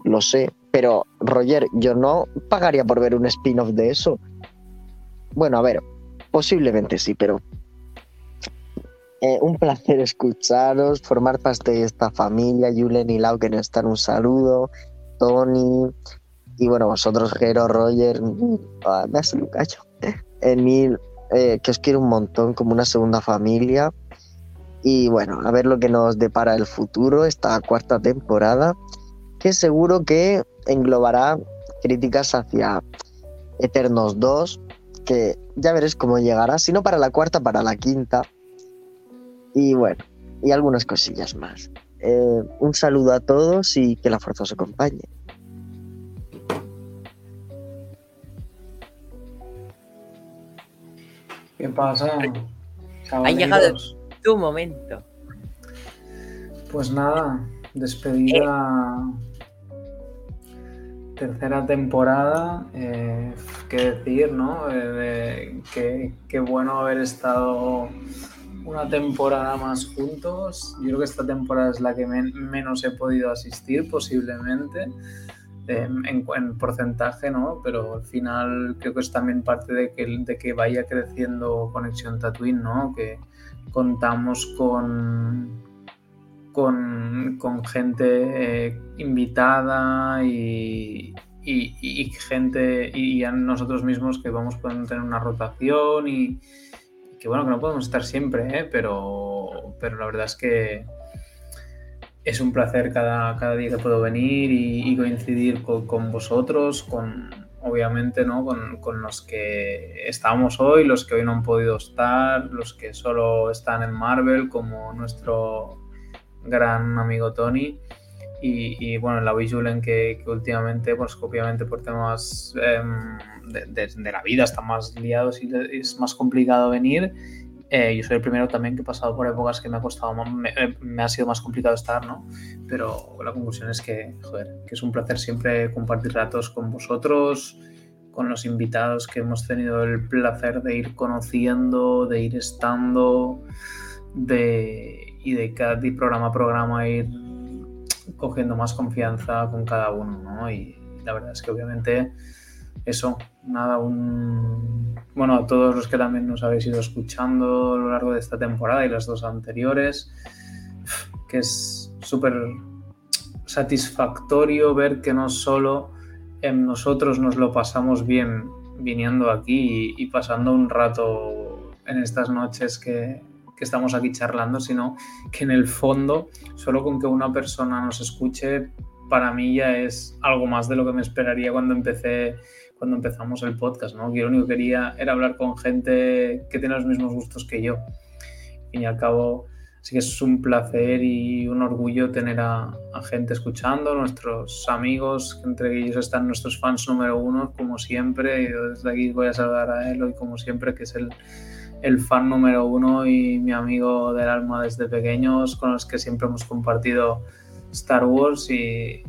lo sé. Pero, Roger, yo no pagaría por ver un spin-off de eso. Bueno, a ver, posiblemente sí, pero eh, un placer escucharos, formar parte de esta familia. Julen y Lau, que no están, un saludo. Tony. Y bueno, vosotros, Jero, Roger. ah, me hace callo. Emil, eh, que os quiero un montón, como una segunda familia. Y bueno, a ver lo que nos depara el futuro, esta cuarta temporada, que seguro que englobará críticas hacia Eternos 2, que ya veréis cómo llegará, si no para la cuarta, para la quinta. Y bueno, y algunas cosillas más. Eh, un saludo a todos y que la fuerza os acompañe. ¿Qué pasa? Ha llegado? Tu momento. Pues nada, despedida. Tercera temporada, eh, qué decir, ¿no? Eh, qué, bueno haber estado una temporada más juntos. Yo creo que esta temporada es la que men- menos he podido asistir, posiblemente, en, en porcentaje, ¿no? Pero al final creo que es también parte de que, de que vaya creciendo Conexión Tatooine, ¿no? Que contamos con con, con gente eh, invitada y, y- gente y ya nosotros mismos que vamos podendo tener una rotación y, que bueno que no podemos estar siempre ¿eh? pero pero la verdad es que es un placer cada, cada día que puedo venir y, coincidir con, con vosotros con, obviamente, ¿no? Con, con, los que estamos hoy, los que hoy no han podido estar, los que solo están en Marvel, como nuestro gran amigo Tony. Y, bueno, la Julen que, que, últimamente, pues obviamente por temas eh, de, la vida están más liados y es más complicado venir. Eh, yo soy el primero también que he pasado por épocas que me ha costado, me, me, ha sido más complicado estar, ¿no? Pero la conclusión es que, joder, que es un placer siempre compartir ratos con vosotros, con los invitados que hemos tenido el placer de ir conociendo, de ir estando, de, y de cada programa a programa ir cogiendo más confianza con cada uno, ¿no? Y la verdad es que obviamente eso, nada, un... Bueno, a todos los que también nos habéis ido escuchando a lo largo de esta temporada y las dos anteriores, que es súper satisfactorio ver que no solo en nosotros nos lo pasamos bien viniendo aquí y, y pasando un rato en estas noches que, que, estamos aquí charlando, sino que en el fondo, solo con que una persona nos escuche, para mí ya es algo más de lo que me esperaría cuando empecé cuando empezamos el podcast, ¿no? Que lo único que quería era hablar con gente que tiene los mismos gustos que yo. Y al cabo, sí que es un placer y un orgullo tener a, a gente escuchando, nuestros amigos, entre ellos están nuestros fans número uno, como siempre. Y desde aquí voy a saludar a él hoy, como siempre, que es el, el fan número uno y mi amigo del alma desde pequeños, con los que siempre hemos compartido Star Wars y,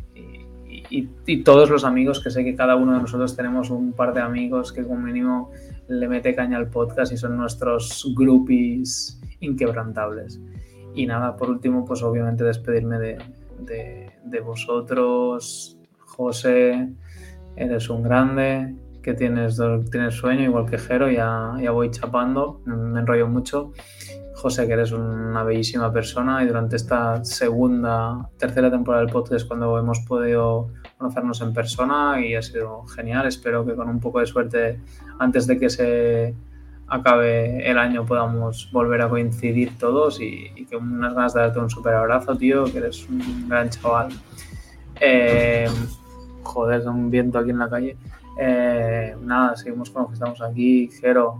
y, todos los amigos, que sé que cada uno de nosotros tenemos un par de amigos que como mínimo le mete caña al podcast y son nuestros groupies inquebrantables. Y nada, por último, pues obviamente despedirme de, de, de vosotros. José, eres un grande, que tienes, tienes sueño, igual que Jero, ya, ya voy chapando, me enrollo mucho. José, que eres una bellísima persona y durante esta segunda, tercera temporada del podcast cuando hemos podido conocernos en persona y ha sido genial. Espero que con un poco de suerte antes de que se acabe el año podamos volver a coincidir todos y, que unas ganas de darte un super abrazo, tío, que eres un gran chaval. Eh, joder, un viento aquí en la calle. Eh, nada, seguimos con los que estamos aquí. Jero,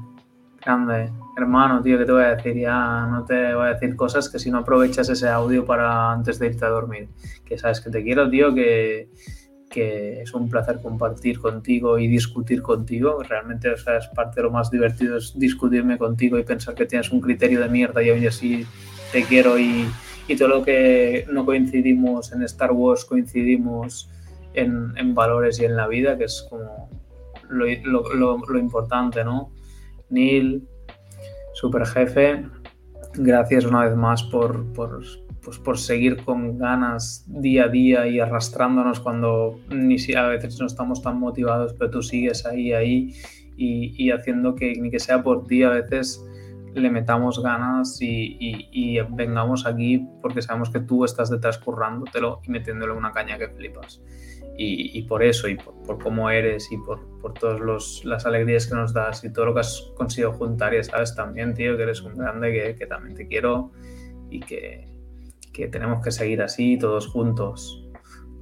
grande, hermano, tío, ¿qué te voy a decir? Ya no te voy a decir cosas que si no aprovechas ese audio para antes de irte a dormir. Que sabes que te quiero, tío, que, que es un placer compartir contigo y discutir contigo. Realmente, o sea, es parte de lo más divertido es discutirme contigo y pensar que tienes un criterio de mierda y hoy así te quiero y, y todo lo que no coincidimos en Star Wars coincidimos en, valores y en la vida, que es como lo, lo importante, ¿no? Neil, super jefe, gracias una vez más por, por, pues por seguir con ganas día a día y arrastrándonos cuando ni si a veces no estamos tan motivados, pero tú sigues ahí, ahí y, y haciendo que ni que sea por ti a veces le metamos ganas y, y, y, vengamos aquí porque sabemos que tú estás detrás currándotelo y metiéndole una caña que flipas. Y, y por eso, y por, por, cómo eres, y por, por todas las alegrías que nos das, y todo lo que has conseguido juntar, y sabes también, tío, que eres un grande, que, que también te quiero, y que, que, tenemos que seguir así, todos juntos.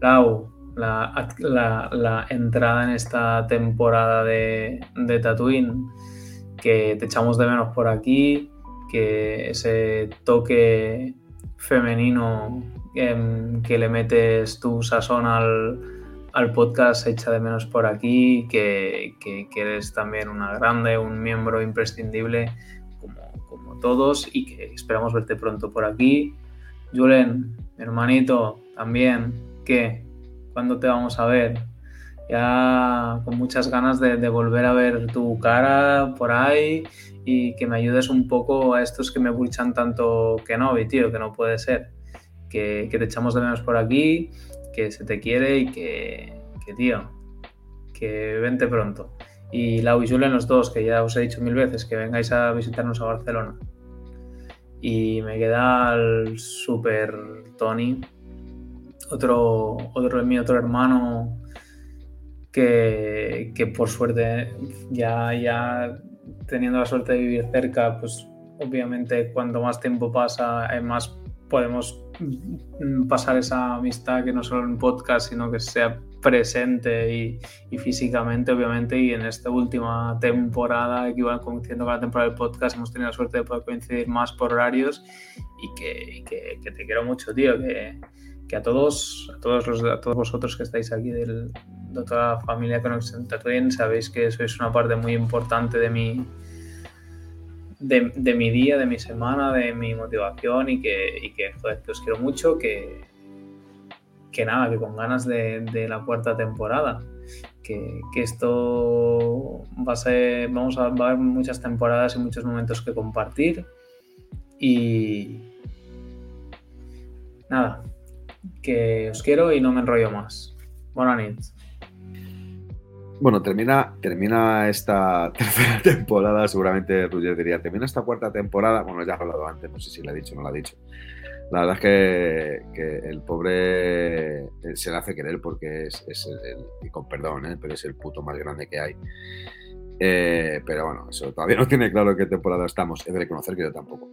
Lau, la, la, la entrada en esta temporada de, de Tatooine, que te echamos de menos por aquí, que ese toque femenino eh, que le metes tu sazón al, al podcast se echa de menos por aquí, que, que, que, eres también una grande, un miembro imprescindible como, como todos y que esperamos verte pronto por aquí. Julen, hermanito, también, ¿qué? ¿Cuándo te vamos a ver? Ya con muchas ganas de, volver a ver tu cara por ahí y que me ayudes un poco a estos que me bulchan tanto que no, tío, que no puede ser. Que, te echamos de menos por aquí que se te quiere y que, tío, que vente pronto. Y Lau y Julen, los dos, que ya os he dicho mil veces, que vengáis a visitarnos a Barcelona. Y me queda el super Tony, otro, otro mi otro hermano que, que, por suerte ya, ya teniendo la suerte de vivir cerca, pues obviamente cuanto más tiempo pasa, más podemos pasar esa amistad que no solo en podcast, sino que sea presente y, físicamente, obviamente. Y en esta última temporada, equivalente coincidiendo con la temporada del podcast, hemos tenido la suerte de poder coincidir más por horarios y que, y que- que te quiero mucho, tío. Que, que a todos, a todos los, a todos vosotros que estáis aquí del- de toda la familia Conexión Tatooine, sabéis que sois una parte muy importante de mi, de, mi día, de mi semana, de mi motivación y que, que os quiero mucho, que, que nada, que con ganas de, de la cuarta temporada. Que, que esto va a ser, vamos a, va a haber muchas temporadas y muchos momentos que compartir. Y nada, que os quiero y no me enrollo más. Buenas noches. Bueno, termina, termina esta tercera temporada, seguramente Roger diría, termina esta cuarta temporada, bueno, ya he hablado antes, no sé si lo ha dicho o no lo ha dicho. La verdad es que, que el pobre eh, se le hace querer porque es, es el, y con perdón, ¿eh? pero es el puto más grande que hay. Eh, pero bueno, eso todavía no tiene claro qué temporada estamos, he de reconocer que yo tampoco.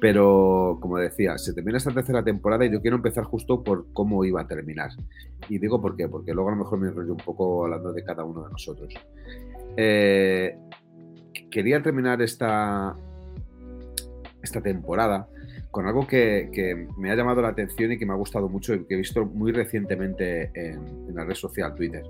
Pero como decía, se termina esta tercera temporada y yo quiero empezar justo por cómo iba a terminar. Y digo por qué, porque luego a lo mejor me enrollo un poco hablando de cada uno de nosotros. Eh, quería terminar esta, esta temporada con algo que, me ha llamado la atención y que me ha gustado mucho y que he visto muy recientemente en, en la red social Twitter.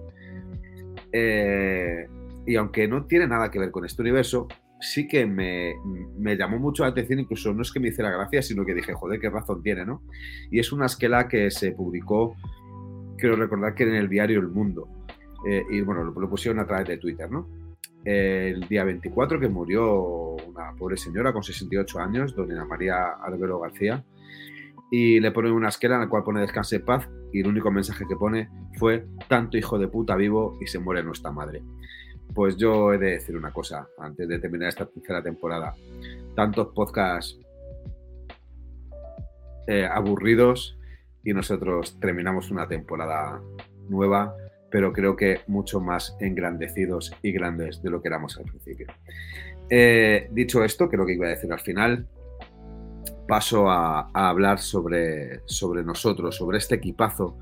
Eh, y aunque no tiene nada que ver con este universo, sí que me, me, llamó mucho la atención, incluso no es que me hiciera gracia, sino que dije, joder, qué razón tiene, ¿no? Y es una esquela que se publicó, quiero recordar que en el diario El Mundo, eh, y bueno, lo, lo, pusieron a través de Twitter, ¿no? El día 24 que murió una pobre señora con 68 años, doña María Arbelo García, y le ponen una esquela en la cual pone descanse en paz, y el único mensaje que pone fue, tanto hijo de puta vivo y se muere nuestra madre. Pues yo he de decir una cosa antes de terminar esta tercera temporada. Tantos podcasts eh, aburridos y nosotros terminamos una temporada nueva, pero creo que mucho más engrandecidos y grandes de lo que éramos al principio. Eh, dicho esto, que es lo que iba a decir al final, paso a, a hablar sobre, sobre nosotros, sobre este equipazo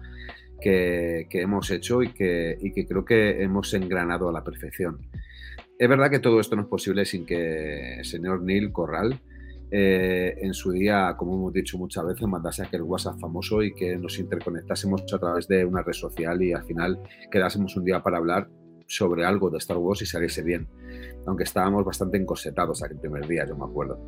que, hemos hecho y que, y que creo que hemos engranado a la perfección. Es verdad que todo esto no es posible sin que el señor Neil Corral eh, en su día, como hemos dicho muchas veces, mandase aquel WhatsApp famoso y que nos interconectásemos a través de una red social y al final quedásemos un día para hablar sobre algo de Star Wars y saliese bien. Aunque estábamos bastante encosetados aquel primer día, yo me acuerdo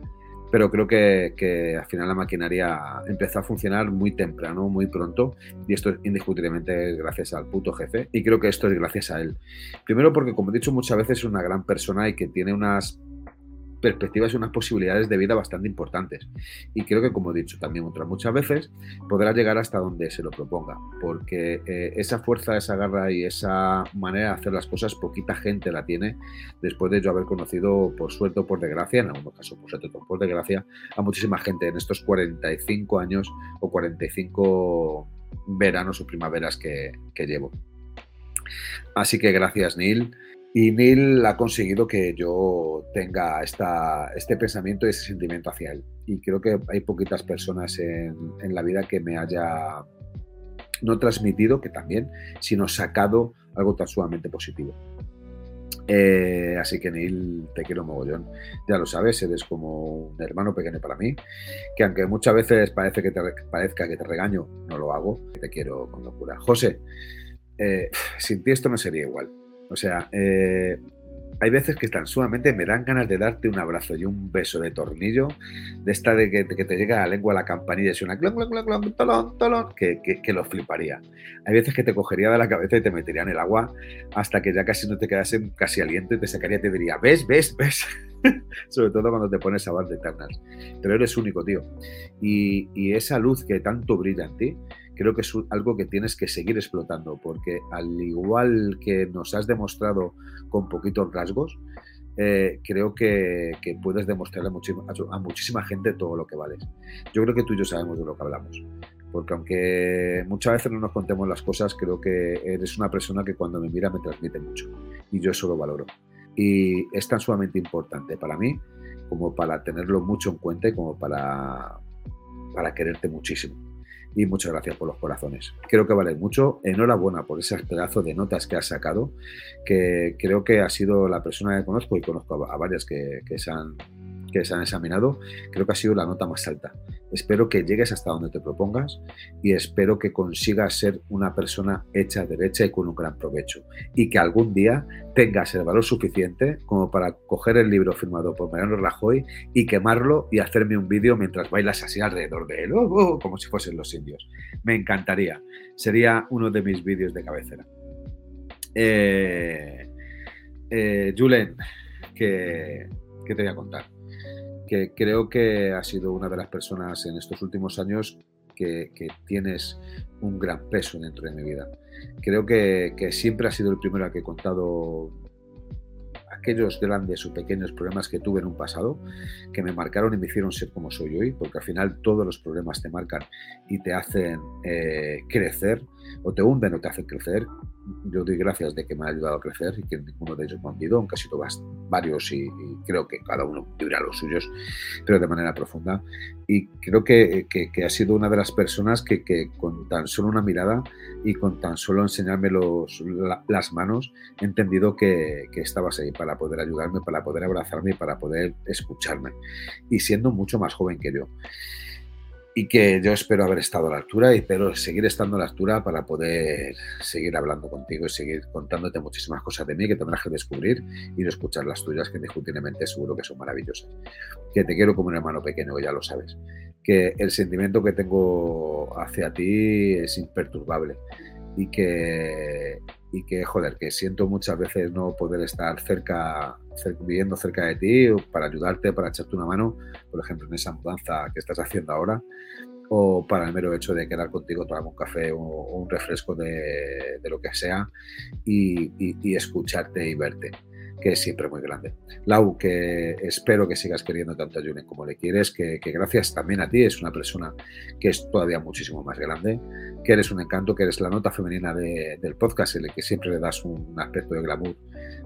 pero creo que, que, al final la maquinaria empezó a funcionar muy temprano, muy pronto, y esto es indiscutiblemente gracias al puto jefe, y creo que esto es gracias a él. Primero porque, como he dicho muchas veces, es una gran persona y que tiene unas perspectivas y unas posibilidades de vida bastante importantes. Y creo que, como he dicho también otras muchas veces, podrá llegar hasta donde se lo proponga, porque eh, esa fuerza, esa garra y esa manera de hacer las cosas, poquita gente la tiene después de yo haber conocido, por suerte o por desgracia, en algunos casos por suerte o por desgracia, a muchísima gente en estos 45 años o 45 veranos o primaveras que, que llevo. Así que gracias, Neil. Y Neil ha conseguido que yo tenga esta, este pensamiento y ese sentimiento hacia él. Y creo que hay poquitas personas en, en, la vida que me haya no transmitido, que también, sino sacado algo tan sumamente positivo. Eh, así que Neil, te quiero mogollón. Ya lo sabes, eres como un hermano pequeño para mí, que aunque muchas veces parece que te, parezca que te regaño, no lo hago, te quiero con locura. José, eh, sin ti esto no sería igual. O sea, eh, hay veces que tan sumamente me dan ganas de darte un abrazo y un beso de tornillo, de esta de que, de que te llega a la lengua la campanilla y suena clon, clon, clon, tolón, tolón, que, que, que, lo fliparía. Hay veces que te cogería de la cabeza y te metería en el agua hasta que ya casi no te quedasen casi aliento y te sacaría y te diría, ves, ves, ves. Sobre todo cuando te pones a hablar de Eternals. Pero eres único, tío. Y, y esa luz que tanto brilla en ti, creo que es algo que tienes que seguir explotando, porque al igual que nos has demostrado con poquitos rasgos, eh, creo que, puedes demostrarle a a muchísima gente todo lo que vales. Yo creo que tú y yo sabemos de lo que hablamos, porque aunque muchas veces no nos contemos las cosas, creo que eres una persona que cuando me mira me transmite mucho, y yo eso lo valoro. Y es tan sumamente importante para mí como para tenerlo mucho en cuenta y como para, para quererte muchísimo. Y muchas gracias por los corazones. Creo que vale mucho. Enhorabuena por ese pedazo de notas que has sacado, que creo que ha sido la persona que conozco y conozco a varias que, que se han que se han examinado, creo que ha sido la nota más alta. Espero que llegues hasta donde te propongas y espero que consigas ser una persona hecha derecha y con un gran provecho. Y que algún día tengas el valor suficiente como para coger el libro firmado por Mariano Rajoy y quemarlo y hacerme un vídeo mientras bailas así alrededor de él, oh, oh, como si fuesen los indios. Me encantaría. Sería uno de mis vídeos de cabecera. Eh, eh, Julen, ¿qué, ¿qué te voy a contar? Que creo que ha sido una de las personas en estos últimos años que, tienes un gran peso dentro de mi vida. Creo que, siempre ha sido el primero a que he contado aquellos grandes o pequeños problemas que tuve en un pasado, que me marcaron y me hicieron ser como soy hoy, porque al final todos los problemas te marcan y te hacen eh, crecer, o te hunden o te hacen crecer. Yo doy gracias de que me ha ayudado a crecer y que ninguno de ellos me ha hundido, aunque ha sido varios y, creo que cada uno vivirá los suyos, pero de manera profunda. Y creo que, que, ha sido una de las personas que, que, con tan solo una mirada y con tan solo enseñarme los, las manos, he entendido que, que estabas ahí para poder ayudarme, para poder abrazarme y para poder escucharme. Y siendo mucho más joven que yo y que yo espero haber estado a la altura y espero seguir estando a la altura para poder seguir hablando contigo y seguir contándote muchísimas cosas de mí que tendrás que descubrir y no escuchar las tuyas que indiscutiblemente seguro que son maravillosas. Que te quiero como un hermano pequeño, que ya lo sabes. Que el sentimiento que tengo hacia ti es imperturbable y que, y que, joder, que siento muchas veces no poder estar cerca, viviendo cerca de ti para ayudarte, para echarte una mano, por ejemplo, en esa mudanza que estás haciendo ahora, o para el mero hecho de quedar contigo, tomar un café o, un refresco de, lo que sea y escucharte y verte que es siempre muy grande. Lau, que espero que sigas queriendo tanto a Julen como le quieres, que, gracias también a ti, es una persona que es todavía muchísimo más grande, que eres un encanto, que eres la nota femenina del podcast, el que siempre le das un aspecto de glamour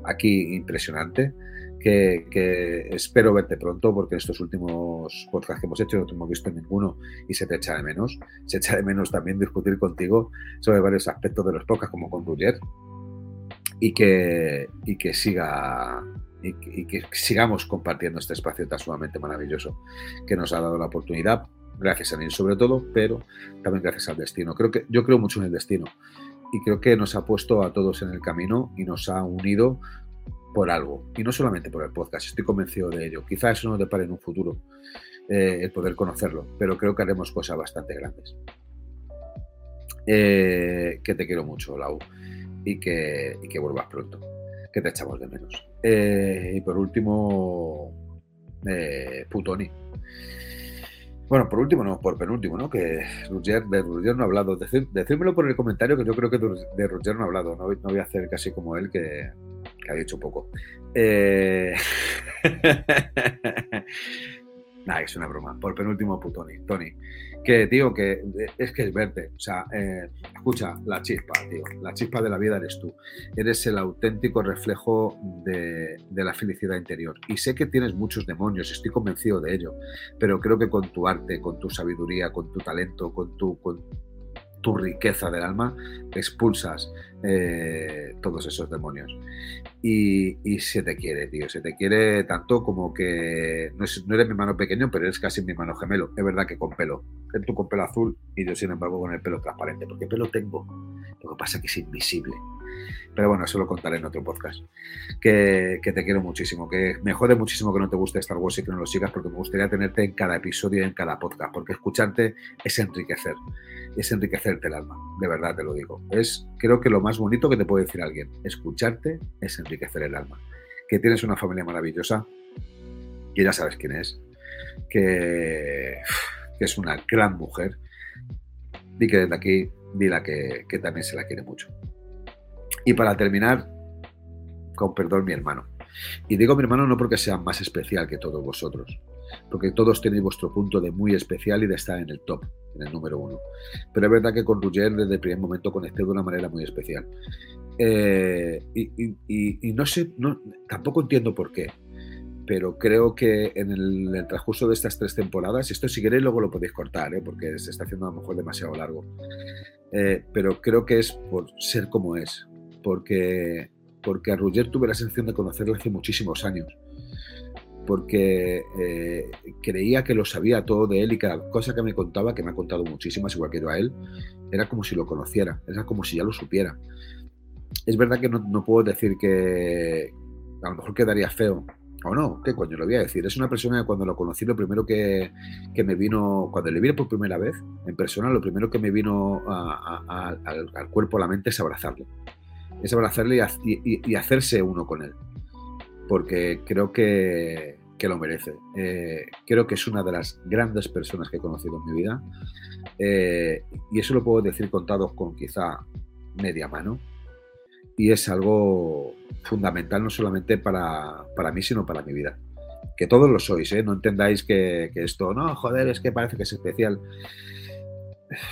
aquí impresionante. Que, espero verte pronto porque estos últimos podcasts que hemos hecho no te hemos visto ninguno y se te echa de menos. Se echa de menos también discutir contigo sobre varios aspectos de los podcasts como con y que, y que siga y que, sigamos compartiendo este espacio tan sumamente maravilloso que nos ha dado la oportunidad, gracias a él sobre todo, pero también gracias al destino. Creo que yo creo mucho en el destino y creo que nos ha puesto a todos en el camino y nos ha unido por algo y no solamente por el podcast. Estoy convencido de ello. Quizá eso nos depare en un futuro eh, el poder conocerlo, pero creo que haremos cosas bastante grandes. Eh, que te quiero mucho, Lau y que, y que vuelvas pronto, que te echamos de menos. Eh, y por último, eh, Putoni. Bueno, por último, no, por penúltimo, ¿no? Que de Roger no ha hablado. decírmelo por el comentario, que yo creo que de Roger no ha hablado. No, voy a hacer casi como él, que, ha dicho poco. Eh... Nah, es una broma. Por penúltimo, Putoni. Tony. Que, tío, que eh, es que es verte. O sea, eh, escucha, la chispa, tío. La chispa de la vida eres tú. Eres el auténtico reflejo de, la felicidad interior. Y sé que tienes muchos demonios, estoy convencido de ello. Pero creo que con tu arte, con tu sabiduría, con tu talento, con tu, con tu riqueza del alma, expulsas eh, todos esos demonios. Y, se te quiere, tío, se te quiere tanto como que no, no, eres mi mano pequeño, pero eres casi mi mano gemelo. Es verdad que con pelo, tú con pelo azul y yo sin embargo con el pelo transparente, porque pelo tengo. Lo que pasa es que es invisible. Pero bueno, eso lo contaré en otro podcast. Que, te quiero muchísimo, que me jode muchísimo que no te guste Star Wars y que no lo sigas, porque me gustaría tenerte en cada episodio y en cada podcast, porque escucharte es enriquecer, es enriquecerte el alma, de verdad te lo digo. Es creo que lo más bonito que te puede decir alguien, escucharte es enriquecer el alma. Que tienes una familia maravillosa, que ya sabes quién es, que, que es una gran mujer, y que desde aquí dile que, que también se la quiere mucho. Y para terminar, con perdón, mi hermano. Y digo mi hermano no porque sea más especial que todos vosotros, porque todos tenéis vuestro punto de muy especial y de estar en el top, en el número uno. Pero es verdad que con Ruger desde el primer momento conecté de una manera muy especial. Eh, y, no sé, tampoco entiendo por qué, pero creo que en el, en el transcurso de estas tres temporadas, esto si queréis luego lo podéis cortar, ¿eh? porque se está haciendo a lo mejor demasiado largo, Eh, pero creo que es por ser como es, porque, porque a Roger tuve la sensación de conocerle hace muchísimos años, porque eh, creía que lo sabía todo de él y cada cosa que me contaba, que me ha contado muchísimas, igual que yo a él, era como si lo conociera, era como si ya lo supiera. Es verdad que no, no puedo decir que a lo mejor quedaría feo, o no, ¿qué coño lo voy a decir? Es una persona que cuando lo conocí, lo primero que, que me vino, cuando le vi por primera vez en persona, lo primero que me vino a- a- a- al, al cuerpo, a la mente, es abrazarle. Es abrazarle y, y- hacerse uno con él. Porque creo que, que lo merece. Eh, creo que es una de las grandes personas que he conocido en mi vida. Eh, y eso lo puedo decir contados con quizá media mano. Y es algo fundamental no solamente para, para mí, sino para mi vida. Que todos lo sois, ¿eh? No entendáis que, esto, no, joder, es que parece que es especial.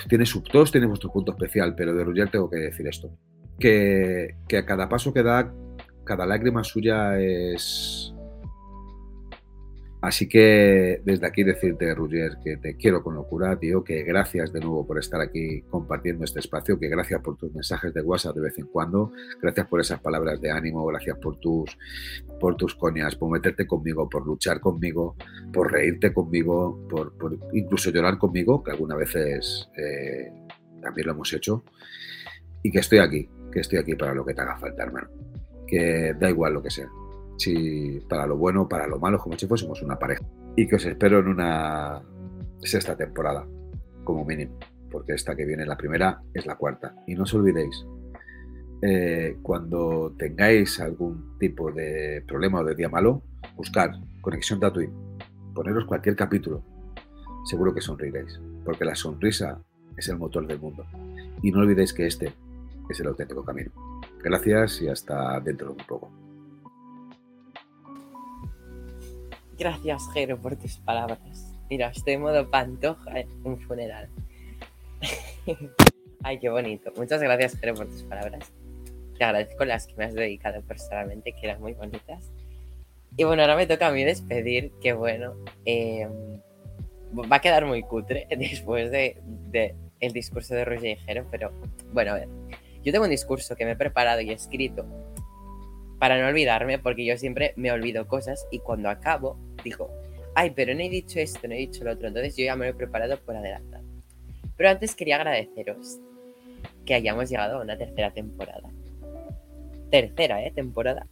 Tiene sub, todos tienen vuestro punto especial, pero de Roger tengo que decir esto. Que, a cada paso que da, cada lágrima suya es... Así que desde aquí decirte, Roger, que te quiero con locura, tío, que gracias de nuevo por estar aquí compartiendo este espacio, que gracias por tus mensajes de WhatsApp de vez en cuando, gracias por esas palabras de ánimo, gracias por tus, por tus coñas, por meterte conmigo, por luchar conmigo, por reírte conmigo, por, por incluso llorar conmigo, que algunas veces eh, también lo hemos hecho, y que estoy aquí, que estoy aquí para lo que te haga falta, hermano. Que da igual lo que sea. Si para lo bueno, para lo malo, como si fuésemos una pareja. Y que os espero en una sexta temporada, como mínimo, porque esta que viene, la primera, es la cuarta. Y no os olvidéis, eh, cuando tengáis algún tipo de problema o de día malo, buscar Conexión Tatooine, poneros cualquier capítulo, seguro que sonreiréis, porque la sonrisa es el motor del mundo. Y no olvidéis que este es el auténtico camino. Gracias y hasta dentro de un poco. Gracias, Jero, por tus palabras. Mira, estoy en modo pantoja en un funeral. Ay, qué bonito. Muchas gracias, Jero, por tus palabras. Te agradezco las que me has dedicado personalmente, que eran muy bonitas. Y bueno, ahora me toca a mí despedir, que bueno, eh, va a quedar muy cutre después de, de el discurso de Roger y Jero, pero bueno, a ver. Yo tengo un discurso que me he preparado y escrito para no olvidarme, porque yo siempre me olvido cosas y cuando acabo digo, ay, pero no he dicho esto, no he dicho lo otro, entonces yo ya me lo he preparado por adelantado. Pero antes quería agradeceros que hayamos llegado a una tercera temporada. Tercera, ¿eh? Temporada.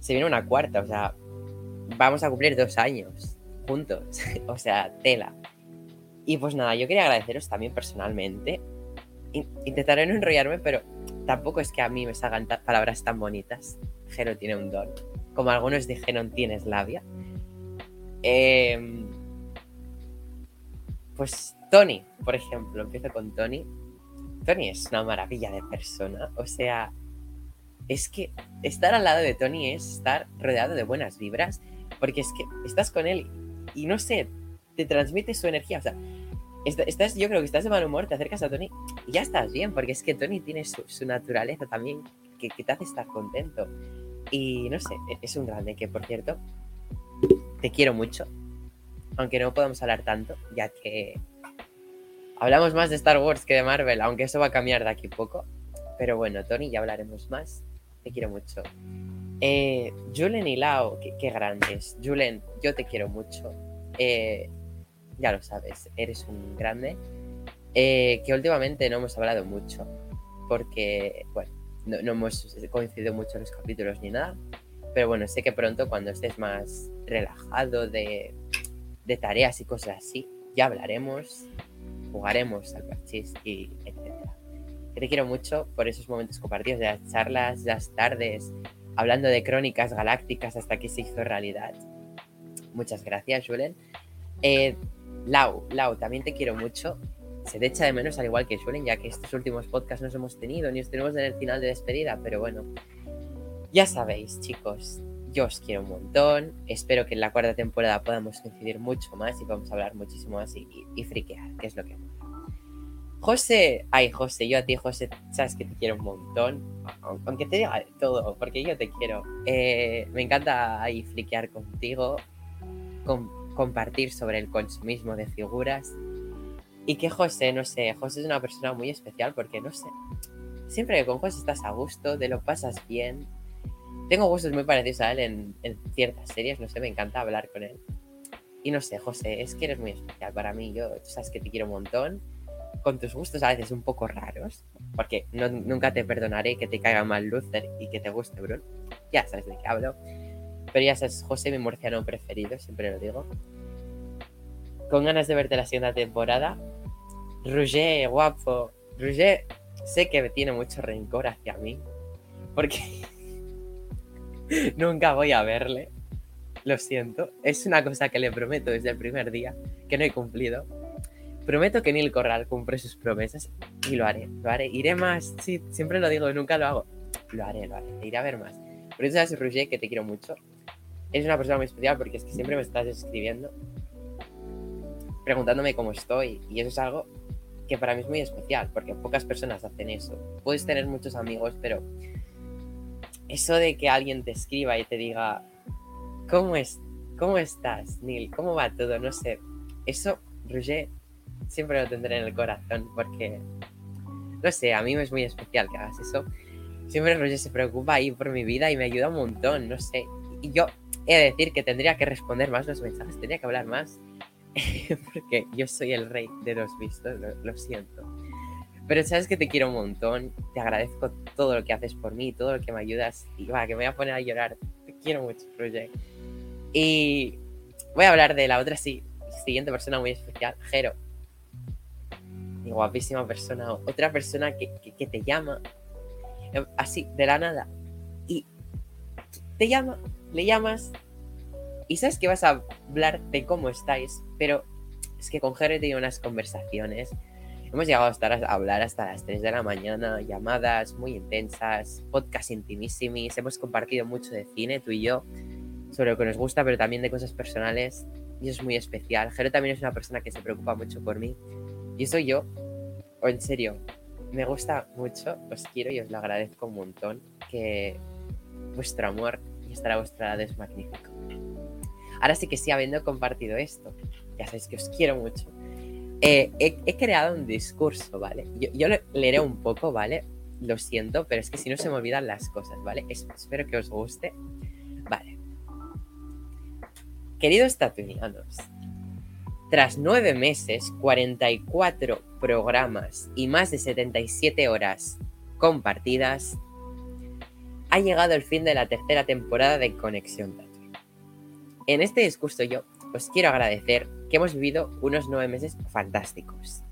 Se viene una cuarta, o sea, vamos a cumplir dos años juntos, o sea, tela. Y pues nada, yo quería agradeceros también personalmente. In- Intentaré no enrollarme, pero tampoco es que a mí me salgan palabras tan bonitas. Jero tiene un don. Como algunos dijeron, tienes labia. Em, pues Tony, por ejemplo, empiezo con Tony. Tony es una maravilla de persona. O sea, es que estar al lado de Tony es estar rodeado de buenas vibras. Porque es que estás con él y no sé, te transmite su energía. O sea, est- estás, yo creo que estás de mal humor, te acercas a Tony y ya estás bien. Porque es que Tony tiene su, naturaleza también que, te hace estar contento. Y no sé, e- es un grande que, por cierto, te quiero mucho. Aunque no podamos hablar tanto, ya que hablamos más de Star Wars que de Marvel, aunque eso va a cambiar de aquí a poco. Pero bueno, Tony, ya hablaremos más. Te quiero mucho. Eh, Julen y Lao, qué, qué grandes. Julen, yo te quiero mucho. Eh, ya lo sabes, eres un grande. Eh, que últimamente no hemos hablado mucho. Porque, bueno, no, hemos coincidido mucho en los capítulos ni nada. Pero bueno, sé que pronto cuando estés más relajado de, de tareas y cosas así, ya hablaremos, jugaremos al parchís y etcétera. Te quiero mucho por esos momentos compartidos de las charlas, las tardes, hablando de crónicas galácticas hasta que se hizo realidad. Muchas gracias, Julen. Eh, Lau, Lau, también te quiero mucho. Se te echa de menos al igual que Julen, ya que estos últimos podcasts no os hemos tenido, ni os tenemos en el final de despedida, pero bueno. Ya sabéis, chicos, yo os quiero un montón. Espero que en la cuarta temporada podamos coincidir mucho más y podamos hablar muchísimo más y, y- friquear, que es lo que. José, ay José, yo a ti José, sabes que te quiero un montón, aunque te diga todo, porque yo te quiero. Eh, me encanta ahí friquear contigo, compartir sobre el consumismo de figuras. Y que José, no sé, José es una persona muy especial porque no sé, siempre que con José estás a gusto, te lo pasas bien. Tengo gustos muy parecidos a él en, en ciertas series, no sé, me encanta hablar con él. Y no sé, José, es que eres muy especial para mí. Yo, tú sabes que te quiero un montón. Con tus gustos a veces un poco raros, porque no- nunca te perdonaré que te caiga mal Luther y que te guste Brun. Ya sabes de qué hablo. Pero ya sabes, José, mi murciano preferido, siempre lo digo. Con ganas de verte la siguiente temporada. Roger, guapo. Roger, sé que tiene mucho rencor hacia mí. Porque nunca voy a verle. Lo siento. Es una cosa que le prometo desde el primer día, que no he cumplido. Prometo que Neil Corral cumple sus promesas y lo haré. Lo haré. Iré más. Sí, siempre lo digo, nunca lo hago. Lo haré, lo haré. Iré a ver más. Por eso sabes, Roger, que te quiero mucho. Es una persona muy especial porque es que siempre me estás escribiendo, preguntándome cómo estoy. Y eso es algo que para mí es muy especial, porque pocas personas hacen eso. Puedes tener muchos amigos, pero eso de que alguien te escriba y te diga, ¿cómo, es, cómo estás, Neil? ¿Cómo va todo? No sé. Eso, Roger, siempre lo tendré en el corazón, porque, no sé, a mí me es muy especial que hagas eso. Siempre Roger se preocupa ahí por mi vida y me ayuda un montón, no sé. Y yo he de decir que tendría que responder más los mensajes, tendría que hablar más. porque yo soy el rey de los vistos, lo, siento. Pero sabes que te quiero un montón, te agradezco todo lo que haces por mí, todo lo que me ayudas. Y va, que me voy a poner a llorar. Te quiero mucho, Roger. Y voy a hablar de la otra sí, siguiente persona muy especial, Jero. Mi guapísima persona, otra persona que, que, que te llama eh, así, de la nada. Y te llama, le llamas y sabes que vas a hablar de cómo estáis, pero es que con Jero he tenido unas conversaciones. Hemos llegado a estar a hablar hasta las 3 de la mañana, llamadas muy intensas, podcast intimísimis, hemos compartido mucho de cine, tú y yo, sobre lo que nos gusta, pero también de cosas personales, y es muy especial. Jero también es una persona que se preocupa mucho por mí, y eso yo, o en serio, me gusta mucho, os quiero y os lo agradezco un montón, que vuestro amor y estar a vuestro lado es magnífico. Ahora sí que sí, habiendo compartido esto, ya sabéis que os quiero mucho. Eh, he, creado un discurso, ¿vale? Yo, yo, lo leeré un poco, ¿vale? Lo siento, pero es que si no se me olvidan las cosas, ¿vale? Es, espero que os guste. Vale. Queridos tatuinianos, tras nueve meses, 44 programas y más de 77 horas compartidas, ha llegado el fin de la tercera temporada de Conexión Tatu. En este discurso yo os quiero agradecer que hemos vivido unos nueve meses fantásticos.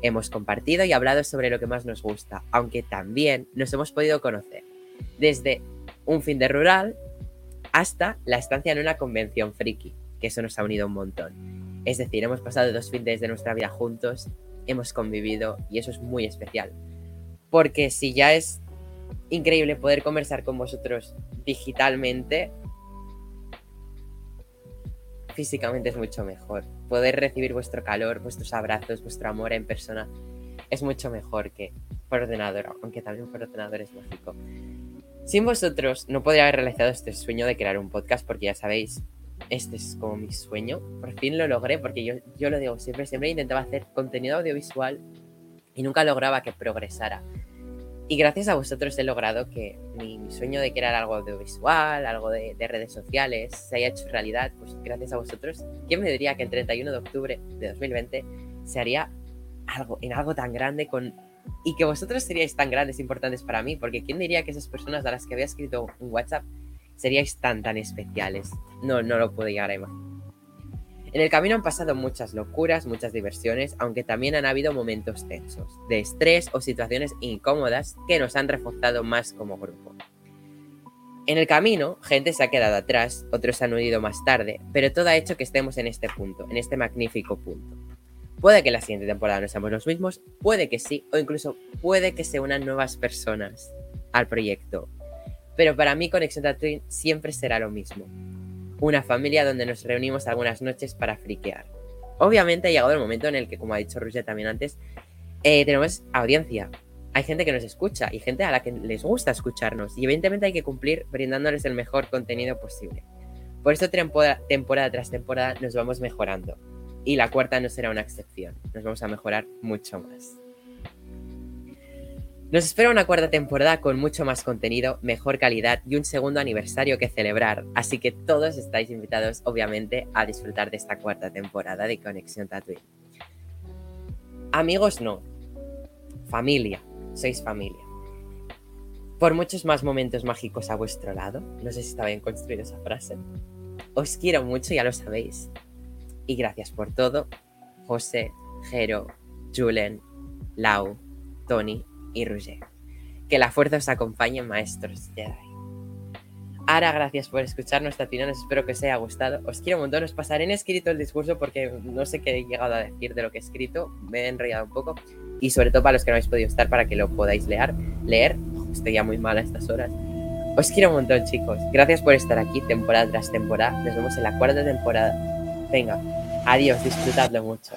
Hemos compartido y hablado sobre lo que más nos gusta, aunque también nos hemos podido conocer, desde un fin de rural hasta la estancia en una convención friki, que eso nos ha unido un montón. Es decir, hemos pasado dos fines de nuestra vida juntos, hemos convivido y eso es muy especial. Porque si ya es increíble poder conversar con vosotros digitalmente, físicamente es mucho mejor. Poder recibir vuestro calor, vuestros abrazos, vuestro amor en persona es mucho mejor que por ordenador, aunque también por ordenador es mágico. Sin vosotros no podría haber realizado este sueño de crear un podcast porque ya sabéis, este es como mi sueño. Por fin lo logré porque yo, yo lo digo siempre, siempre intentaba hacer contenido audiovisual y nunca lograba que progresara. Y gracias a vosotros he logrado que mi, sueño de crear algo audiovisual, algo de, de, redes sociales, se haya hecho realidad. Pues gracias a vosotros. ¿Quién me diría que el 31 de octubre de 2020 se haría algo en algo tan grande con y que vosotros seríais tan grandes e importantes para mí? Porque ¿quién diría que esas personas a las que había escrito un WhatsApp seríais tan, tan especiales? No, no lo puedo llegar a imaginar. En el camino han pasado muchas locuras, muchas diversiones, aunque también han habido momentos tensos, de estrés o situaciones incómodas que nos han reforzado más como grupo. En el camino, gente se ha quedado atrás, otros se han unido más tarde, pero todo ha hecho que estemos en este punto, en este magnífico punto. Puede que la siguiente temporada no seamos los mismos, puede que sí, o incluso puede que se unan nuevas personas al proyecto. Pero para mí Conexión Tatooine siempre será lo mismo, una familia donde nos reunimos algunas noches para friquear. Obviamente ha llegado el momento en el que, como ha dicho Rusia también antes, eh, tenemos audiencia. Hay gente que nos escucha y gente a la que les gusta escucharnos. Y evidentemente hay que cumplir brindándoles el mejor contenido posible. Por eso temporada tras temporada nos vamos mejorando. Y la cuarta no será una excepción. Nos vamos a mejorar mucho más. Nos espera una cuarta temporada con mucho más contenido, mejor calidad y un segundo aniversario que celebrar, así que todos estáis invitados obviamente a disfrutar de esta cuarta temporada de Conexión Tatooine. Amigos no, familia, sois familia. Por muchos más momentos mágicos a vuestro lado, no sé si está bien construida esa frase, os quiero mucho, ya lo sabéis. Y gracias por todo, José, Jero, Julen, Lau, Tony y Roger. Que la fuerza os acompañe, maestros Jedi. Ahora, gracias por escuchar nuestra opinión, espero que os haya gustado. Os quiero un montón, os pasaré en escrito el discurso porque no sé qué he llegado a decir de lo que he escrito, me he enrollado un poco. Y sobre todo para los que no habéis podido estar, para que lo podáis leer. leer. Estoy ya muy mal a estas horas. Os quiero un montón, chicos. Gracias por estar aquí temporada tras temporada. Nos vemos en la cuarta temporada. Venga, adiós, disfrutadlo mucho.